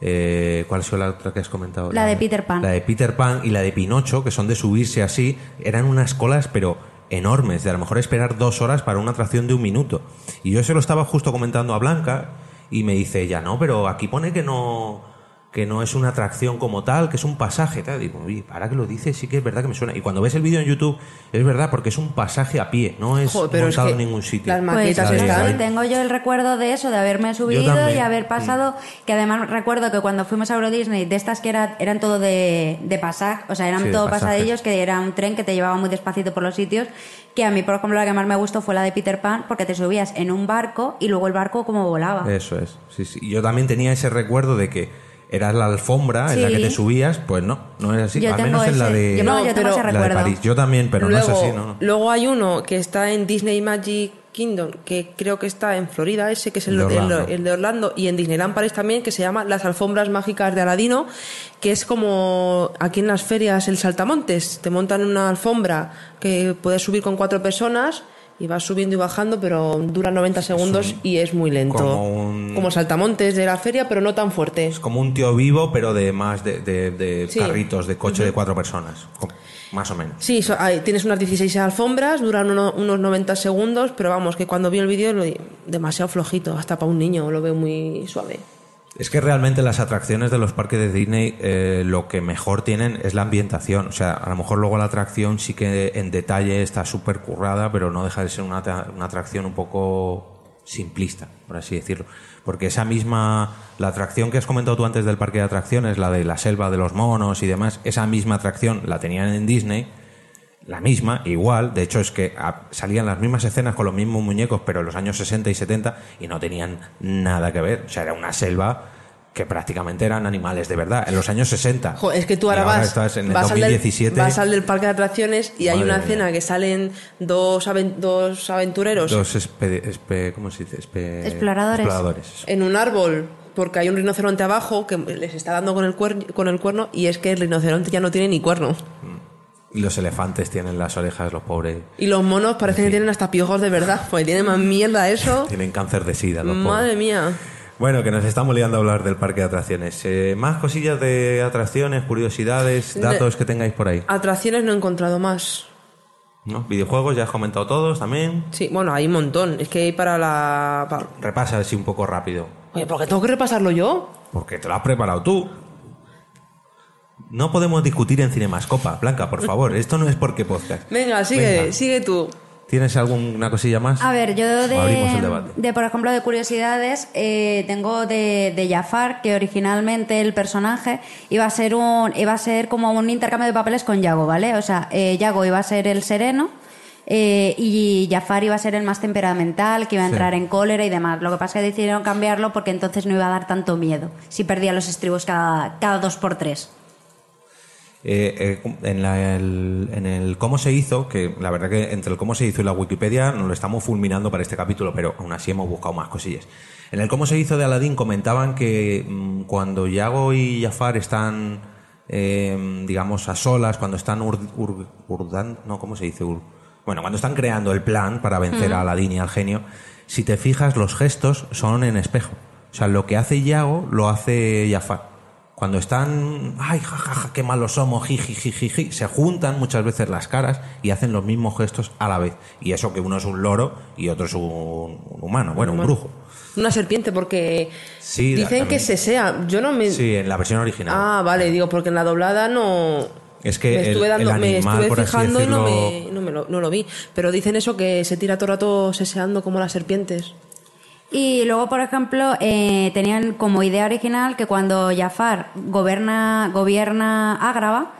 Speaker 2: eh, ¿cuál fue la otra que has comentado?
Speaker 4: La de Peter Pan.
Speaker 2: La de Peter Pan y la de Pinocho, que son de subirse así, eran unas colas, pero enormes, de a lo mejor esperar dos horas para una atracción de un minuto. Y yo se lo estaba justo comentando a Blanca y me dice ella, no, pero aquí pone que no que no es una atracción como tal, que es un pasaje. Tal. Digo, oye, para que lo dices, sí que es verdad que me suena. Y cuando ves el vídeo en YouTube, es verdad, porque es un pasaje a pie, no es
Speaker 3: Joder, pero es
Speaker 2: montado
Speaker 3: que
Speaker 2: en ningún sitio.
Speaker 3: las
Speaker 4: Pues
Speaker 3: maquetas
Speaker 2: de-
Speaker 3: están-
Speaker 4: sí, tengo yo el recuerdo de eso, de haberme subido y haber pasado, que además recuerdo que cuando fuimos a Euro Disney, de estas que era, eran todo de, de pasaje, o sea, eran
Speaker 2: Sí,
Speaker 4: todo pasadillos, que era un tren que te llevaba muy despacito por los sitios, que a mí, por ejemplo, la que más me gustó fue la de Peter Pan, porque te subías en un barco y luego el barco como volaba.
Speaker 2: Eso es. Sí, sí. Y Yo también tenía ese recuerdo de que era la alfombra en la que
Speaker 4: Sí.
Speaker 2: te subías, pues no, no es así.
Speaker 4: Yo
Speaker 2: Al menos en la de,
Speaker 4: yo no, yo tengo
Speaker 3: pero-
Speaker 4: ese
Speaker 2: la de. París. Yo también, pero
Speaker 3: luego,
Speaker 2: no es así, ¿no?
Speaker 3: Luego hay uno que está en Disney Magic Kingdom, que creo que está en Florida, ese que es el
Speaker 2: De
Speaker 3: el-
Speaker 2: Orlando.
Speaker 3: el de Orlando, y en Disneyland París también, que se llama Las Alfombras Mágicas de Aladino, que es como aquí en las ferias el saltamontes. Te montan una alfombra que puedes subir con cuatro personas y vas subiendo y bajando, pero dura 90 segundos y es muy lento.
Speaker 2: como un-
Speaker 3: Como saltamontes de la feria, pero no tan fuerte.
Speaker 2: Como un tío vivo, pero de más de, de- de
Speaker 3: Sí.
Speaker 2: carritos, de coche de cuatro personas. Más o menos.
Speaker 3: Sí, so- hay- tienes unas 16 alfombras, duran uno- unos 90 segundos, pero vamos, que cuando vi el vídeo lo demasiado flojito, hasta para un niño lo veo muy suave.
Speaker 2: Es que realmente las atracciones de los parques de Disney eh, lo que mejor tienen es la ambientación. O sea, a lo mejor luego la atracción sí que en detalle está súper currada, pero no deja de ser una, una atracción un poco simplista, por así decirlo. Porque esa misma, la atracción que has comentado tú antes del parque de atracciones, la de la selva de los monos y demás, esa misma atracción la tenían en Disney, la misma, igual, de hecho es que ah, salían las mismas escenas con los mismos muñecos, pero en los años 60 y 70 y no tenían nada que ver. O sea, era una selva que prácticamente eran animales de verdad, en los años 60.
Speaker 3: Jo, es que tú ahora, vas,
Speaker 2: estás en el
Speaker 3: vas, al del,
Speaker 2: 2017.
Speaker 3: vas al del parque de atracciones y hay una
Speaker 2: mía.
Speaker 3: escena que salen dos, aven- dos aventureros
Speaker 2: Dos espe- espe- ¿cómo se dice? Espe-
Speaker 4: Exploradores.
Speaker 2: exploradores,
Speaker 3: en un árbol porque hay un rinoceronte abajo que les está dando con el, cuer- con el cuerno y es que el rinoceronte ya no tiene ni cuerno.
Speaker 2: Y los elefantes tienen las orejas, los pobres.
Speaker 3: Y los monos parecen que tienen hasta piojos de verdad, pues tienen más mierda eso.
Speaker 2: Tienen cáncer de sida, los pobres.
Speaker 3: Madre mía.
Speaker 2: Bueno, que nos estamos liando a hablar del parque de atracciones. Eh, más cosillas de atracciones, curiosidades, datos que tengáis por ahí.
Speaker 3: Atracciones no he encontrado más.
Speaker 2: ¿No? Videojuegos, ya has comentado todos también.
Speaker 3: Sí, bueno, hay un montón. Es que hay para la... para-
Speaker 2: Repasa así un poco rápido.
Speaker 3: Oye, ¿por qué tengo que repasarlo yo?
Speaker 2: Porque te lo has preparado tú. No podemos discutir en Cinemascopa. Blanca, por favor, esto no es porque podcast.
Speaker 3: Venga, sigue,
Speaker 2: Venga.
Speaker 3: sigue tú.
Speaker 2: ¿Tienes alguna cosilla más?
Speaker 4: A ver, yo
Speaker 2: ¿O abrimos el
Speaker 4: de,
Speaker 2: debate?
Speaker 4: de, por ejemplo, de curiosidades, eh, tengo de, de Jafar, que originalmente el personaje iba a ser un, iba a ser como un intercambio de papeles con Yago, ¿vale? O sea, eh, Yago iba a ser el sereno eh, y Jafar iba a ser el más temperamental, que iba a
Speaker 2: Sí.
Speaker 4: entrar en cólera y demás. Lo que pasa es que decidieron cambiarlo porque entonces no iba a dar tanto miedo si perdía los estribos cada, cada dos por tres.
Speaker 2: Eh, eh, en, la- el, en el cómo se hizo, que la verdad que entre el cómo se hizo y la Wikipedia nos lo estamos fulminando para este capítulo, pero aún así hemos buscado más cosillas. En el cómo se hizo de Aladdin comentaban que mm, cuando Yago y Jafar están, eh, digamos, a solas, cuando están ur- ur- urdan- no, ¿cómo se dice? Ur- bueno, cuando están creando el plan para vencer a Aladdin y al genio, si te fijas, los gestos son en espejo. O sea, lo que hace Yago lo hace Jafar. Cuando están, ay, jajaja, qué malos somos, jiji, se juntan muchas veces las caras y hacen los mismos gestos a la vez. Y eso que uno es un loro y otro es un, un humano, bueno, un
Speaker 3: humano.
Speaker 2: brujo.
Speaker 3: Una serpiente, porque
Speaker 2: Sí,
Speaker 3: dicen que se sea. Yo no me.
Speaker 2: Sí, en la versión original.
Speaker 3: Ah, vale, digo, porque en la doblada no.
Speaker 2: es que
Speaker 3: me estuve, dando,
Speaker 2: el
Speaker 3: me
Speaker 2: animal,
Speaker 3: estuve
Speaker 2: así
Speaker 3: fijando y no,
Speaker 2: decirlo,
Speaker 3: me, no, me lo, no lo vi. Pero dicen eso que se tira todo el rato seseando como las serpientes.
Speaker 4: Y luego, por ejemplo, eh, tenían como idea original que cuando Jafar gobierna, gobierna Ágrava,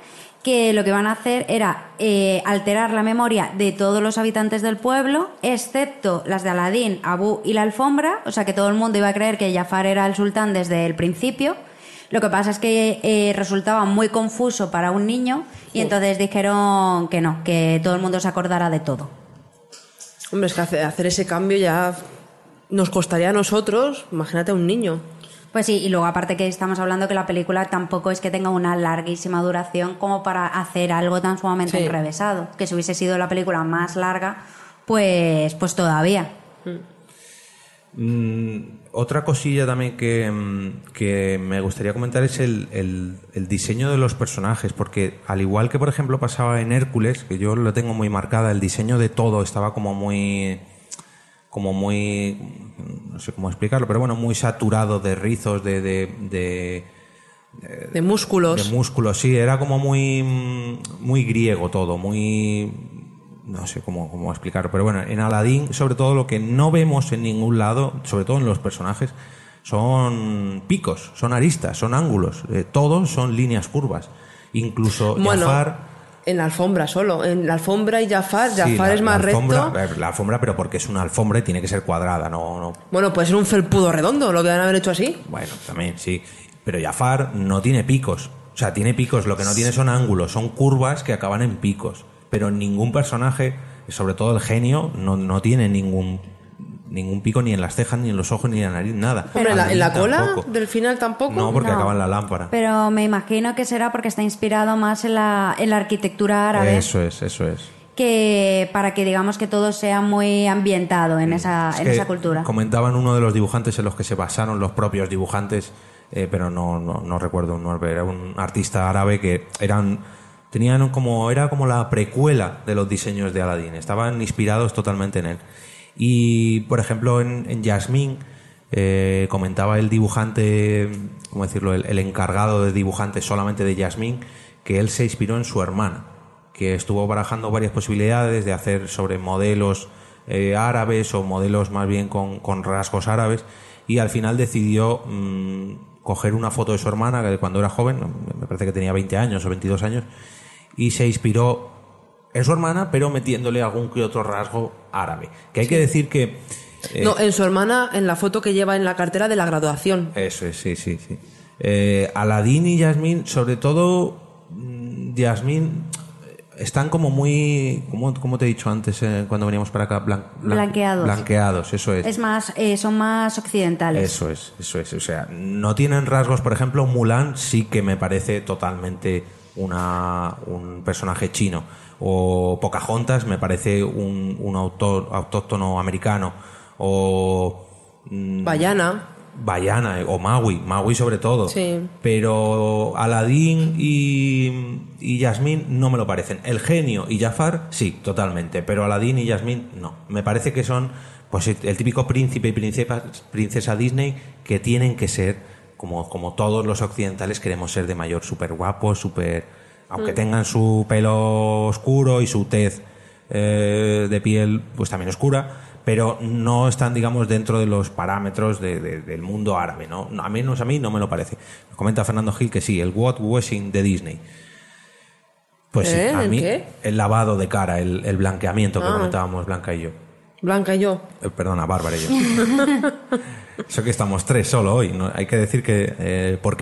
Speaker 4: que lo que van a hacer era eh, alterar la memoria de todos los habitantes del pueblo, excepto las de Aladín, Abu y la alfombra, o sea que todo el mundo iba a creer que Jafar era el sultán desde el principio. Lo que pasa es que eh, resultaba muy confuso para un niño y entonces dijeron que no, que todo el mundo se acordara de todo.
Speaker 3: Hombre, es que hace- hacer ese cambio ya nos costaría a nosotros, imagínate a un niño.
Speaker 4: Pues sí, y luego aparte que estamos hablando que la película tampoco es que tenga una larguísima duración como para hacer algo tan sumamente
Speaker 3: Sí.
Speaker 4: enrevesado. Que si hubiese sido la película más larga, pues, pues todavía.
Speaker 2: Mm, otra cosilla también que, mm, que me gustaría comentar es el, el- el diseño de los personajes, porque al igual que por ejemplo pasaba en Hércules, que yo lo tengo muy marcada, el diseño de todo estaba como muy como muy no sé cómo explicarlo, pero bueno, muy saturado de rizos, de, de, de,
Speaker 3: De músculos.
Speaker 2: de músculos, sí, era como muy, muy griego todo, muy... No sé cómo, cómo explicarlo, pero bueno, en Aladdin, sobre todo lo que no vemos en ningún lado, sobre todo en los personajes, son picos, son aristas, son ángulos, eh, todos son líneas curvas. Incluso
Speaker 3: Bueno,
Speaker 2: Jafar...
Speaker 3: en la alfombra solo. En la alfombra y Jafar,
Speaker 2: sí,
Speaker 3: Jafar
Speaker 2: la-
Speaker 3: es más
Speaker 2: la alfombra,
Speaker 3: recto.
Speaker 2: La alfombra, pero porque es una alfombra y tiene que ser cuadrada, no, no
Speaker 3: Bueno, puede ser un felpudo redondo, lo que van a haber hecho así.
Speaker 2: Bueno, también, sí. Pero Jafar no tiene picos. O sea, tiene picos, lo que no tiene son ángulos, son curvas que acaban en picos. Pero ningún personaje, sobre todo el genio, no, no tiene ningún ningún pico ni en las cejas, ni en los ojos, ni en la nariz, nada.
Speaker 3: Hombre, en la, en la cola
Speaker 2: tampoco.
Speaker 3: del final tampoco.
Speaker 2: No, porque
Speaker 4: No.
Speaker 2: acaba en la lámpara.
Speaker 4: Pero me imagino que será porque está inspirado más en la, en la arquitectura árabe,
Speaker 2: Eso es, eso es.
Speaker 4: que para que digamos que todo sea muy ambientado en esa,
Speaker 2: Es
Speaker 4: en esa cultura.
Speaker 2: Comentaban uno de los dibujantes en los que se basaron los propios dibujantes, eh, pero no, no, no recuerdo un nombre, era un artista árabe que eran tenían como era como la precuela de los diseños de Aladdin, estaban inspirados totalmente en él. Y por ejemplo en, en Yasmín eh, comentaba el dibujante, ¿cómo decirlo? El, encargado de dibujante solamente de Yasmín, que él se inspiró en su hermana, que estuvo barajando varias posibilidades de hacer sobre modelos eh, árabes o modelos más bien con, con rasgos árabes, y al final decidió mm, coger una foto de su hermana, que cuando era joven, me parece que tenía 20 años o 22 años, y se inspiró en su hermana, pero metiéndole algún que otro rasgo árabe. Que hay que decir que... eh,
Speaker 3: No, en su hermana, en la foto que lleva en la cartera de la graduación.
Speaker 2: eso es, sí, sí, sí. Eh, Aladín y Yasmín, sobre todo mm, Yasmín, eh, están como muy, como, como te he dicho antes eh, cuando veníamos para acá, blan- blan-
Speaker 4: Blanqueados.
Speaker 2: Blanqueados, eso es.
Speaker 4: Es más, eh, son más occidentales.
Speaker 2: Eso es, eso es. O sea, no tienen rasgos, por ejemplo, Mulan sí que me parece totalmente una, un personaje chino. O Pocahontas me parece un, un autor, autóctono americano. O. mm,
Speaker 3: Bayana.
Speaker 2: Bayana eh, o Maui, Maui sobre todo.
Speaker 3: Sí.
Speaker 2: Pero Aladín y, y Yasmín no me lo parecen. El genio y Jafar, sí, totalmente. Pero Aladín y Yasmín, no. Me parece que son pues el típico príncipe y princesa, princesa Disney que tienen que ser, como, como todos los occidentales queremos ser de mayor, súper guapos, súper... Aunque tengan su pelo oscuro y su tez eh, de piel pues también oscura, pero no están, digamos, dentro de los parámetros de- de- del mundo árabe, ¿no? A menos a mí no me lo parece. Comenta Fernando Gil que sí, el washing de Disney. Pues sí,
Speaker 3: ¿Eh?
Speaker 2: a
Speaker 3: ¿El
Speaker 2: mí
Speaker 3: qué?
Speaker 2: el lavado de cara, el, el blanqueamiento que
Speaker 3: Ah.
Speaker 2: comentábamos Blanca y yo.
Speaker 3: Blanca y yo.
Speaker 2: Eh, perdona, Bárbara y yo. Eso que estamos tres solo hoy. ¿no? Hay que decir que... eh, porque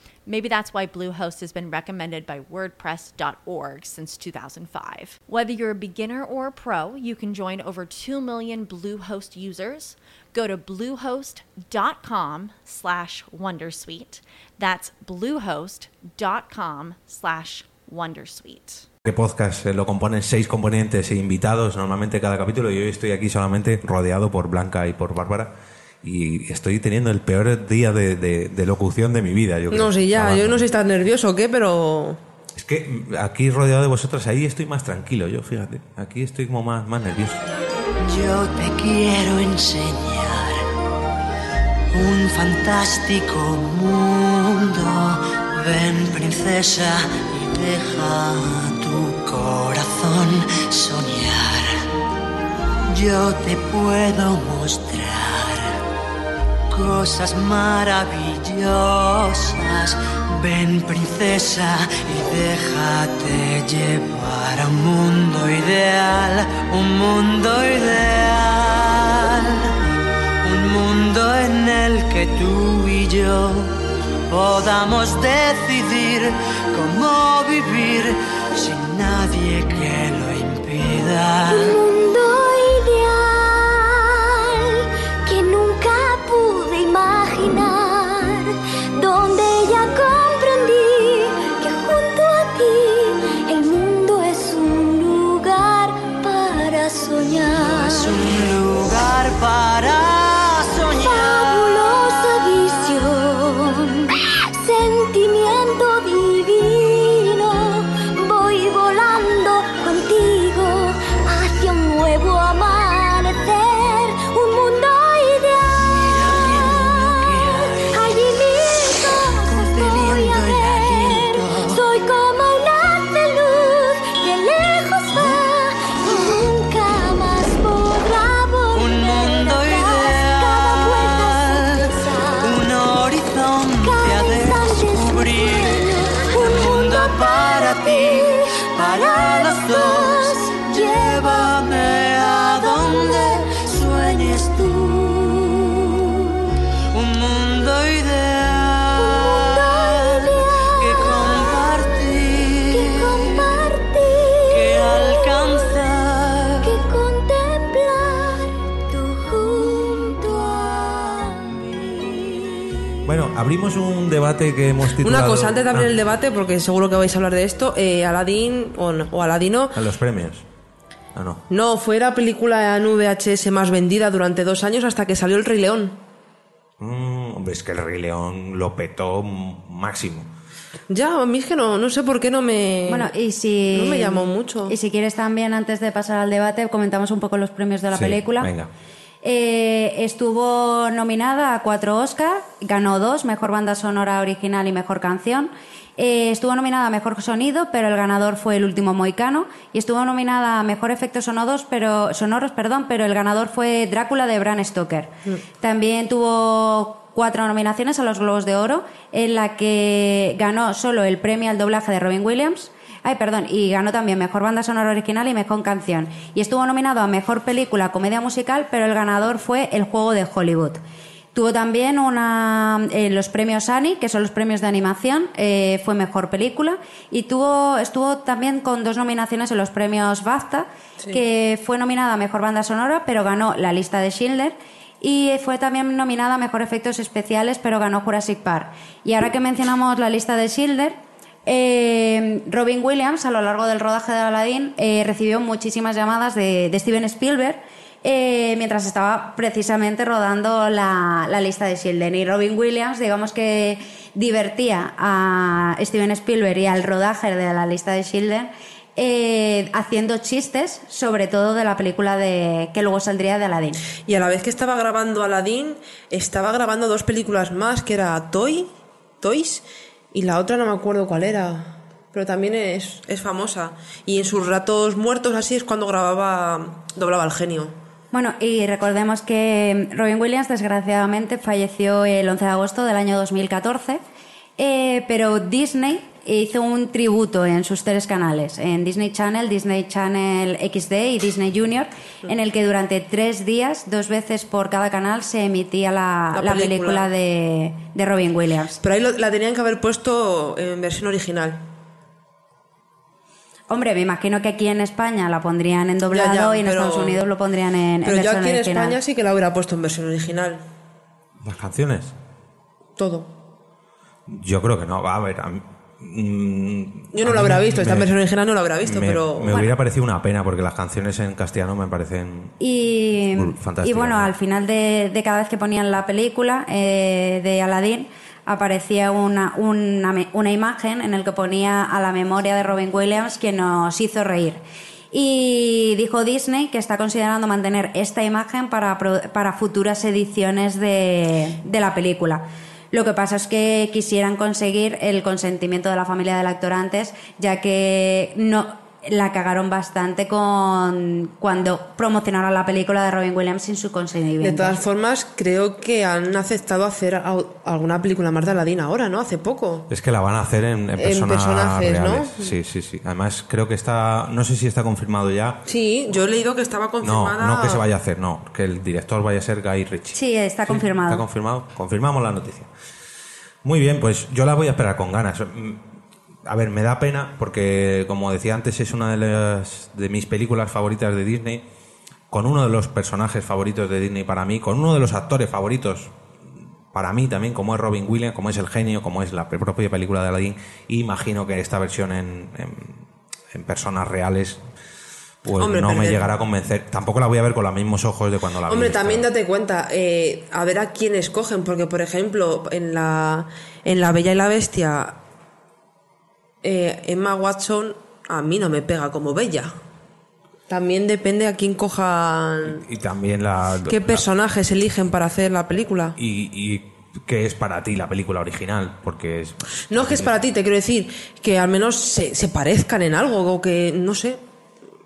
Speaker 11: Maybe that's why Bluehost has been recommended by WordPress.org since 2005. Whether you're a beginner or a pro, you can join over 2 million Bluehost users. Go to bluehost.com slash wondersuite. That's bluehost.com slash wondersuite.
Speaker 2: Que podcast eh, lo componen seis componentes e invitados normalmente cada capítulo y hoy estoy aquí solamente rodeado por Blanca y por Bárbara y estoy teniendo el peor día de, de- de locución de mi vida. Yo creo.
Speaker 3: No sé, ya, yo no sé si estás nervioso o qué, pero...
Speaker 2: Es que aquí rodeado de vosotras, ahí estoy más tranquilo, yo fíjate. Aquí estoy como más, más nervioso.
Speaker 6: Yo te quiero enseñar un fantástico mundo. Ven, princesa, y deja tu corazón soñar. Yo te puedo mostrar cosas maravillosas. Ven, princesa, y déjate llevar a un mundo ideal, un mundo ideal, un mundo en el que tú y yo podamos decidir cómo vivir sin nadie que lo impida.
Speaker 8: Para
Speaker 2: abrimos un debate que hemos titulado...
Speaker 3: Una cosa, antes de abrir
Speaker 2: Ah,
Speaker 3: el debate, porque seguro que vais a hablar de esto, eh, Aladdin o, no- o Aladino
Speaker 2: a los premios. Ah, no.
Speaker 3: no fue la película en VHS más vendida durante dos años hasta que salió El Rey León.
Speaker 2: Mm, hombre, es que el Rey León lo petó máximo.
Speaker 3: Ya, a mí es que no, no sé por qué no me...
Speaker 4: Bueno, y si...
Speaker 3: No me llamó mucho.
Speaker 4: Y si quieres también, antes de pasar al debate, comentamos un poco los premios de la
Speaker 2: Sí,
Speaker 4: película.
Speaker 2: Venga.
Speaker 4: Eh, estuvo nominada a cuatro Oscar, ganó dos, Mejor Banda Sonora Original y Mejor Canción. Eh, estuvo nominada a Mejor Sonido, pero el ganador fue El Último Moicano. Y estuvo nominada a Mejor Efectos Sonoros, pero, sonoros, perdón, pero el ganador fue Drácula de Bram Stoker. También tuvo cuatro nominaciones a los Globos de Oro, en la que ganó solo el premio al doblaje de Robin Williams. Ay, perdón, y ganó también Mejor Banda Sonora Original y Mejor Canción. Y estuvo nominado a Mejor Película Comedia Musical, pero el ganador fue El Juego de Hollywood. Tuvo también una, eh, los premios Annie, que son los premios de animación, eh, fue Mejor Película. Y tuvo, estuvo también con dos nominaciones en los premios BAFTA,
Speaker 3: Sí.
Speaker 4: que fue nominada a Mejor Banda Sonora, pero ganó La Lista de Schindler. Y fue también nominada a Mejor Efectos Especiales, pero ganó Jurassic Park. Y ahora que mencionamos La Lista de Schindler, eh, Robin Williams, a lo largo del rodaje de Aladdin, eh, recibió muchísimas llamadas de, Steven Spielberg eh, mientras estaba precisamente rodando la, la lista de Shielden. Y Robin Williams, digamos que divertía a Steven Spielberg y al rodaje de la lista de Shielden eh, haciendo chistes, sobre todo de la película de que luego saldría de Aladdin.
Speaker 3: Y a la vez que estaba grabando Aladdin, estaba grabando dos películas más, que era Toy, Toys, y la otra no me acuerdo cuál era. Pero también es, es famosa. Y en sus ratos muertos así es cuando grababa, doblaba al genio.
Speaker 4: Bueno, y recordemos que Robin Williams desgraciadamente falleció el 11 de agosto del año 2014, eh, pero Disney hizo un tributo en sus tres canales, en Disney Channel, Disney Channel XD y Disney Junior, en el que durante tres días, dos veces por cada canal, se emitía la,
Speaker 3: La
Speaker 4: la película,
Speaker 3: película.
Speaker 4: de, de Robin Williams.
Speaker 3: Pero ahí lo- la tenían que haber puesto en versión original.
Speaker 4: Hombre, me imagino que aquí en España la pondrían en doblado
Speaker 3: Ya, ya,
Speaker 4: y en
Speaker 3: pero-
Speaker 4: Estados Unidos lo pondrían en, en
Speaker 3: Pero yo
Speaker 4: versión
Speaker 3: aquí en
Speaker 4: original.
Speaker 3: España sí que la hubiera puesto en versión original.
Speaker 2: Las canciones.
Speaker 3: Todo.
Speaker 2: Yo creo que no. Va a ver. a mí- mm,
Speaker 3: Yo no lo habrá visto, esta
Speaker 2: me-
Speaker 3: versión original no lo habrá visto,
Speaker 2: me,
Speaker 3: pero.
Speaker 2: me hubiera parecido una pena porque las canciones en castellano me parecen.
Speaker 4: Y,
Speaker 2: Bru- fantástica,
Speaker 4: y bueno,
Speaker 2: ¿no?
Speaker 4: al final de, de cada vez que ponían la película eh, de Aladdin aparecía una, una, imagen en el que ponía a la memoria de Robin Williams que nos hizo reír. Y dijo Disney que está considerando mantener esta imagen para, pro- para futuras ediciones de, de la película. Lo que pasa es que quisieran conseguir el consentimiento de la familia del actor antes, ya que no la cagaron bastante con cuando promocionaron la película de Robin Williams sin su consentimiento.
Speaker 3: De todas formas, creo que han aceptado hacer alguna película más de Aladdin ahora, ¿no? Hace poco.
Speaker 2: Es que la van a hacer en, en
Speaker 3: En
Speaker 2: personas
Speaker 3: personajes, ¿no?
Speaker 2: Sí, sí, sí. Además, creo que está. No sé si está confirmado ya.
Speaker 3: Sí, yo he leído que estaba
Speaker 2: No,
Speaker 3: confirmada.
Speaker 2: no que se vaya a hacer, no. Que el director vaya a ser Guy Ritchie.
Speaker 4: Sí, está confirmado.
Speaker 2: ¿Está confirmado? Confirmamos la noticia. Muy bien, pues yo la voy a esperar con ganas. Mm, A ver, me da pena porque, como decía antes, es una de, las, de mis películas favoritas de Disney, con uno de los personajes favoritos de Disney para mí, con uno de los actores favoritos para mí también, como es Robin Williams, como es el genio, como es la propia película de Aladdin. Imagino que esta versión en, en personas reales pues
Speaker 3: Hombre,
Speaker 2: no me llegará a convencer. Tampoco la voy a ver con los mismos ojos de cuando la vi.
Speaker 3: Hombre,
Speaker 2: esta.
Speaker 3: también date cuenta, eh, a ver a quién escogen, porque por ejemplo, en la, en la Bella y la Bestia, eh, Emma Watson a mí no me pega como Bella. También depende a quién cojan,
Speaker 2: Y también la...
Speaker 3: qué
Speaker 2: la-
Speaker 3: personajes eligen para hacer la película.
Speaker 2: y, y qué es para ti la película original, porque es...
Speaker 3: No es que es para ti, te quiero decir que al menos se, se parezcan en algo, o que no sé.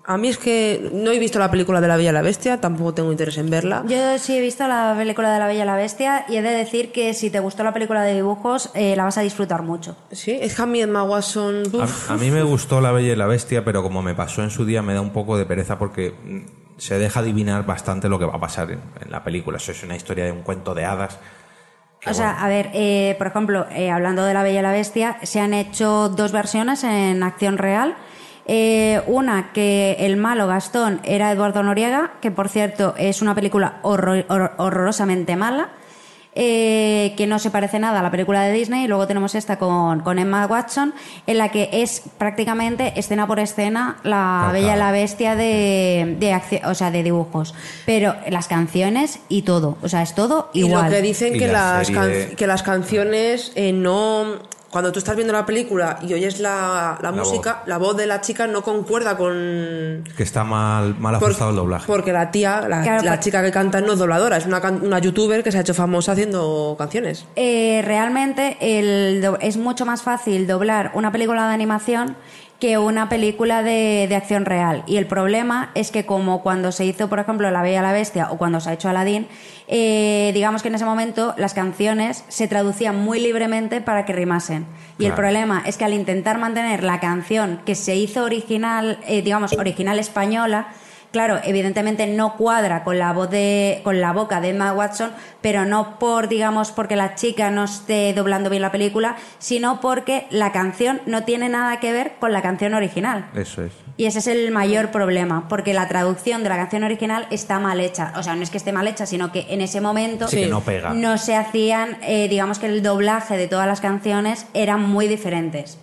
Speaker 3: A mí es que no he visto la película de la Bella y la Bestia, tampoco tengo interés en verla.
Speaker 4: Yo sí he visto la película de La Bella y la Bestia y he de decir que si te gustó la película de dibujos eh, la vas a disfrutar mucho.
Speaker 3: Sí, es que a mí Emma Watson...
Speaker 2: A, a mí me gustó La Bella y la Bestia, pero como me pasó en su día me da un poco de pereza porque mm, se deja adivinar bastante lo que va a pasar en, en la película. Eso es una historia de un cuento de hadas.
Speaker 4: O sea, a ver, eh, por ejemplo, eh, hablando de La Bella y la Bestia, se han hecho dos versiones en acción real. Eh, una que el malo Gastón era Eduardo Noriega, que por cierto es una película horror- hor- horrorosamente mala, eh, que no se parece nada a la película de Disney. Y luego tenemos esta con, con Emma Watson, en la que es prácticamente escena por escena la. Bella y la Bestia de, de, o sea, de dibujos. Pero las canciones y todo, o sea, es todo
Speaker 3: Y
Speaker 4: igual.
Speaker 3: lo que dicen
Speaker 2: Y
Speaker 3: que
Speaker 2: la
Speaker 3: las,
Speaker 2: serie
Speaker 3: can-
Speaker 2: de-
Speaker 3: que las canciones eh, no... Cuando tú estás viendo la película y oyes la, la
Speaker 2: La
Speaker 3: música, la voz de la chica no concuerda con...
Speaker 2: Que está mal, mal
Speaker 3: por-
Speaker 2: ajustado el doblaje.
Speaker 3: Porque la tía, la,
Speaker 4: Claro,
Speaker 3: la chica que canta no es dobladora, es una, can- una youtuber que se ha hecho famosa haciendo canciones.
Speaker 4: Eh, realmente el do- es mucho más fácil doblar una película de animación que una película de, de acción real. Y el problema es que como cuando se hizo, por ejemplo, La Bella y la Bestia o cuando se ha hecho Aladdin, eh, digamos que en ese momento las canciones se traducían muy libremente para que rimasen. Y el problema es que al intentar mantener la canción que se hizo original, eh, digamos, original española, Claro, evidentemente no cuadra con la voz de, con la boca de Emma Watson, pero no por, digamos, porque la chica no esté doblando bien la película, sino porque la canción no tiene nada que ver con la canción original.
Speaker 2: Eso es.
Speaker 4: Y ese es el mayor problema, porque la traducción de la canción original está mal hecha. O sea, no es que esté mal hecha, sino que en ese momento
Speaker 2: Sí, que no pega.
Speaker 4: no se hacían, eh, digamos que el doblaje de todas las canciones eran muy diferentes.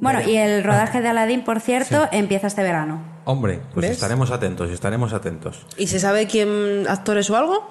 Speaker 4: Bueno, y el rodaje de Aladdin, por cierto,
Speaker 2: Sí.
Speaker 4: empieza este verano.
Speaker 2: Hombre, pues
Speaker 3: ¿Ves?
Speaker 2: estaremos atentos, estaremos atentos.
Speaker 3: ¿Y se sabe quién actores o algo?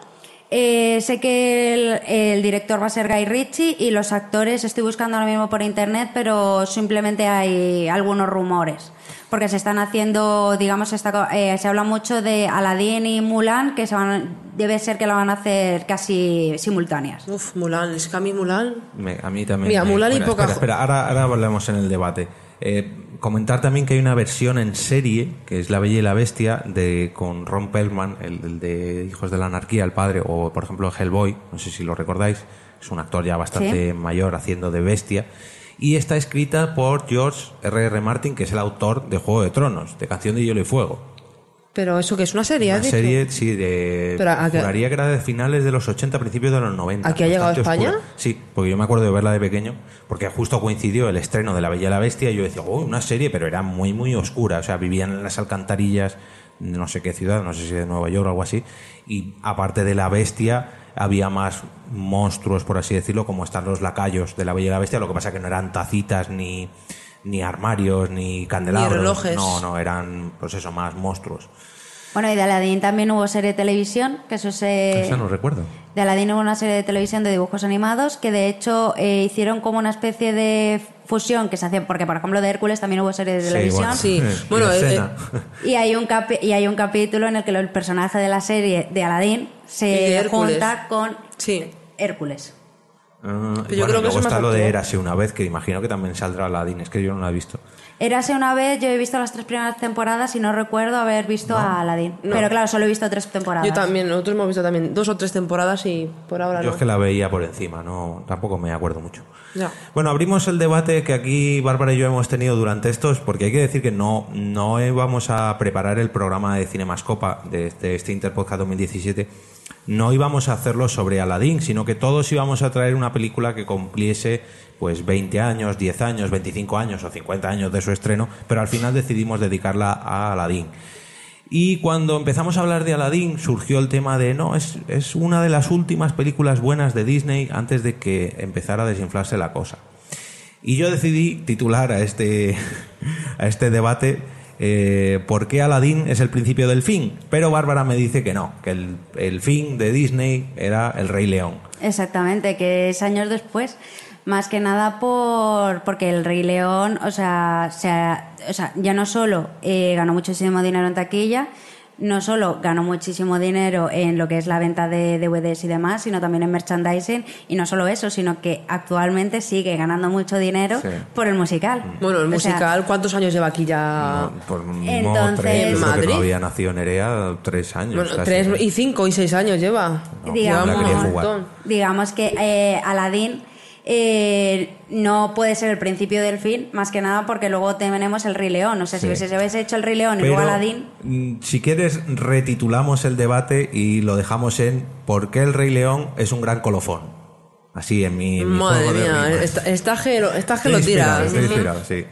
Speaker 4: Eh, sé que el, el director va a ser Guy Ritchie y los actores estoy buscando ahora mismo por internet, pero simplemente hay algunos rumores. Porque se están haciendo, digamos, co- eh, se habla mucho de Aladdin y Mulan, que se van, debe ser que la van a hacer casi simultáneas.
Speaker 3: Uf, Mulan, es que a mí Mulan.
Speaker 2: Me- a mí también.
Speaker 3: Mira,
Speaker 2: me-
Speaker 3: Mulan y
Speaker 2: bueno, espera,
Speaker 3: Pocahontas.
Speaker 2: espera, ahora, ahora hablamos en el debate. Eh, comentar también que hay una versión en serie, que es La Bella y la Bestia, de con Ron Perlman, el, el de Hijos de la Anarquía, el padre, o por ejemplo Hellboy, no sé si lo recordáis, es un actor ya bastante
Speaker 4: Sí.
Speaker 2: mayor haciendo de bestia. Y está escrita por George R.R. Martin, que es el autor de Juego de Tronos, de Canción de Hielo y Fuego.
Speaker 3: Pero eso que es una serie,
Speaker 2: Una serie, sí, de.
Speaker 3: Pero, ¿a qué-
Speaker 2: juraría que era de finales de los 80, principios de los 90.
Speaker 3: ¿Aquí ha llegado a España?
Speaker 2: oscura. Sí, porque yo me acuerdo de verla de pequeño, porque justo coincidió el estreno de La Bella y la Bestia, y yo decía, oh, una serie, pero era muy, muy oscura. O sea, vivían en las alcantarillas de no sé qué ciudad, no sé si de Nueva York o algo así, y aparte de la bestia, había más monstruos, por así decirlo, como están los lacayos de La Bella y la Bestia, lo que pasa que no eran tacitas ni ni armarios, ni candelabros.
Speaker 3: Ni relojes.
Speaker 2: No, no, eran, pues eso, más monstruos.
Speaker 4: Bueno, y de Aladdin también hubo serie de televisión, que eso se...
Speaker 2: Esa no recuerdo.
Speaker 4: De Aladdin hubo una serie de televisión de dibujos animados que de hecho eh, hicieron como una especie de fusión que se hacía, porque por ejemplo de Hércules también hubo serie de
Speaker 2: Sí,
Speaker 4: televisión.
Speaker 2: bueno,
Speaker 3: Sí.
Speaker 2: eh, y
Speaker 3: Bueno,
Speaker 2: la
Speaker 3: eh,
Speaker 2: escena.
Speaker 4: Y hay, un capi- y hay un capítulo en el que el personaje de la serie de Aladdin
Speaker 3: Y
Speaker 4: se
Speaker 3: de
Speaker 4: junta con
Speaker 3: Sí.
Speaker 4: Hércules.
Speaker 2: Ah,
Speaker 3: Pero yo
Speaker 2: bueno,
Speaker 3: creo que
Speaker 2: luego está lo de. Érase una vez, que imagino que también saldrá Aladdin, es que yo no la he visto.
Speaker 4: Érase una vez, yo he visto las tres primeras temporadas y no recuerdo haber visto a Aladdin.
Speaker 3: No.
Speaker 4: Pero claro, solo he visto tres temporadas.
Speaker 3: Yo también, nosotros hemos visto también dos o tres temporadas y por ahora
Speaker 2: Yo
Speaker 3: no.
Speaker 2: es que la veía por encima, no tampoco me acuerdo mucho.
Speaker 3: Ya.
Speaker 2: Bueno, abrimos el debate que aquí Bárbara y yo hemos tenido durante estos, porque hay que decir que no, no íbamos a preparar el programa de Cinemascopa de este, este Interpodcast 2017. No íbamos a hacerlo sobre Aladdin, sino que todos íbamos a traer una película que cumpliese pues 20 años, 10 años, 25 años o 50 años de su estreno, pero al final decidimos dedicarla a Aladdin. Y cuando empezamos a hablar de Aladdin surgió el tema de, no, es, es una de las últimas películas buenas de Disney antes de que empezara a desinflarse la cosa. Y yo decidí titular a este, a este debate eh, ¿Por qué Aladdin es el principio del fin? Pero Bárbara me dice que no, que el, el fin de Disney era el Rey León.
Speaker 4: Exactamente, que es años después. Más que nada por porque el Rey León, o sea, se ha- o sea ya no solo eh, ganó muchísimo dinero en taquilla, no solo ganó muchísimo dinero en lo que es la venta de DVDs y demás, sino también en merchandising. Y no solo eso, sino que actualmente sigue ganando mucho dinero
Speaker 3: Sí.
Speaker 4: por el musical.
Speaker 3: Bueno, el
Speaker 4: O sea,
Speaker 3: musical, ¿cuántos años lleva aquí ya?
Speaker 2: Por mínimo
Speaker 4: Entonces-
Speaker 2: tres, que
Speaker 3: Madrid.
Speaker 2: no había nacido Nerea tres años.
Speaker 3: Bueno,
Speaker 2: casi.
Speaker 3: tres y cinco y seis años lleva.
Speaker 2: No,
Speaker 4: digamos, digamos que eh, Aladdin eh, no puede ser el principio del fin, más que nada porque luego tenemos el Rey León. O sea,
Speaker 2: Sí.
Speaker 4: si hubiese, se hubiese hecho el Rey León y Aladdin,
Speaker 2: mm, si quieres, retitulamos el debate y lo dejamos en ¿Por qué el Rey León es un gran colofón? Así, en mi, en mi
Speaker 3: Madre
Speaker 2: juego de
Speaker 3: mía,
Speaker 2: rimas.
Speaker 3: está, está que lo, está que
Speaker 2: Estoy
Speaker 3: lo
Speaker 2: inspirado,
Speaker 3: tiras.
Speaker 2: estoy inspirado, sí.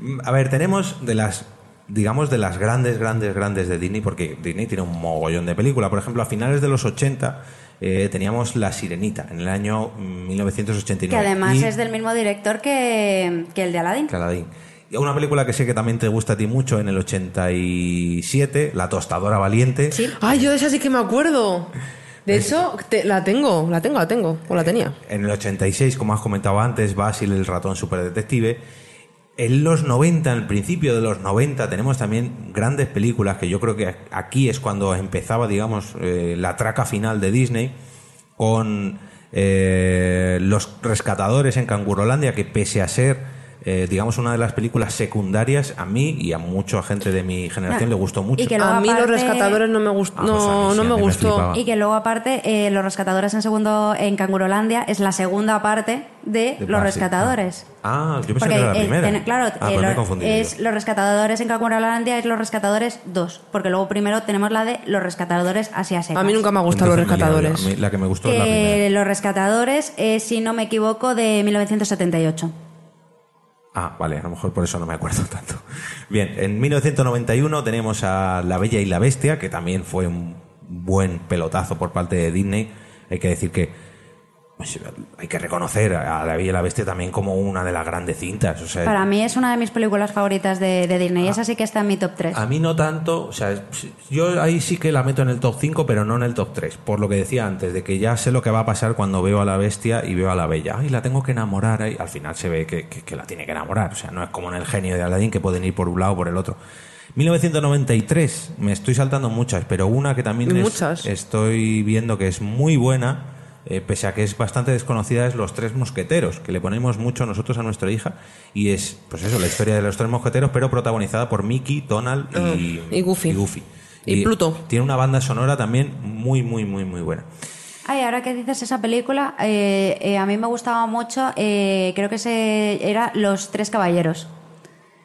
Speaker 2: Mm, A ver, tenemos de las digamos de las grandes, grandes, grandes de Disney, porque Disney tiene un mogollón de películas. Por ejemplo, a finales de los 80 eh, teníamos La Sirenita, en el año mm, 1989.
Speaker 4: que además
Speaker 2: Y-
Speaker 4: es del mismo director que, que el de Aladdin.
Speaker 2: que Aladdin. Y una película que sé que también te gusta a ti mucho, en el 87, La Tostadora Valiente.
Speaker 3: Ay, yo de esa sí que me acuerdo. De hecho, te- la tengo, la tengo, la tengo, o la tenía.
Speaker 2: En el 86, como has comentado antes, Basil el ratón superdetective. En los 90, en el principio de los 90, tenemos también grandes películas que yo creo que aquí es cuando empezaba, digamos, eh, la traca final de Disney con eh, Los Rescatadores en Cangurolandia, que pese a ser, eh, digamos, una de las películas secundarias, a mí y a mucha gente de mi generación le gustó mucho.
Speaker 4: y que luego
Speaker 3: A mí los rescatadores no me gustó,
Speaker 2: Ah, pues
Speaker 3: no,
Speaker 2: sí,
Speaker 3: no me gustó.
Speaker 4: Y que luego aparte eh, Los Rescatadores en segundo en Cangurolandia es la segunda parte de,
Speaker 2: De
Speaker 4: Los. Rescatadores.
Speaker 2: Ah, yo pensé
Speaker 4: Porque
Speaker 2: que era la
Speaker 4: eh,
Speaker 2: primera.
Speaker 4: ten- claro,
Speaker 2: ah,
Speaker 4: eh,
Speaker 2: pues
Speaker 4: lo- es
Speaker 2: yo.
Speaker 4: Los Rescatadores en Cangurolandia es Los Rescatadores 2, porque luego primero tenemos la de Los Rescatadores Asia Secas.
Speaker 3: A mí nunca me gustado los rescatadores.
Speaker 2: A mí la que me gustó es la primera.
Speaker 4: Que Los Rescatadores es, si no me equivoco, de 1978.
Speaker 2: Ah, vale, a lo mejor por eso no me acuerdo tanto. Bien, en 1991 tenemos a La Bella y la Bestia, que también fue un buen pelotazo por parte de Disney. Hay que decir que pues, hay que reconocer a La Bella y la Bestia también como una de las grandes cintas. O sea,
Speaker 4: Para mí es una de mis películas favoritas de, de Disney. Esa sí que está en mi top 3.
Speaker 2: A mí no tanto, o sea, yo ahí sí que la meto en el top 5, pero no en el top 3, por lo que decía antes, de que ya sé lo que va a pasar cuando veo a la bestia y veo a la bella. Ay, la tengo que enamorar, ay, al final se ve que, que- que la tiene que enamorar, o sea, no es como en el genio de Aladdin que pueden ir por un lado o por el otro. 1993, me estoy saltando muchas, pero una que también es- estoy viendo que es muy buena, eh, pese a que es bastante desconocida, es Los Tres Mosqueteros, que le ponemos mucho nosotros a nuestra hija, y es, pues eso, la historia de los Tres Mosqueteros, pero protagonizada por Mickey, Donald y,
Speaker 3: Ah, y Goofy. Y Pluto.
Speaker 2: Tiene una banda sonora también muy, muy, muy, muy buena.
Speaker 4: Ay, ahora que dices esa película, eh, eh, a mí me gustaba mucho, eh, creo que se, era Los Tres Caballeros.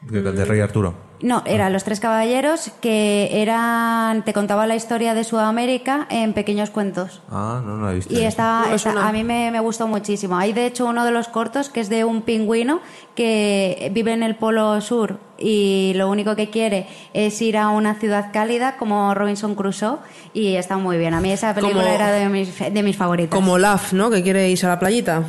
Speaker 2: De Rey Arturo.
Speaker 4: No, era Los Tres Caballeros, que eran, te contaba la historia de Sudamérica en pequeños cuentos.
Speaker 2: Ah, no, no la he visto.
Speaker 4: Y está,
Speaker 3: No
Speaker 4: a mí me, me gustó muchísimo. Hay de hecho uno de los cortos que es de un pingüino que vive en el Polo Sur y lo único que quiere es ir a una ciudad cálida como Robinson Crusoe y está muy bien. A mí esa película
Speaker 3: Como-
Speaker 4: era de mis, de mis favoritas.
Speaker 3: Como Laf, ¿no? Que quiere irse a la playita.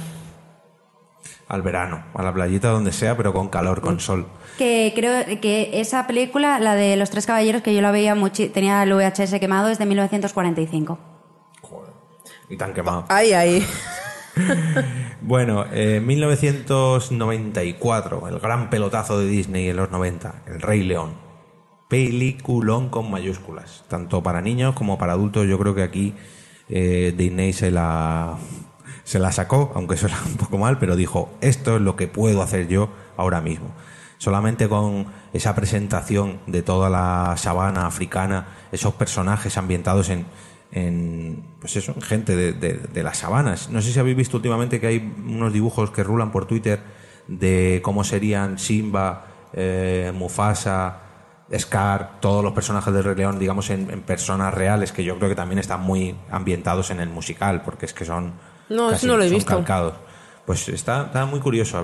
Speaker 2: Al verano, a la playita donde sea, pero con calor, con sol.
Speaker 4: Que creo que esa película, la de Los Tres Caballeros, que yo la veía mucho, tenía el VHS quemado, es de 1945.
Speaker 2: Y tan quemado.
Speaker 3: Ahí, ahí.
Speaker 2: Bueno, eh, 1994, el gran pelotazo de Disney en los 90, El Rey León. Peliculón con mayúsculas, tanto para niños como para adultos. Yo creo que aquí eh, Disney se la, se la sacó, aunque suena un poco mal, pero dijo, esto es lo que puedo hacer yo ahora mismo. Solamente con esa presentación de toda la sabana africana, esos personajes ambientados en, en pues eso, en gente de, de- de las sabanas. No sé si habéis visto últimamente que hay unos dibujos que rulan por Twitter de cómo serían Simba, eh, Mufasa, Scar, todos los personajes del Rey León, digamos, en, en personas reales, que yo creo que también están muy ambientados en el musical, porque es que son,
Speaker 3: No, eso
Speaker 2: casi-
Speaker 3: no lo he visto.
Speaker 2: calcados. Pues está, está muy curioso.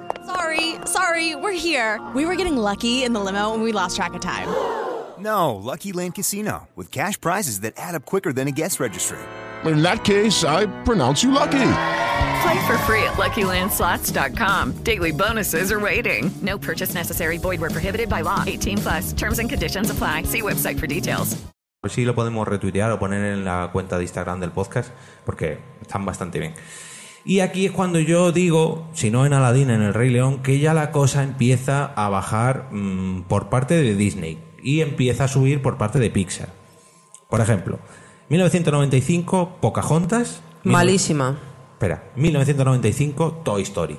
Speaker 18: Sorry, sorry, we're here. We were getting lucky in the limo and we lost track of time.
Speaker 19: No, Lucky Land Casino, with cash prizes that add up quicker than a guest registry.
Speaker 20: In that case, I pronounce you lucky.
Speaker 21: Play for free at LuckyLandSlots.com. Daily bonuses are waiting. No purchase necessary. Void where prohibited by law. 18 plus. Terms and conditions apply. See website for details.
Speaker 2: Si lo podemos retuitear o poner en la cuenta de Instagram del podcast, porque están bastante bien. Y aquí es cuando yo digo, si no en Aladdin, en El Rey León, que ya la cosa empieza a bajar mm, por parte de Disney y empieza a subir por parte de Pixar. Por ejemplo, 1995, Pocahontas.
Speaker 3: Malísima.
Speaker 2: Espera, 1995, Toy Story.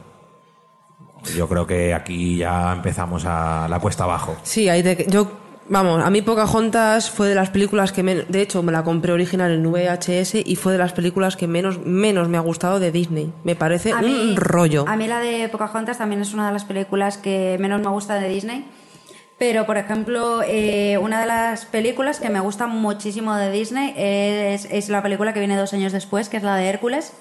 Speaker 2: Yo creo que aquí ya empezamos a la cuesta abajo.
Speaker 3: Sí, hay de que- yo vamos, a mí Pocahontas fue de las películas que men- de hecho me la compré original en VHS y fue de las películas que menos menos me ha gustado de Disney. Me parece
Speaker 4: A mí-
Speaker 3: un rollo.
Speaker 4: A mí la de Pocahontas también es una de las películas que menos me gusta de Disney. Pero, por ejemplo, eh, una de las películas que me gusta muchísimo de Disney es, es la película que viene dos años después, que es la de Hércules.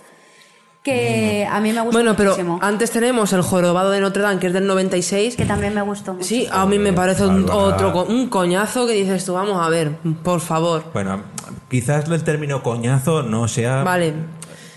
Speaker 4: Que a mí me gusta
Speaker 3: Bueno, pero
Speaker 4: muchísimo.
Speaker 3: antes tenemos el jorobado de Notre Dame, que es del 96.
Speaker 4: Que también me gustó mucho.
Speaker 3: Sí, a mí me parece un, otro co- un coñazo que dices tú, vamos a ver, por favor.
Speaker 2: Bueno, quizás el término coñazo no sea
Speaker 3: Vale.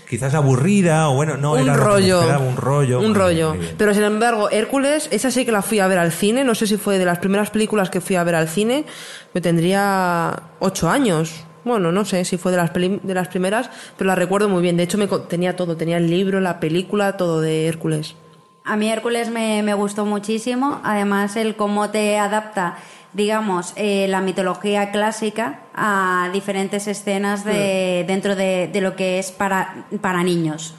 Speaker 2: quizás aburrida o bueno, no
Speaker 3: un
Speaker 2: era lo que
Speaker 3: rollo.
Speaker 2: esperaba, un rollo.
Speaker 3: Un
Speaker 2: Muy
Speaker 3: rollo.
Speaker 2: bien, muy bien.
Speaker 3: Pero sin embargo, Hércules, esa sí que la fui a ver al cine. No sé si fue de las primeras películas que fui a ver al cine. Me tendría ocho años. Bueno, no sé si fue de las, peli- de las primeras, pero la recuerdo muy bien. De hecho, me co- tenía todo. Tenía el libro, la película, todo de Hércules.
Speaker 4: A mí Hércules me, me gustó muchísimo, además el cómo te adapta, digamos, eh, la mitología clásica a diferentes escenas de,
Speaker 3: Mm.
Speaker 4: dentro de, de lo que es para, para niños.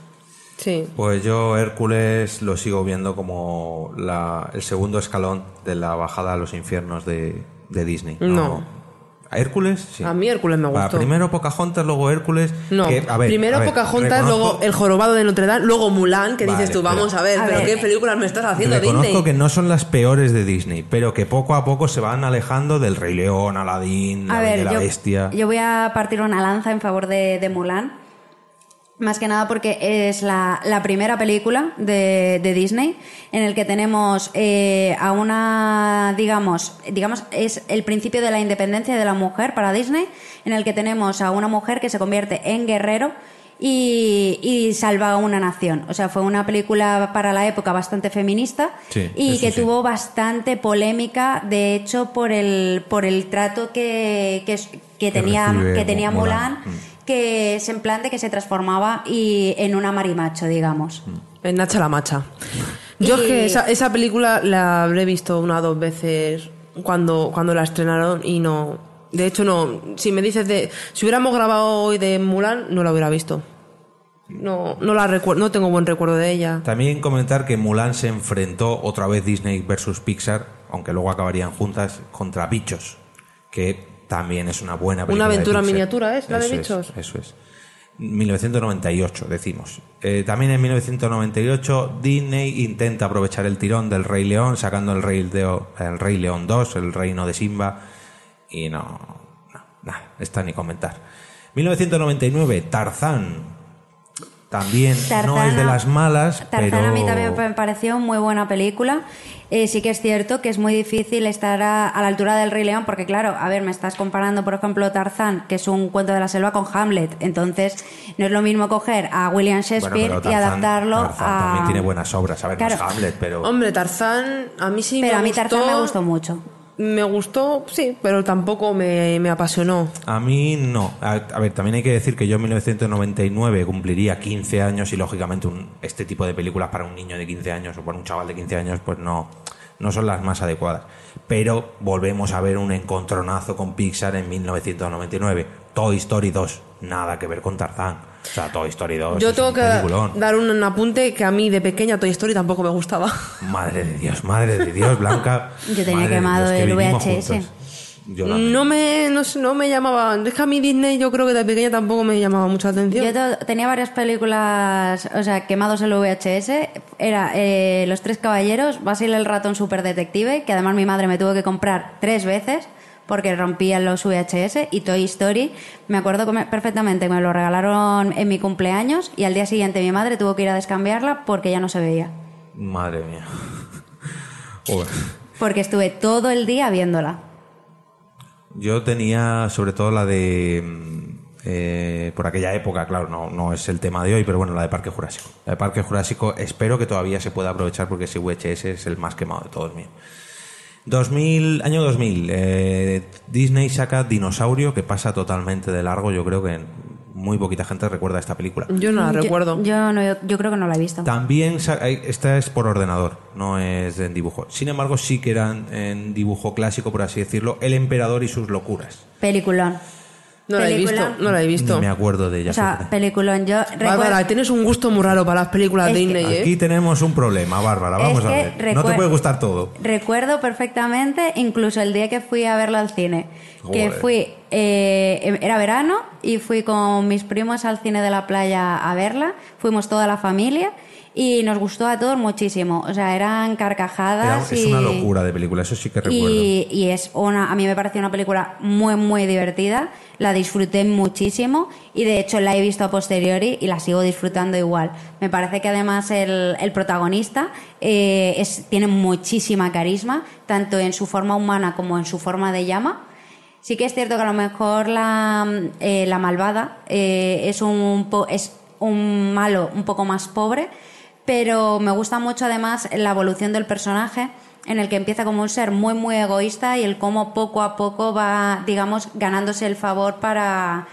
Speaker 3: Sí.
Speaker 2: Pues yo Hércules lo sigo viendo como la- el segundo escalón de la bajada a los infiernos de, de Disney.
Speaker 3: No.
Speaker 2: ¿A Hércules? Sí.
Speaker 3: A mí Hércules me
Speaker 2: Va,
Speaker 3: gustó.
Speaker 2: primero Pocahontas, luego Hércules.
Speaker 3: No,
Speaker 2: que, a ver,
Speaker 3: primero
Speaker 2: a ver,
Speaker 3: Pocahontas,
Speaker 2: reconozco-
Speaker 3: luego El Jorobado de Notre Dame, luego Mulan, que
Speaker 2: Vale,
Speaker 3: dices tú,
Speaker 2: pero-
Speaker 3: vamos a ver,
Speaker 4: A
Speaker 3: pero
Speaker 4: ver.
Speaker 3: qué películas me estás haciendo
Speaker 2: Reconozco
Speaker 3: Disney.
Speaker 2: que no son las peores de Disney, pero que poco a poco se van alejando del Rey León, Aladdin,
Speaker 4: A ver,
Speaker 2: la
Speaker 4: yo,
Speaker 2: Bestia.
Speaker 4: yo voy a partir una lanza en favor de, de Mulan. Más que nada porque es la, la primera película de, de Disney en el que tenemos eh, a una, digamos, digamos, es el principio de la independencia de la mujer para Disney, en el que tenemos a una mujer que se convierte en guerrero y, y salva a una nación. O sea, fue una película para la época bastante feminista
Speaker 22: Sí,
Speaker 4: y que
Speaker 22: sí.
Speaker 4: tuvo bastante polémica, de hecho, por el, por el trato que, que, que tenía, que tenía
Speaker 3: Mulan.
Speaker 4: Mulan, que es en plan de que se transformaba y, en una marimacho, digamos.
Speaker 3: En Nacha la Macha. Yo es que esa, esa película la habré visto una o dos veces cuando, cuando la estrenaron y no. De hecho, no. Si me dices de. Si hubiéramos grabado hoy de Mulan, no la hubiera visto. No, no la recuerdo, no tengo buen recuerdo de ella.
Speaker 2: También comentar que Mulan se enfrentó otra vez Disney versus Pixar, aunque luego acabarían juntas, contra Bichos, que también es una buena película.
Speaker 3: Una
Speaker 2: de
Speaker 3: aventura en
Speaker 2: Pixar.
Speaker 3: miniatura, ¿es? La de
Speaker 2: Eso
Speaker 3: Bichos.
Speaker 2: eso es. 1998, decimos. Eh, también en 1998 Disney intenta aprovechar el tirón del Rey León, sacando el Rey, Leo- el Rey León 2, el reino de Simba, y no, no, nada, está ni comentar. 1999, Tarzán. También no es de las malas,
Speaker 4: Tarzán
Speaker 2: pero...
Speaker 4: a mí también me pareció muy buena película. Eh, sí que es cierto que es muy difícil estar a, a la altura del Rey León, porque claro, a ver, me estás comparando, por ejemplo, Tarzán, que es un cuento de la selva, con Hamlet. Entonces, no es lo mismo coger a William
Speaker 2: Bueno,
Speaker 4: Shakespeare y adaptarlo
Speaker 2: Tarzán
Speaker 4: a...
Speaker 2: también tiene buenas obras. A ver, no es
Speaker 4: Claro.
Speaker 2: Hamlet, pero...
Speaker 3: Hombre, Tarzán, a mí sí
Speaker 4: Pero
Speaker 3: me
Speaker 4: a mí
Speaker 3: gustó.
Speaker 4: Tarzán me gustó mucho.
Speaker 3: Me gustó, sí, pero tampoco me, me apasionó.
Speaker 2: A mí no. A, a ver, también hay que decir que yo en 1999 cumpliría 15 años y lógicamente un, este tipo de películas para un niño de 15 años o para un chaval de 15 años pues no, no son las más adecuadas. Pero volvemos a ver un encontronazo con Pixar en 1999. Toy Story 2, nada que ver con Tarzán. O sea, Toy Story 2
Speaker 3: Yo
Speaker 2: es
Speaker 3: tengo
Speaker 2: un
Speaker 3: que
Speaker 2: peliculón.
Speaker 3: dar un apunte que a mí de pequeña Toy Story tampoco me gustaba.
Speaker 2: Madre de Dios, madre de Dios, Blanca.
Speaker 4: Yo tenía quemado
Speaker 2: Dios,
Speaker 4: el VHS.
Speaker 2: juntos. Yo la-
Speaker 3: No me, no, no me llamaba. Es que a mí Disney yo creo que de pequeña tampoco me llamaba mucha atención.
Speaker 4: Yo tenía varias películas, o sea, quemados en el VHS. Era eh, Los Tres Caballeros, Basil el Ratón Super Detective, que además mi madre me tuvo que comprar tres veces porque rompían los VHS, y Toy Story. Me acuerdo perfectamente, me lo regalaron en mi cumpleaños y al día siguiente mi madre tuvo que ir a descambiarla porque ya no se veía.
Speaker 2: Madre mía.
Speaker 4: Porque estuve todo el día viéndola.
Speaker 2: Yo tenía sobre todo la de... mm, eh, por aquella época, claro, no, no es el tema de hoy, pero bueno, la de Parque Jurásico. La de Parque Jurásico espero que todavía se pueda aprovechar porque ese VHS es el más quemado de todos mío. 2000, año 2000, eh, Disney saca Dinosaurio, que pasa totalmente de largo. Yo creo que muy poquita gente recuerda esta película.
Speaker 3: Yo no la
Speaker 4: Yo-
Speaker 3: recuerdo.
Speaker 4: Yo, no, yo, yo creo que no la he visto.
Speaker 2: También esta es por ordenador, no es en dibujo. Sin embargo, sí que eran en dibujo clásico, por así decirlo, El emperador y sus locuras.
Speaker 4: Peliculón.
Speaker 3: No la he visto,
Speaker 4: Película.
Speaker 3: no la he visto.
Speaker 2: Ni me acuerdo de ella.
Speaker 4: O sea, peliculón. Yo recuerdo...
Speaker 3: Bárbara, tienes un gusto muy raro para las películas
Speaker 4: Es
Speaker 3: de
Speaker 4: que-
Speaker 3: Disney, ¿eh?
Speaker 2: Aquí tenemos un problema, Bárbara. Vamos
Speaker 4: Es
Speaker 2: a
Speaker 4: que
Speaker 2: ver. No te
Speaker 4: recuer-
Speaker 2: puede gustar todo.
Speaker 4: Recuerdo perfectamente, incluso el día que fui a verlo al cine, que
Speaker 2: Joder.
Speaker 4: fui, eh, era verano y fui con mis primos al cine de la playa a verla, fuimos toda la familia y nos gustó a todos muchísimo, o sea, eran
Speaker 2: Era-
Speaker 4: carcajadas
Speaker 2: es
Speaker 4: y...
Speaker 2: una locura de película, eso sí que recuerdo.
Speaker 4: Y, y es una, a mí me pareció una película muy, muy divertida. La disfruté muchísimo y de hecho la he visto a posteriori y la sigo disfrutando igual. Me parece que además el, el protagonista eh, es, tiene muchísima carisma, tanto en su forma humana como en su forma de llama. Sí que es cierto que a lo mejor la, eh, la malvada eh, es un es un malo un poco más pobre, pero me gusta mucho además la evolución del personaje en el que empieza como un ser muy muy egoísta y el cómo poco a poco va, digamos, ganándose el favor para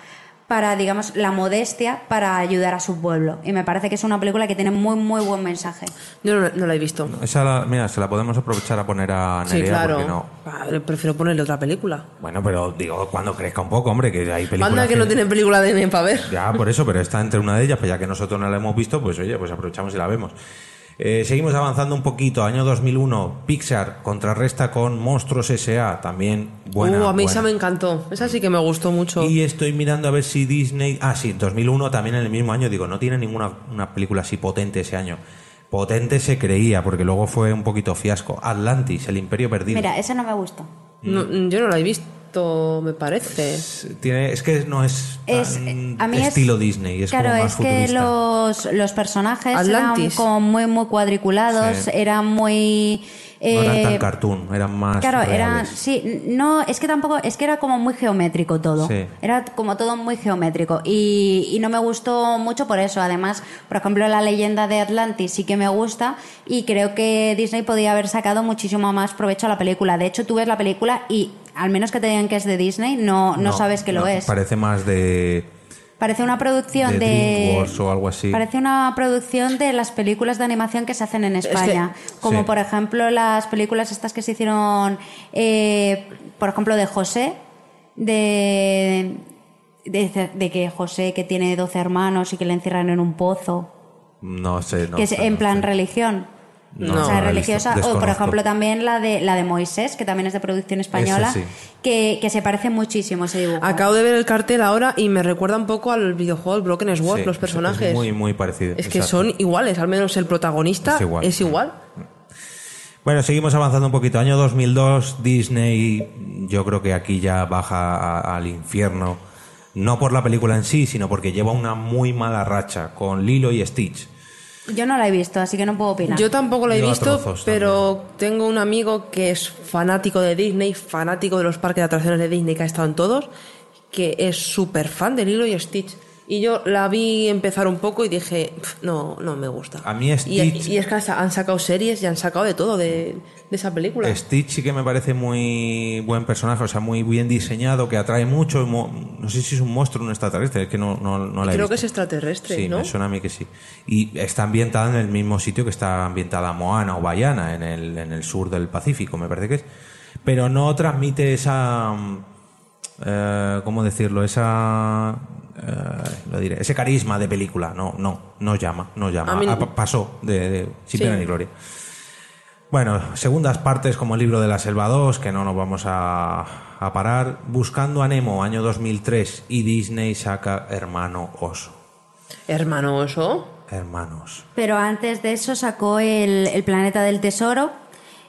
Speaker 4: para, digamos, la modestia para ayudar a su pueblo. Y me parece que es una película que tiene muy, muy buen mensaje.
Speaker 3: Yo no, no la he visto.
Speaker 2: Esa, la- mira, se la podemos aprovechar a poner a
Speaker 3: Sí,
Speaker 2: Nerea
Speaker 3: claro.
Speaker 2: porque no.
Speaker 3: Ah, Prefiero ponerle otra película.
Speaker 2: Bueno, pero digo, cuando crezca un poco, hombre, que hay películas
Speaker 3: Anda que no tienen película de Disney para ver.
Speaker 2: Ya, por eso, pero está entre una de ellas, pues ya que nosotros no la hemos visto, pues oye, pues aprovechamos y la vemos. Eh, seguimos avanzando un poquito. Año 2001, Pixar contrarresta con Monstruos S.A. También buena.
Speaker 3: uh, a mí
Speaker 2: buena.
Speaker 3: esa me encantó. Esa sí que me gustó mucho.
Speaker 2: Y estoy mirando a ver si Disney. Ah, sí, 2001 también en el mismo año. Digo, no tiene ninguna una película así potente ese año. Potente se creía, porque luego fue un poquito fiasco. Atlantis, el Imperio Perdido.
Speaker 4: Mira, esa no me gustó.
Speaker 3: No, yo no la he visto, me parece.
Speaker 2: Tiene, es que no es,
Speaker 4: Es,
Speaker 2: tan
Speaker 4: a mí es-
Speaker 2: estilo Disney, es
Speaker 4: claro,
Speaker 2: como más
Speaker 4: es que
Speaker 2: futurista.
Speaker 4: los, los personajes eran
Speaker 3: Atlantis.
Speaker 4: como muy, muy cuadriculados,
Speaker 2: Sí.
Speaker 4: eran muy...
Speaker 2: No eran
Speaker 4: eh,
Speaker 2: tan cartoon, eran más.
Speaker 4: Claro, eran,
Speaker 2: reales.
Speaker 4: sí, no, es que tampoco, es que era como muy geométrico todo.
Speaker 2: Sí.
Speaker 4: Era como todo muy geométrico y, y no me gustó mucho por eso. Además, por ejemplo, la leyenda de Atlantis sí que me gusta y creo que Disney podía haber sacado muchísimo más provecho a la película. De hecho, tú ves la película y al menos que te digan que es de Disney, no, no, sabes que lo es.
Speaker 2: Parece más de,
Speaker 4: Parece una producción
Speaker 2: de o algo así.
Speaker 4: Parece una producción de las películas de animación que se hacen en
Speaker 3: que-
Speaker 4: España. como
Speaker 2: Sí.
Speaker 4: por ejemplo las películas estas que se hicieron, eh, por ejemplo, de José, de, de, de que José que tiene 12 hermanos y que le encierran en un pozo,
Speaker 2: No sé, no
Speaker 4: que es
Speaker 2: sé,
Speaker 4: en
Speaker 2: no
Speaker 4: plan
Speaker 2: sé.
Speaker 4: religión.
Speaker 2: No,
Speaker 4: o sea,
Speaker 2: visto,
Speaker 4: religiosa. O por ejemplo también la de la de Moisés, que también es de producción española,
Speaker 2: sí.
Speaker 4: que, que se parece muchísimo ese dibujo.
Speaker 3: Acabo de ver el cartel ahora y me recuerda un poco al videojuego el Broken Sword,
Speaker 2: Sí,
Speaker 3: los
Speaker 2: es-
Speaker 3: personajes.
Speaker 2: Es muy, muy parecido.
Speaker 3: Es que
Speaker 2: exacto.
Speaker 3: son iguales, al menos el protagonista
Speaker 2: Es igual.
Speaker 3: es igual.
Speaker 2: Bueno, seguimos avanzando un poquito. Año 2002, Disney, yo creo que aquí ya baja a- al infierno. No por la película en sí, sino porque lleva una muy mala racha con Lilo y Stitch.
Speaker 4: Yo no la he visto, así que no puedo opinar.
Speaker 3: Yo tampoco la he
Speaker 2: Yo
Speaker 3: visto,
Speaker 2: trozos
Speaker 3: pero tengo un amigo que es fanático de Disney, fanático de los parques de atracciones de Disney, que ha estado en todos, que es súper fan de Lilo y Stitch. Y yo la vi empezar un poco y dije, "Pf, no, no me gusta.
Speaker 2: A mí Stitch,
Speaker 3: y es que han sacado series y han sacado de todo de, de esa película.
Speaker 2: Stitch sí que me parece muy buen personaje, o sea, muy bien diseñado, que atrae mucho. No sé si es un monstruo o un extraterrestre, es que no, no, no la he
Speaker 3: Creo que es extraterrestre,
Speaker 2: Sí,
Speaker 3: ¿no?
Speaker 2: me suena a mí que sí. Y está ambientada en el mismo sitio que está ambientada Moana o Bayana, en el, en el sur del Pacífico, me parece que es. Pero no transmite esa. Eh, ¿Cómo decirlo? Esa. eh, lo diré, ese carisma de película. No, no, no llama, no llama.
Speaker 3: A mí-
Speaker 2: Ah, pa- pasó de, de sin
Speaker 3: Sí.
Speaker 2: pena ni gloria. Bueno, segundas partes como el libro de la selva 2, que no nos vamos a, a parar. Buscando a Nemo, año 2003, y Disney saca Hermano Oso.
Speaker 3: Hermano oso.
Speaker 2: Hermanos.
Speaker 4: Pero antes de eso sacó el, el Planeta del Tesoro.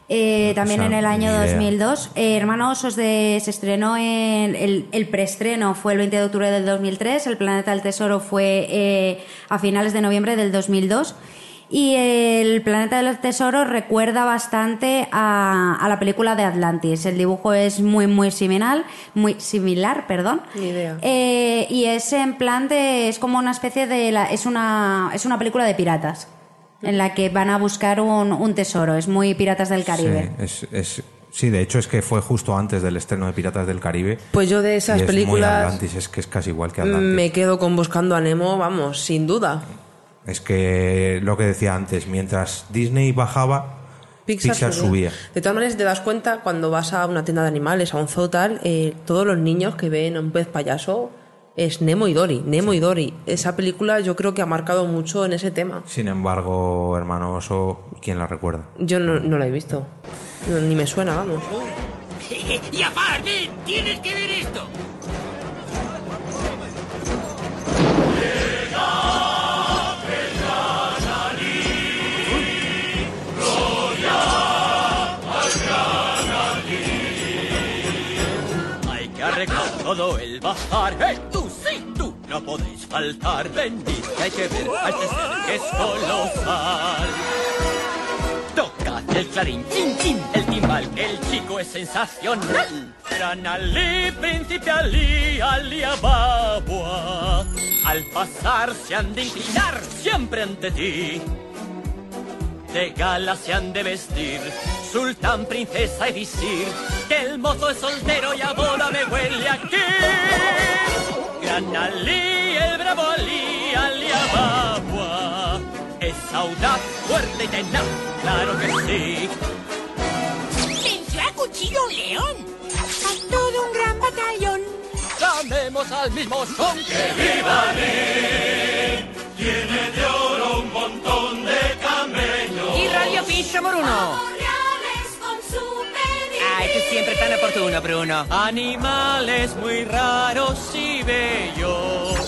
Speaker 4: Eh, también
Speaker 2: sea,
Speaker 4: en el año
Speaker 2: ni idea.
Speaker 4: 2002. Eh, Hermano Osos de, se estrenó en. El, el preestreno fue el 20 de octubre del 2003. El Planeta del Tesoro fue eh, a finales de noviembre del 2002. Y el Planeta del Tesoro recuerda bastante a, a la película de Atlantis. El dibujo es muy, muy similar, muy similar, perdón.
Speaker 3: Ni idea.
Speaker 4: Eh, y es en plan de. Es como una especie de. la- es, una, es una película de piratas. En la que van a buscar un, un tesoro. Es muy Piratas del Caribe.
Speaker 2: Sí, es, es- sí, de hecho es que fue justo antes del estreno de Piratas del Caribe.
Speaker 3: Pues yo de esas
Speaker 2: y es muy
Speaker 3: películas
Speaker 2: Atlantis, es que es casi igual que Atlantis.
Speaker 3: me quedo con Buscando a Nemo, vamos, sin duda.
Speaker 2: Es que lo que decía antes, mientras Disney bajaba, Pixar, subía.
Speaker 3: De todas maneras, te das cuenta cuando vas a una tienda de animales, a un zoo tal, eh, todos los niños que ven a un pez payaso es Nemo y Dory. Nemo y Dory. Esa película yo creo que ha marcado mucho en ese tema.
Speaker 2: Sin embargo, hermano Oso, ¿quién la recuerda?
Speaker 3: Yo no, no la he visto. No, ni me suena, vamos.
Speaker 16: y aparte, tienes que ver esto. Hay que arreglar todo el bajar. ¡Hey! No podéis faltar. Venid, hay que ver a este ser que es colosal. Toca el clarín, chin chin, el timbal, el chico es sensacional. Gran Ali, príncipe Ali, Ali Ababua. Al pasar se han de inclinar siempre ante ti. De gala se han de vestir, sultán, princesa y visir. Que el mozo es soltero y a boda me huele aquí. Gran Ali, el bravo Ali, Ali Ababua. Es audaz, fuerte y tenaz, claro que sí.
Speaker 22: Venció a cuchillo un león. A todo un gran batallón.
Speaker 16: Llamemos al mismo son.
Speaker 23: ¡Que viva Ali! Tiene de oro un montón de camellos.
Speaker 16: Y Radio Piso Bruno. Tú siempre tan oportuno, Bruno. Animales muy raros y bellos.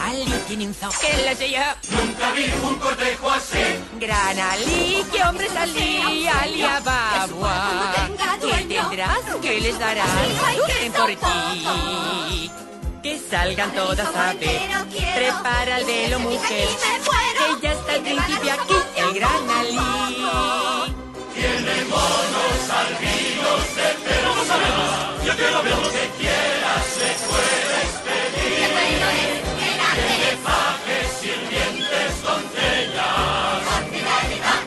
Speaker 16: Ali tiene un zoo. ¿Qué la sé yo?
Speaker 23: Nunca vi un cortejo así.
Speaker 16: Gran Ali, ¿qué hombre es Ali? Ali Ababua. ¿Qué tendrás? ¿Qué les darás? Sufren por ti. Que salgan todas a ver. Prepara el velo, mujer. Que ya está el príncipe aquí, el gran Ali.
Speaker 23: Tiene monos albinos de pelo Yo quiero ver lo que quieras, se puede expedir. Tiene fajes, sirvientes, doncellas.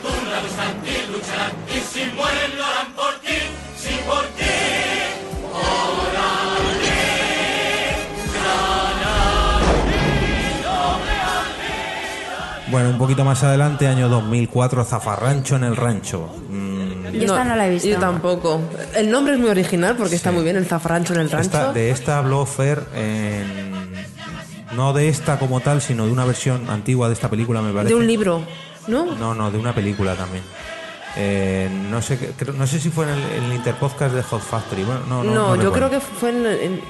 Speaker 23: Una infantil lucharán y si mueren lo harán por ti, sí por ti.
Speaker 2: Bueno, un poquito más adelante, año 2004, Zafarrancho en el Rancho. Mm,
Speaker 4: Yo esta no la he visto.
Speaker 3: Yo tampoco. El nombre es muy original porque está muy bien, el zafrancho en el rancho.
Speaker 2: esta- de esta habló Fer en- No de esta como tal, sino de una versión antigua de esta película, me parece.
Speaker 3: de un libro, ¿no?
Speaker 2: No, no, de una película también. Eh, no sé qué- creo- no sé si fue en el, en el interpodcast de Hot Factory. Bueno, no, no,
Speaker 3: No,
Speaker 2: no
Speaker 3: yo
Speaker 2: recuerdo.
Speaker 3: creo que fue en, en-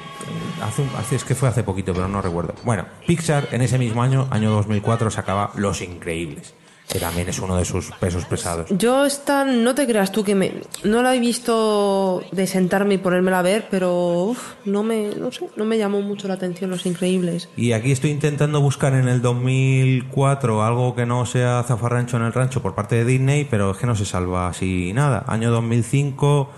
Speaker 2: Hace, un- hace- es que fue hace poquito, pero no recuerdo. Bueno, Pixar en ese mismo año, año 2004, sacaba Los Increíbles, que también es uno de sus pesos pesados.
Speaker 3: Yo esta, no te creas tú que me, no la he visto de sentarme y ponérmela a ver, pero uf, no me, no sé, no me llamó mucho la atención Los Increíbles.
Speaker 2: Y aquí estoy intentando buscar en el 2004 algo que no sea Zafarrancho en el Rancho por parte de Disney, pero es que no se salva así nada. Año 2005,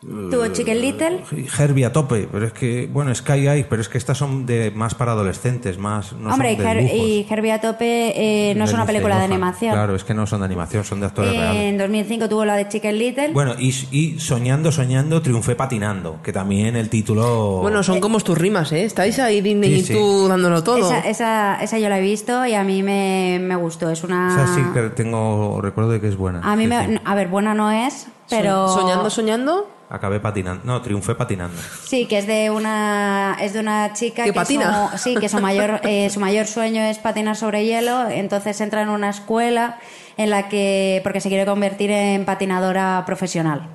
Speaker 4: Tuvo Chicken Little.
Speaker 2: Herbie a tope, pero es que, bueno, Sky Eye, pero es que estas son de más para adolescentes, más. No
Speaker 4: Hombre, y,
Speaker 2: son de
Speaker 4: Her- y Herbie a tope eh, no es una película de animación.
Speaker 2: Claro, es que no son de animación, son de actores reales.
Speaker 4: en 2005 tuvo la de Chicken Little.
Speaker 2: Bueno, y, y Soñando, Soñando, Triunfé Patinando, que también el título...
Speaker 3: Bueno, son como tus rimas, ¿eh? Estáis ahí Disney
Speaker 2: Sí, sí.
Speaker 3: y tú dándolo todo.
Speaker 4: Esa, esa, esa yo la he visto y a mí me, me gustó. Es una.
Speaker 2: O sea, sí que tengo recuerdo de que es buena.
Speaker 4: A mí
Speaker 2: Sí,
Speaker 4: me. A ver, buena no es, pero.
Speaker 3: Soñando, soñando.
Speaker 2: Acabé patinando. No, triunfé patinando.
Speaker 4: Sí, que es de una es de una chica
Speaker 3: ¿Que
Speaker 4: que
Speaker 3: patina?
Speaker 4: Su, sí, que su mayor eh, su mayor sueño es patinar sobre hielo, entonces entra en una escuela en la que porque se quiere convertir en patinadora profesional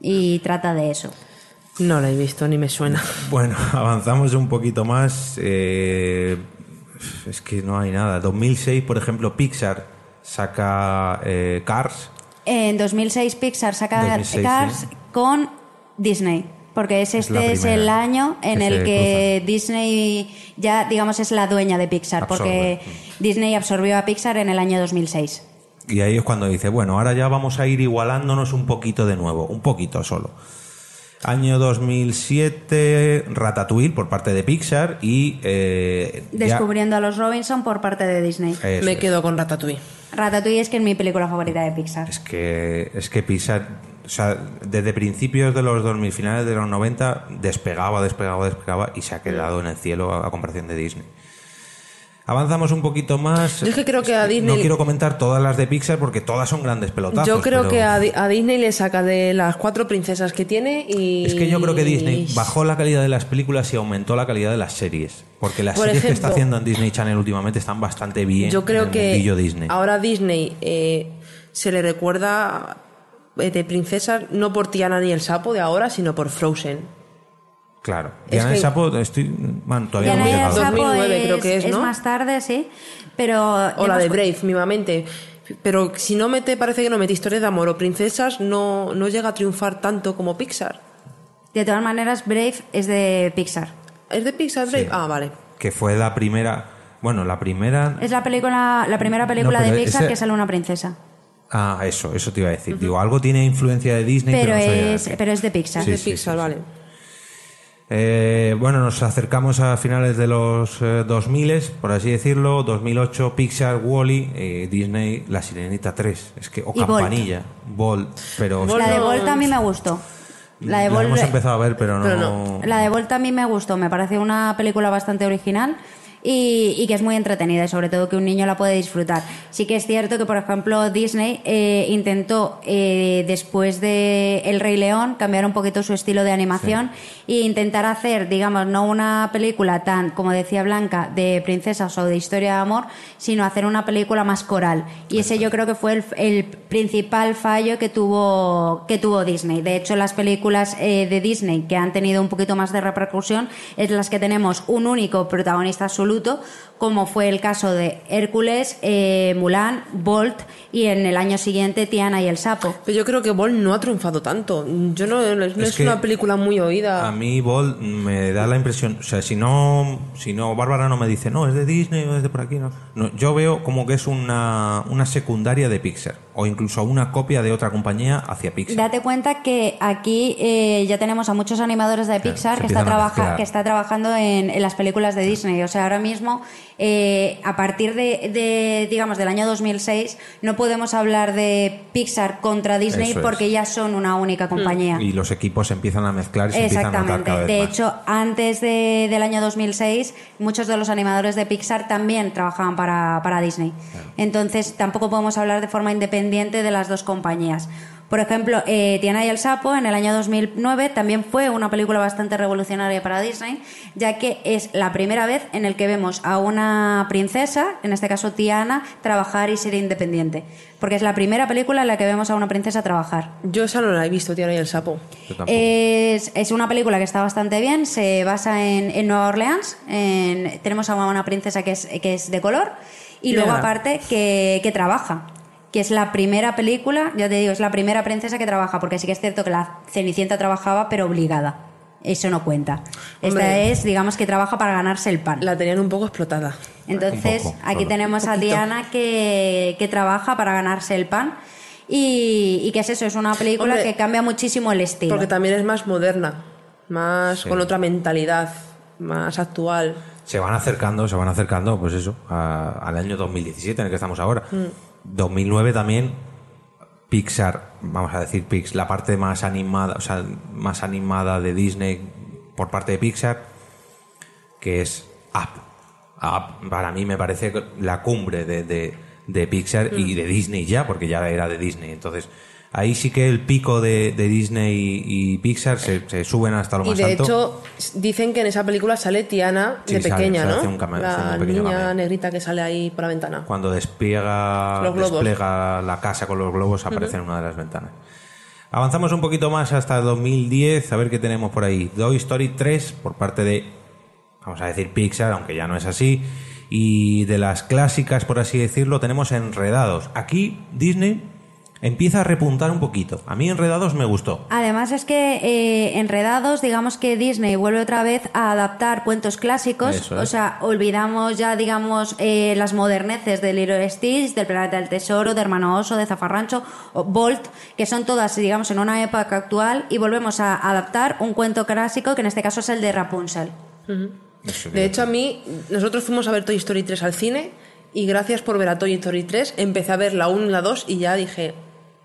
Speaker 4: y trata de eso.
Speaker 3: No la he visto ni me suena.
Speaker 2: Bueno, avanzamos un poquito más. eh, es que no hay nada. 2006, por ejemplo, Pixar saca eh, Cars.
Speaker 4: En 2006 Pixar saca
Speaker 2: 2006,
Speaker 4: Cars
Speaker 2: sí.
Speaker 4: Con Disney. Porque es este es, el año en
Speaker 2: que
Speaker 4: el que Disney ya, digamos, es la dueña de Pixar. Porque Disney absorbió a Pixar en el año 2006.
Speaker 2: Y ahí es cuando dice, bueno, ahora ya vamos a ir igualándonos un poquito de nuevo, un poquito solo. Año 2007, Ratatouille por parte de Pixar y... eh, ya-
Speaker 4: Descubriendo a los Robinson por parte de Disney.
Speaker 2: Eso
Speaker 3: me
Speaker 2: es.
Speaker 3: quedo con Ratatouille.
Speaker 4: Ratatouille es que es mi película favorita de Pixar.
Speaker 2: Es que, es que Pixar, o sea, desde principios de los 2000, finales de los 90, despegaba, despegaba, despegaba y se ha quedado en el cielo a, a comparación de Disney. Avanzamos un poquito más.
Speaker 3: Yo es que creo que a Disney-
Speaker 2: No quiero comentar todas las de Pixar porque todas son grandes pelotazos.
Speaker 3: Yo creo
Speaker 2: pero
Speaker 3: que a, Di- a Disney le saca de las cuatro princesas que tiene y...
Speaker 2: Es que yo creo que Disney bajó la calidad de las películas y aumentó la calidad de las series. Porque las
Speaker 3: Por
Speaker 2: series que está haciendo en Disney Channel últimamente están bastante bien.
Speaker 3: Yo creo
Speaker 2: en el
Speaker 3: que
Speaker 2: Disney.
Speaker 3: ahora Disney eh, se le recuerda de princesas no por Tiana ni el sapo de ahora, sino por Frozen.
Speaker 2: Claro.
Speaker 3: Es
Speaker 2: Diana el
Speaker 3: que-
Speaker 2: Sapo, estoy. bueno, todavía
Speaker 4: Diana
Speaker 2: no he
Speaker 4: y el
Speaker 2: llegado.
Speaker 4: Sapo
Speaker 3: 2009 creo
Speaker 4: es-
Speaker 3: que es, ¿no?
Speaker 4: más tarde, sí. Pero.
Speaker 3: O la
Speaker 4: hemos-
Speaker 3: de Brave, mismamente. Pero si no mete, parece que no mete historias de amor o princesas, no, no llega a triunfar tanto como Pixar.
Speaker 4: De todas maneras, Brave es de Pixar.
Speaker 3: ¿Es de Pixar Brave? Ah, vale.
Speaker 2: Que fue la primera. Bueno, la primera.
Speaker 4: Es la película, la primera película
Speaker 2: No,
Speaker 4: de Pixar
Speaker 2: ese-
Speaker 4: que sale una princesa.
Speaker 2: Ah, eso, eso te iba a decir. Digo, algo tiene influencia de Disney, pero,
Speaker 4: Pero
Speaker 2: no
Speaker 4: es, pero es de Pixar.
Speaker 2: Sí, sí, sí, sí. Eh, bueno, nos acercamos a finales de los eh, 2000, por así decirlo. 2008, Pixar, Wally, eh, Disney, La Sirenita 3. Es que, o
Speaker 4: Y Bolt.
Speaker 2: Campanilla, Bolt, pero.
Speaker 4: La de Volta a mí me gustó. La de
Speaker 2: la hemos
Speaker 4: Bolt-
Speaker 2: empezado a ver, pero no.
Speaker 4: La de Volta a mí me gustó, me pareció una película bastante original y, y que es muy entretenida y sobre todo que un niño la puede disfrutar. Sí que es cierto que, por ejemplo, Disney eh, intentó, eh, después de El Rey León, cambiar un poquito su estilo de animación e intentar hacer, digamos, no una película tan, como decía Blanca, de princesas o de historia de amor, sino hacer una película más coral. Y ese yo creo que fue el, el principal fallo que tuvo, que tuvo Disney. De hecho, las películas eh, de Disney que han tenido un poquito más de repercusión es las que tenemos un único protagonista absoluto, como fue el caso de Hércules, eh, Mulan, Bolt y en el año siguiente Tiana y el Sapo.
Speaker 3: Pero yo creo que Bolt no ha triunfado tanto. Yo no, no es,
Speaker 2: Es que
Speaker 3: una película muy oída.
Speaker 2: A mí Bolt me da la impresión, o sea, si no, si no Bárbara no me dice, no, es de Disney o es de por aquí, no. No, yo veo como que es una, una secundaria de Pixar o incluso una copia de otra compañía hacia Pixar.
Speaker 4: Date cuenta que aquí eh, ya tenemos a muchos animadores de Pixar que está,
Speaker 2: a
Speaker 4: trabaja- que está trabajando en, en las películas de Disney. O sea, ahora mismo, eh, a partir de, de, digamos, del año 2006, no podemos hablar de Pixar contra Disney
Speaker 2: Eso es.
Speaker 4: porque ya son una única compañía.
Speaker 2: Y los equipos se empiezan a mezclar y se empiezan a notar
Speaker 4: Exactamente.
Speaker 2: cada vez
Speaker 4: De
Speaker 2: más.
Speaker 4: hecho, antes de- del año 2006, muchos de los animadores de Pixar también trabajaban para, para Disney. Entonces, tampoco podemos hablar de forma independiente de las dos compañías. Por ejemplo, eh, Tiana y el Sapo en el año 2009 también fue una película bastante revolucionaria para Disney, ya que es la primera vez en el que vemos a una princesa, en este caso Tiana, trabajar y ser independiente. Porque es la primera película en la que vemos a una princesa trabajar.
Speaker 3: Yo esa no la he visto, Tiana y el Sapo.
Speaker 4: Es, es una película que está bastante bien, se basa en, en Nueva Orleans, en- tenemos a una princesa que es, que es de color y luego aparte que, que trabaja, que es la primera película, ya te digo, es la primera princesa que trabaja, porque sí que es cierto que la Cenicienta trabajaba pero obligada, eso no cuenta. Esta
Speaker 3: Hombre.
Speaker 4: es, digamos, que trabaja para ganarse el pan.
Speaker 3: La tenían un poco explotada.
Speaker 4: Entonces,
Speaker 3: poco,
Speaker 4: aquí
Speaker 3: solo.
Speaker 4: tenemos a. Diana que, que trabaja para ganarse el pan. Y, y que es eso, es una película
Speaker 3: Hombre,
Speaker 4: que cambia muchísimo el estilo.
Speaker 3: Porque también es más moderna, más
Speaker 2: Sí.
Speaker 3: con otra mentalidad, más actual.
Speaker 2: Se van acercando, se van acercando, pues eso, a- al año 2017 en el que estamos ahora.
Speaker 3: Mm.
Speaker 2: 2009 también Pixar, vamos a decir Pix, la parte más animada, o sea, más animada de Disney por parte de Pixar, que es Up. Up para mí me parece la cumbre de, de- de Pixar y
Speaker 3: Mm.
Speaker 2: de Disney ya, porque ya era de Disney. Entonces, ahí sí que el pico de, de Disney y, y Pixar se, se suben hasta lo
Speaker 3: Y
Speaker 2: más
Speaker 3: de
Speaker 2: alto.
Speaker 3: hecho, dicen que en esa película sale Tiana
Speaker 2: Sí,
Speaker 3: de
Speaker 2: sale,
Speaker 3: pequeña,
Speaker 2: sale,
Speaker 3: ¿no?
Speaker 2: hace un cameo,
Speaker 3: la
Speaker 2: un
Speaker 3: niña
Speaker 2: cameo.
Speaker 3: negrita que sale ahí por la ventana.
Speaker 2: Cuando despliega, despliega la casa con los globos, aparece en una de las ventanas. Avanzamos un poquito más hasta 2010, a ver qué tenemos por ahí. Toy Story 3 por parte de, vamos a decir Pixar, aunque ya no es así. Y de las clásicas, por así decirlo, tenemos Enredados. Aquí Disney empieza a repuntar un poquito. A mí Enredados me gustó.
Speaker 4: Además es que eh, Enredados, digamos que Disney vuelve otra vez a adaptar cuentos clásicos,
Speaker 2: es.
Speaker 4: o sea, olvidamos ya, digamos, eh, las moderneces de Little Stitch, del Planeta del Tesoro, de Hermano Oso, de Zafarrancho, o Bolt, que son todas, digamos, en una época actual, y volvemos a adaptar un cuento clásico, que en este caso es el de Rapunzel.
Speaker 3: De hecho, a mí, nosotros fuimos a ver Toy Story 3 al cine y gracias por ver a Toy Story 3 empecé a ver la 1 y la 2 y ya dije,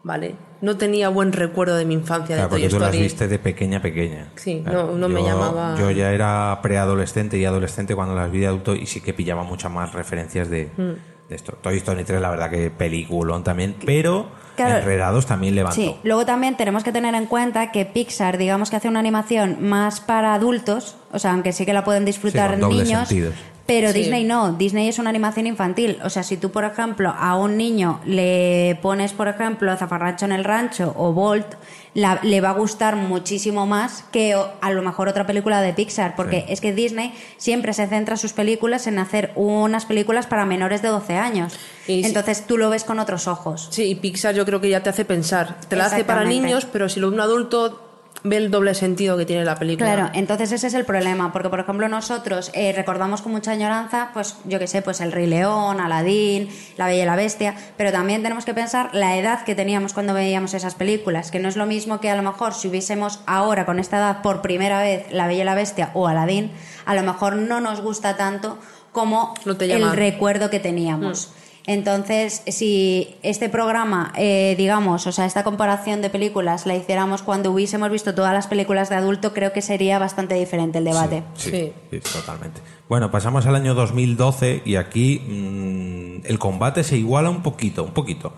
Speaker 3: vale, no tenía buen recuerdo de mi infancia
Speaker 2: Claro,
Speaker 3: de Toy
Speaker 2: porque tú las
Speaker 3: Story.
Speaker 2: viste de pequeña pequeña.
Speaker 3: Sí,
Speaker 2: Claro,
Speaker 3: no, no me
Speaker 2: yo-
Speaker 3: llamaba...
Speaker 2: Yo ya era preadolescente y adolescente cuando las vi de adulto y sí que pillaba muchas más referencias de,
Speaker 3: Mm.
Speaker 2: de esto. Toy Story 3, la verdad que peliculón también, pero
Speaker 4: Claro.
Speaker 2: Enredados también levantó.
Speaker 4: Sí, luego también tenemos que tener en cuenta que Pixar, digamos que hace una animación más para adultos, o sea, aunque sí que la pueden disfrutar
Speaker 2: Sí,
Speaker 4: niños,
Speaker 2: sentidos.
Speaker 4: Pero
Speaker 3: Sí.
Speaker 4: Disney no, Disney es una animación infantil, o sea, si tú, por ejemplo, a un niño le pones, por ejemplo, Zafarrancho en el rancho o Bolt, la- le va a gustar muchísimo más que a lo mejor otra película de Pixar, porque es que Disney siempre se centra sus películas en hacer unas películas para menores de 12 años.
Speaker 3: Y.
Speaker 4: Entonces tú lo ves con otros ojos.
Speaker 3: Sí, y Pixar yo creo que ya te hace pensar. Te la hace para niños, pero si lo un adulto ve el doble sentido que tiene la película.
Speaker 4: Claro, entonces ese es el problema, porque por ejemplo nosotros eh, recordamos con mucha añoranza, pues yo que sé, pues el Rey León, Aladín, La Bella y la Bestia, pero también tenemos que pensar la edad que teníamos cuando veíamos esas películas, que no es lo mismo que a lo mejor si hubiésemos ahora con esta edad por primera vez La Bella y la Bestia o Aladín, a lo mejor no nos gusta tanto como el recuerdo que teníamos.
Speaker 3: Mm.
Speaker 4: Entonces, si este programa, eh, digamos, o sea, esta comparación de películas la hiciéramos cuando hubiésemos visto todas las películas de adulto, creo que sería bastante diferente el debate.
Speaker 2: Sí, sí, totalmente. Bueno, pasamos al año 2012 y aquí mm, el combate se iguala un poquito, un poquito.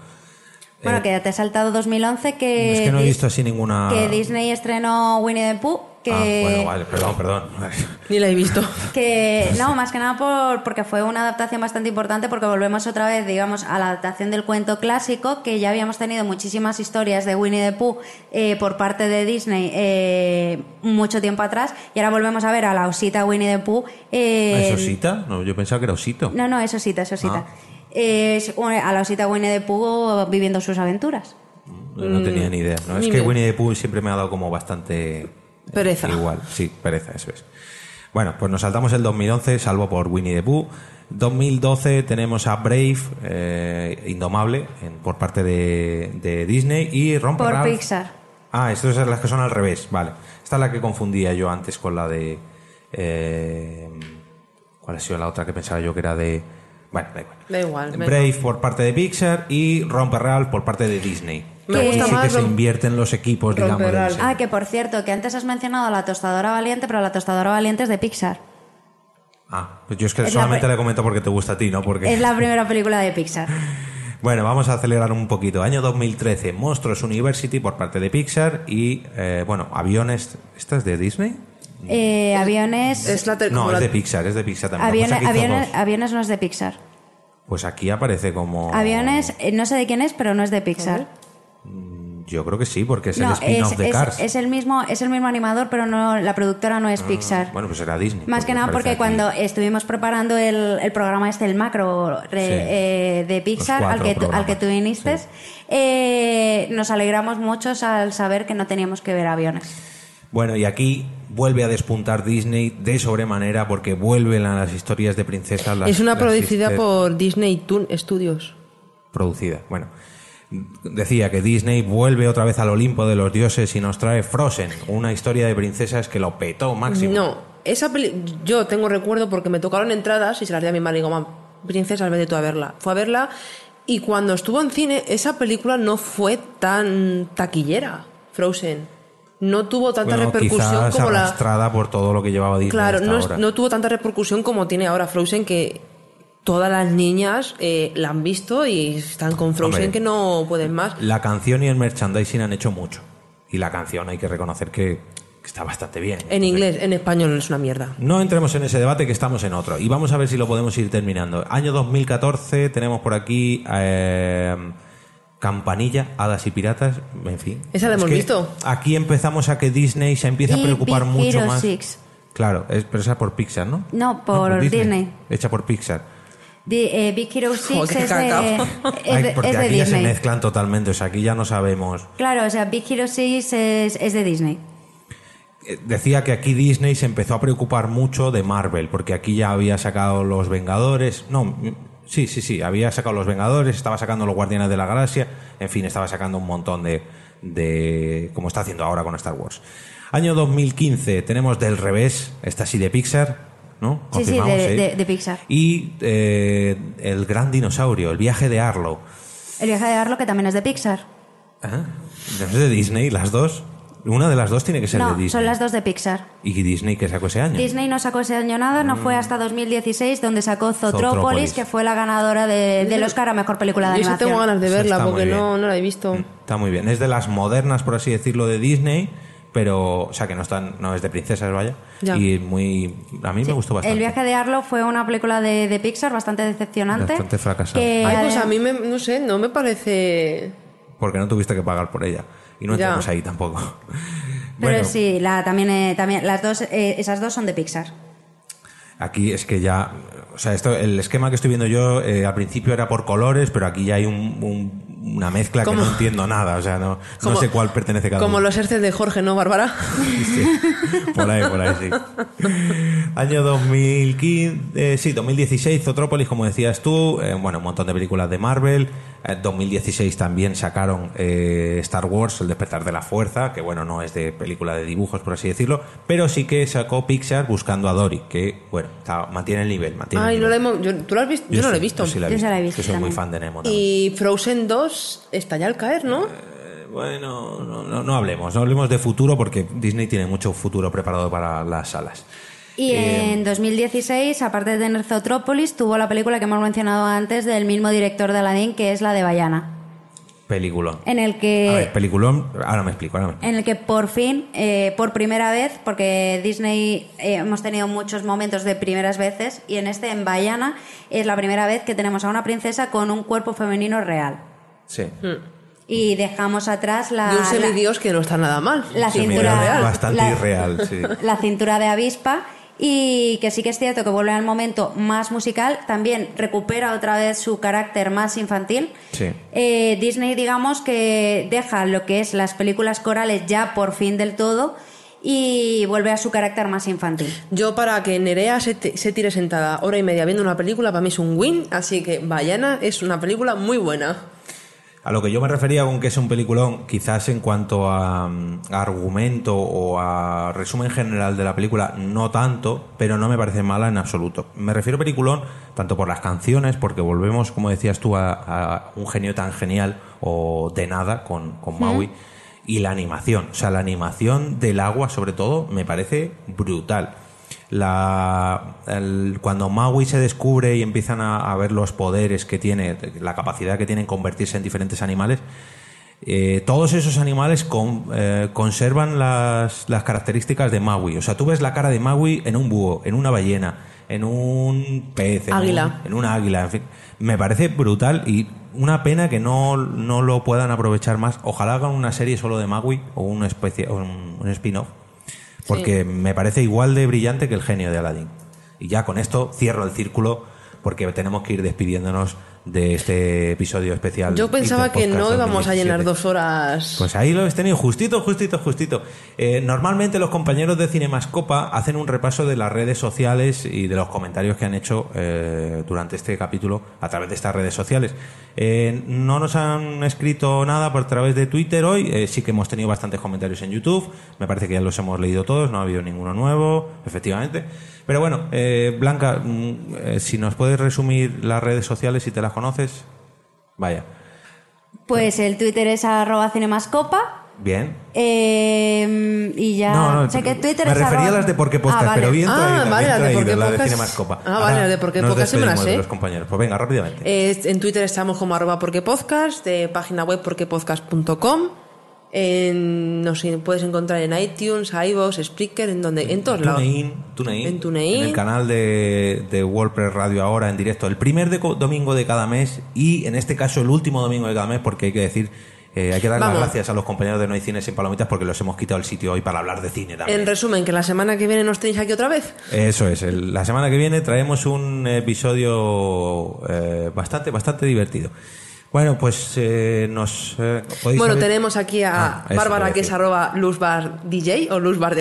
Speaker 4: Bueno,
Speaker 2: Eh,
Speaker 4: que te he saltado 2011, que,
Speaker 2: es que no he visto así ninguna...
Speaker 4: que Disney estrenó Winnie the Pooh, que,
Speaker 2: Ah, bueno, vale, perdón, perdón.
Speaker 3: Ni la he visto.
Speaker 4: que no, más que nada por, porque fue una adaptación bastante importante, porque volvemos otra vez, digamos, a la adaptación del cuento clásico, que ya habíamos tenido muchísimas historias de Winnie the Pooh eh, por parte de Disney eh, mucho tiempo atrás, y ahora volvemos a ver a la osita Winnie the Pooh. eh,
Speaker 2: ¿Es osita? No, yo pensaba que era osito.
Speaker 4: No, no, es osita, es osita.
Speaker 2: Ah.
Speaker 4: Es a la osita Winnie the Pooh viviendo sus aventuras.
Speaker 2: No tenía ni idea. ¿no? Es que Winnie the Pooh siempre me ha dado como bastante... eh,
Speaker 3: Pereza.
Speaker 2: Igual, sí, pereza, eso es. Bueno, pues nos saltamos el 2011, salvo por Winnie the Pooh. 2012 tenemos a Brave, eh, Indomable, en- por parte de, de Disney, y Romper
Speaker 4: Por
Speaker 2: Ralph.
Speaker 4: Pixar.
Speaker 2: Ah, estas son las que son al revés, vale. Esta es la que confundía yo antes con la de... eh, ¿Cuál ha sido la otra que pensaba yo que era de... Bueno, da igual.
Speaker 3: Da igual. venga.
Speaker 2: Brave por parte de Pixar y Romper Ralph por parte de Disney.
Speaker 4: Me
Speaker 2: Aquí
Speaker 4: gusta
Speaker 2: sí que se invierten los equipos, digamos.
Speaker 4: Ah, que por cierto, que antes has mencionado la tostadora valiente, pero la tostadora valiente es de Pixar.
Speaker 2: Ah, pues yo es que
Speaker 4: Es
Speaker 2: solamente le comento porque te gusta a ti, ¿no? Porque...
Speaker 4: Es la primera película de Pixar.
Speaker 2: Bueno, vamos a acelerar un poquito. Año 2013, Monstruos University por parte de Pixar y, eh, bueno, aviones... ¿Esta es de Disney?
Speaker 4: Eh, aviones.
Speaker 3: Es la ter-
Speaker 2: No, es de Pixar, es de Pixar también. que que
Speaker 4: aviones no es de Pixar.
Speaker 2: Pues aquí aparece como...
Speaker 4: Aviones, eh, no sé de quién es, pero no es de Pixar.
Speaker 2: Yo creo que sí, porque es el
Speaker 4: no,
Speaker 2: spin-off de
Speaker 4: es-
Speaker 2: Cars.
Speaker 4: es el mismo, es el mismo animador, pero no, la productora no es Pixar.
Speaker 2: Bueno, pues era Disney.
Speaker 4: Más que nada porque
Speaker 2: aquí.
Speaker 4: cuando estuvimos preparando el, el programa este, el macro re-
Speaker 2: Sí.
Speaker 4: eh, de Pixar, al que, tú, al que tú viniste, eh, nos alegramos mucho al saber que no teníamos que ver aviones.
Speaker 2: Bueno, y aquí vuelve a despuntar Disney de sobremanera porque vuelven a las historias de princesas. Las,
Speaker 3: es una
Speaker 2: las
Speaker 3: producida por Disney Toon Studios.
Speaker 2: producida. Bueno, decía que Disney vuelve otra vez al Olimpo de los dioses y nos trae Frozen, una historia de princesas que lo petó máximo.
Speaker 3: No, esa peli yo tengo recuerdo porque me tocaron entradas y se las di a mi madre y digo, "Mam, princesas, vete tú a verla. Fue a verla y cuando estuvo en cine, esa película no fue tan taquillera, Frozen. No tuvo tanta
Speaker 2: Bueno,
Speaker 3: repercusión como la...
Speaker 2: arrastrada por todo lo que llevaba Disney
Speaker 3: Claro,
Speaker 2: hasta
Speaker 3: no,
Speaker 2: ahora.
Speaker 3: no tuvo tanta repercusión como tiene ahora Frozen, que todas las niñas eh, la han visto y están con Frozen
Speaker 2: Hombre.
Speaker 3: que no pueden más.
Speaker 2: La canción y el merchandising han hecho mucho. Y la canción hay que reconocer que, que está bastante bien.
Speaker 3: En inglés, en español es una mierda.
Speaker 2: No entremos en ese debate que estamos en otro. Y vamos a ver si lo podemos ir terminando. Año 2014, tenemos por aquí eh, Campanilla, Hadas y Piratas, en fin.
Speaker 3: Esa la
Speaker 2: Es
Speaker 3: hemos visto.
Speaker 2: Aquí empezamos a que Disney se empieza a preocupar
Speaker 4: Big
Speaker 2: mucho
Speaker 4: Hero
Speaker 2: más.
Speaker 4: Six.
Speaker 2: Claro, es, pero esa por Pixar, ¿no?
Speaker 4: No, por Disney.
Speaker 2: Hecha por Pixar.
Speaker 4: Eh, Big Hero 6
Speaker 3: Joder, qué
Speaker 4: es, de, es
Speaker 2: Ay,
Speaker 4: de-
Speaker 2: porque
Speaker 4: es de
Speaker 2: aquí ya se mezclan totalmente, o sea, aquí ya no sabemos.
Speaker 4: Claro, o sea, Big Hero 6 es, es de Disney.
Speaker 2: Eh, Decía que aquí Disney se empezó a preocupar mucho de Marvel, porque aquí ya había sacado los Vengadores. No, mm, sí, sí, sí, había sacado los Vengadores, estaba sacando los Guardianes de la Galaxia, en fin, estaba sacando un montón de. de como está haciendo ahora con Star Wars. Año 2015, tenemos del revés, esta sí de Pixar, ¿no?
Speaker 4: Sí, sí, de,
Speaker 2: ¿eh?
Speaker 4: de- de Pixar.
Speaker 2: Y eh, el gran dinosaurio, el viaje de Arlo.
Speaker 4: El viaje de Arlo, que también es de Pixar.
Speaker 2: Ah, ¿No es de Disney, las dos? Una de las dos tiene que ser de
Speaker 4: No,
Speaker 2: Disney.
Speaker 4: son las dos de Pixar.
Speaker 2: ¿Y Disney que sacó ese año?
Speaker 4: Disney no sacó ese año nada, no fue hasta 2016 donde sacó Zootropolis,
Speaker 2: Zootropolis.
Speaker 4: que fue la ganadora de- del Oscar a Mejor Película de
Speaker 3: Yo sí
Speaker 4: Animación.
Speaker 3: tengo ganas de verla porque no, no la he visto.
Speaker 2: Está muy bien. Es de las modernas, por así decirlo, de Disney, pero, o sea, que no están, no es de princesas, vaya.
Speaker 3: Ya.
Speaker 2: Y muy, a mí me gustó bastante.
Speaker 4: El viaje de Arlo fue una película de, de Pixar bastante decepcionante.
Speaker 2: Bastante fracasada.
Speaker 4: que
Speaker 3: Ay, pues a mí me, no sé, no me parece...
Speaker 2: Porque no tuviste que pagar por ella. Y no
Speaker 3: Ya.
Speaker 2: entramos ahí tampoco.
Speaker 4: Pero
Speaker 2: bueno,
Speaker 4: sí, la, también, eh, también las dos, eh, esas dos son de Pixar.
Speaker 2: aquí es que ya, o sea, esto, el esquema que estoy viendo yo eh, al principio era por colores, pero aquí ya hay un, un- una mezcla que
Speaker 3: Como-
Speaker 2: no entiendo nada. O sea, no, no
Speaker 3: Como-
Speaker 2: sé cuál pertenece cada
Speaker 3: Como
Speaker 2: uno.
Speaker 3: los herces de Jorge, ¿no, Bárbara?
Speaker 2: Por ahí, por ahí, sí. Año 2015, eh, sí, 2016, Zotrópolis, como decías tú, eh, bueno, un montón de películas de Marvel. En 2016 también sacaron eh, Star Wars, El despertar de la fuerza, que bueno, no es de película de dibujos, por así decirlo, pero sí que sacó Pixar buscando a Dory, que bueno, está- mantiene el nivel. Mantiene
Speaker 3: Ay,
Speaker 2: el
Speaker 3: no
Speaker 2: nivel.
Speaker 3: la hemos, yo, ¿Tú lo has visto? Yo, no lo he
Speaker 2: sí,
Speaker 3: visto.
Speaker 2: Yo sí la he visto, que soy muy fan de Nemo. también.
Speaker 3: Y Frozen 2 está ya al caer, ¿no?
Speaker 2: Bueno, no, no, no hablemos, no hablemos de futuro porque Disney tiene mucho futuro preparado para las salas.
Speaker 4: Y
Speaker 2: Eh,
Speaker 4: en 2016, aparte de tener Zootrópolis, tuvo la película que hemos mencionado antes del mismo director de Aladdin, que es la de Bayana,
Speaker 2: Peliculón.
Speaker 4: en el que...
Speaker 2: A ver, peliculón, ahora me explico. Ahora me explico.
Speaker 4: en el que por fin, eh, por primera vez, porque Disney eh, hemos tenido muchos momentos de primeras veces, y en este, en Bayana, es la primera vez que tenemos a una princesa con un cuerpo femenino real.
Speaker 2: Sí.
Speaker 4: Y dejamos atrás la,
Speaker 3: de un
Speaker 4: la,
Speaker 3: semidios que no está nada mal.
Speaker 4: la cintura real.
Speaker 2: Bastante
Speaker 4: La-
Speaker 2: irreal, sí.
Speaker 4: la cintura de avispa y que sí que es cierto que vuelve al momento más musical, también recupera otra vez su carácter más infantil.
Speaker 2: Sí.
Speaker 4: Eh, Disney, digamos que deja lo que es las películas corales ya por fin del todo y vuelve a su carácter más infantil.
Speaker 3: Yo para que Nerea se, te- se tire sentada hora y media viendo una película, para mí es un win, así que Bayana es una película muy buena.
Speaker 2: A lo que yo me refería con que es un peliculón, quizás en cuanto a, mm, a argumento o a resumen general de la película, no tanto, pero no me parece mala en absoluto. Me refiero a peliculón tanto por las canciones, porque volvemos, como decías tú, a, a un genio tan genial o de nada con, con Maui, y la animación. O sea, la animación del agua, sobre todo, me parece brutal. La, el- cuando Maui se descubre y empiezan a, a ver los poderes que tiene, la capacidad que tiene en convertirse en diferentes animales, eh, todos esos animales con- eh, conservan las, las características de Maui. O sea, tú ves la cara de Maui en un búho, en una ballena, en un pez, en
Speaker 3: Águila.
Speaker 2: un- en una águila, en fin. Me parece brutal y una pena que no, no lo puedan aprovechar más. Ojalá hagan una serie solo de Maui o una especie, o un, un spin-off. Porque me parece igual de brillante que el genio de Aladdin. Y ya con esto cierro el círculo porque tenemos que ir despidiéndonos de este episodio especial.
Speaker 3: Yo pensaba que no íbamos a
Speaker 2: 2017.
Speaker 3: llenar dos horas.
Speaker 2: Pues ahí lo habéis tenido, justito, justito, justito. Eh, normalmente los compañeros de Cinemascopa hacen un repaso de las redes sociales y de los comentarios que han hecho eh, durante este capítulo a través de estas redes sociales. Eh, no nos han escrito nada por través de Twitter hoy, eh, sí que hemos tenido bastantes comentarios en YouTube, me parece que ya los hemos leído todos, no ha habido ninguno nuevo, efectivamente. Pero bueno, eh, Blanca, mm, eh, si nos puedes resumir las redes sociales, si te las conoces, vaya.
Speaker 4: Pues el Twitter es arroba cinemascopa.
Speaker 2: Bien.
Speaker 4: eh, y ya.
Speaker 2: No, no,
Speaker 4: sé que Twitter
Speaker 2: me
Speaker 4: es
Speaker 2: refería
Speaker 4: arroba-
Speaker 2: a las de Porque Podcast,
Speaker 4: Ah, vale.
Speaker 2: pero bien
Speaker 3: Ah,
Speaker 2: traídas,
Speaker 3: vale,
Speaker 2: bien
Speaker 3: las de
Speaker 2: la de
Speaker 3: Podcast.
Speaker 2: Cinemascopa.
Speaker 3: Ah,
Speaker 2: Ahora
Speaker 3: vale, las de Porque Podcast sí me las
Speaker 2: despedimos de
Speaker 3: sé.
Speaker 2: los compañeros. Pues venga, rápidamente.
Speaker 3: Eh, en Twitter estamos como arroba porque podcast, de página web porquepodcast.com. En, no sé, puedes encontrar en iTunes, iVoox, Spreaker, en donde, en todos lados.
Speaker 2: TuneIn, TuneIn,
Speaker 3: En TuneIn.
Speaker 2: el canal de, de WordPress Radio ahora en directo, el primer de- domingo de cada mes y en este caso el último domingo de cada mes porque hay que decir, eh, hay que dar
Speaker 3: Vamos.
Speaker 2: las gracias a los compañeros de No hay Cine sin Palomitas porque los hemos quitado el sitio hoy para hablar de cine también.
Speaker 3: En resumen, que la semana que viene nos tenéis aquí otra vez.
Speaker 2: Eso es, el- la semana que viene traemos un episodio eh, bastante, bastante divertido. Bueno, pues eh, nos eh,
Speaker 3: Bueno,
Speaker 2: saber-
Speaker 3: tenemos aquí a
Speaker 2: Ah, eso
Speaker 3: Bárbara,
Speaker 2: a
Speaker 3: que es arroba luzbardj o luzbardj.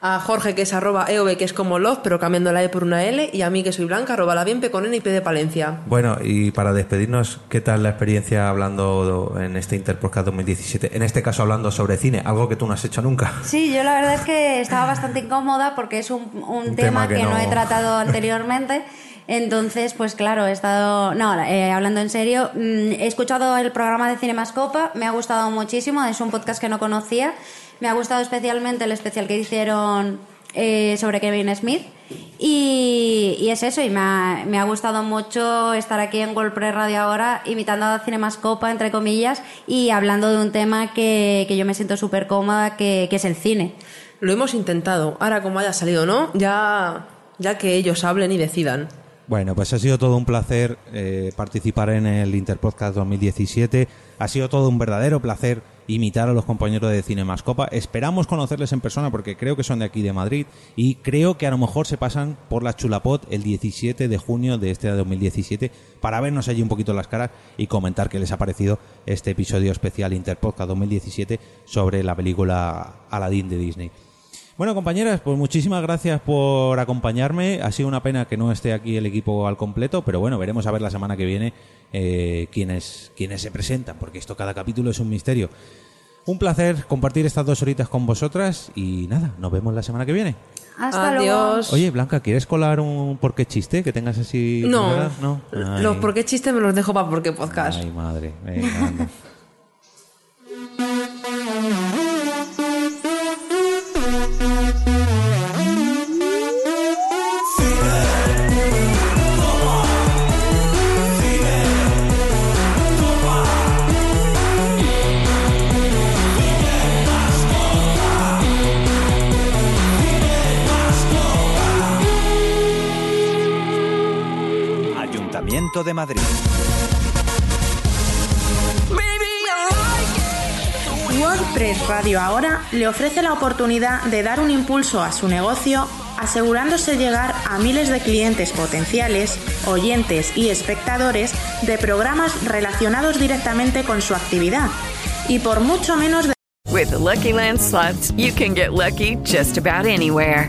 Speaker 3: A Jorge, que es arroba eov, que es como love, pero cambiando la e por una l. Y a mí, que soy blanca, arroba la bienpe con n y p de Palencia.
Speaker 2: Bueno, y para despedirnos, ¿qué tal la experiencia hablando en este Interpodcast 2017? En este caso hablando sobre cine, algo que tú no has hecho nunca.
Speaker 4: Sí, yo la verdad es que estaba bastante incómoda porque es un, un tema,
Speaker 2: tema que
Speaker 4: que, no...
Speaker 2: no-
Speaker 4: he tratado anteriormente. Entonces, pues claro, he estado, no, eh, hablando en serio, mm, he escuchado el programa de Cinemascopa, me ha gustado muchísimo, es un podcast que no conocía, me ha gustado especialmente el especial que hicieron eh, sobre Kevin Smith y, es eso, y me ha, me ha gustado mucho estar aquí en WordPress Radio ahora imitando a Cinemascopa, entre comillas, y hablando de un tema que, que yo me siento súper cómoda, que, que es el cine.
Speaker 3: Lo hemos intentado. Ahora, como haya salido no, ya, ya que ellos hablen y decidan.
Speaker 2: Bueno, pues ha sido todo un placer eh, participar en el Interpodcast 2017. Ha sido todo un verdadero placer imitar a los compañeros de Cinemascopa. Esperamos conocerles en persona porque creo que son de aquí de Madrid y creo que a lo mejor se pasan por la Chulapot el 17 de junio de este 2017 para vernos allí un poquito las caras y comentar qué les ha parecido este episodio especial Interpodcast 2017 sobre la película Aladdin de Disney. Bueno, compañeras, pues muchísimas gracias por acompañarme. Ha sido una pena que no esté aquí el equipo al completo, pero bueno, veremos a ver la semana que viene eh, quiénes, quiénes se presentan, porque esto cada capítulo es un misterio. Un placer compartir estas dos horitas con vosotras y nada, nos vemos la semana que viene.
Speaker 4: Hasta
Speaker 3: Adiós.
Speaker 2: Oye, Blanca, ¿quieres colar un por qué chiste que tengas así?
Speaker 3: No,
Speaker 2: preparado? no. Ay,
Speaker 3: los por qué chistes me los dejo para por qué podcast.
Speaker 2: Ay, madre. Venga,
Speaker 19: Ayuntamiento de Madrid.
Speaker 24: WordPress Radio ahora le ofrece la oportunidad de dar un impulso a su negocio asegurándose llegar a miles de clientes potenciales, oyentes y espectadores de programas relacionados directamente con su actividad y por mucho menos de
Speaker 21: With the Lucky Land slots, you can get lucky just about anywhere.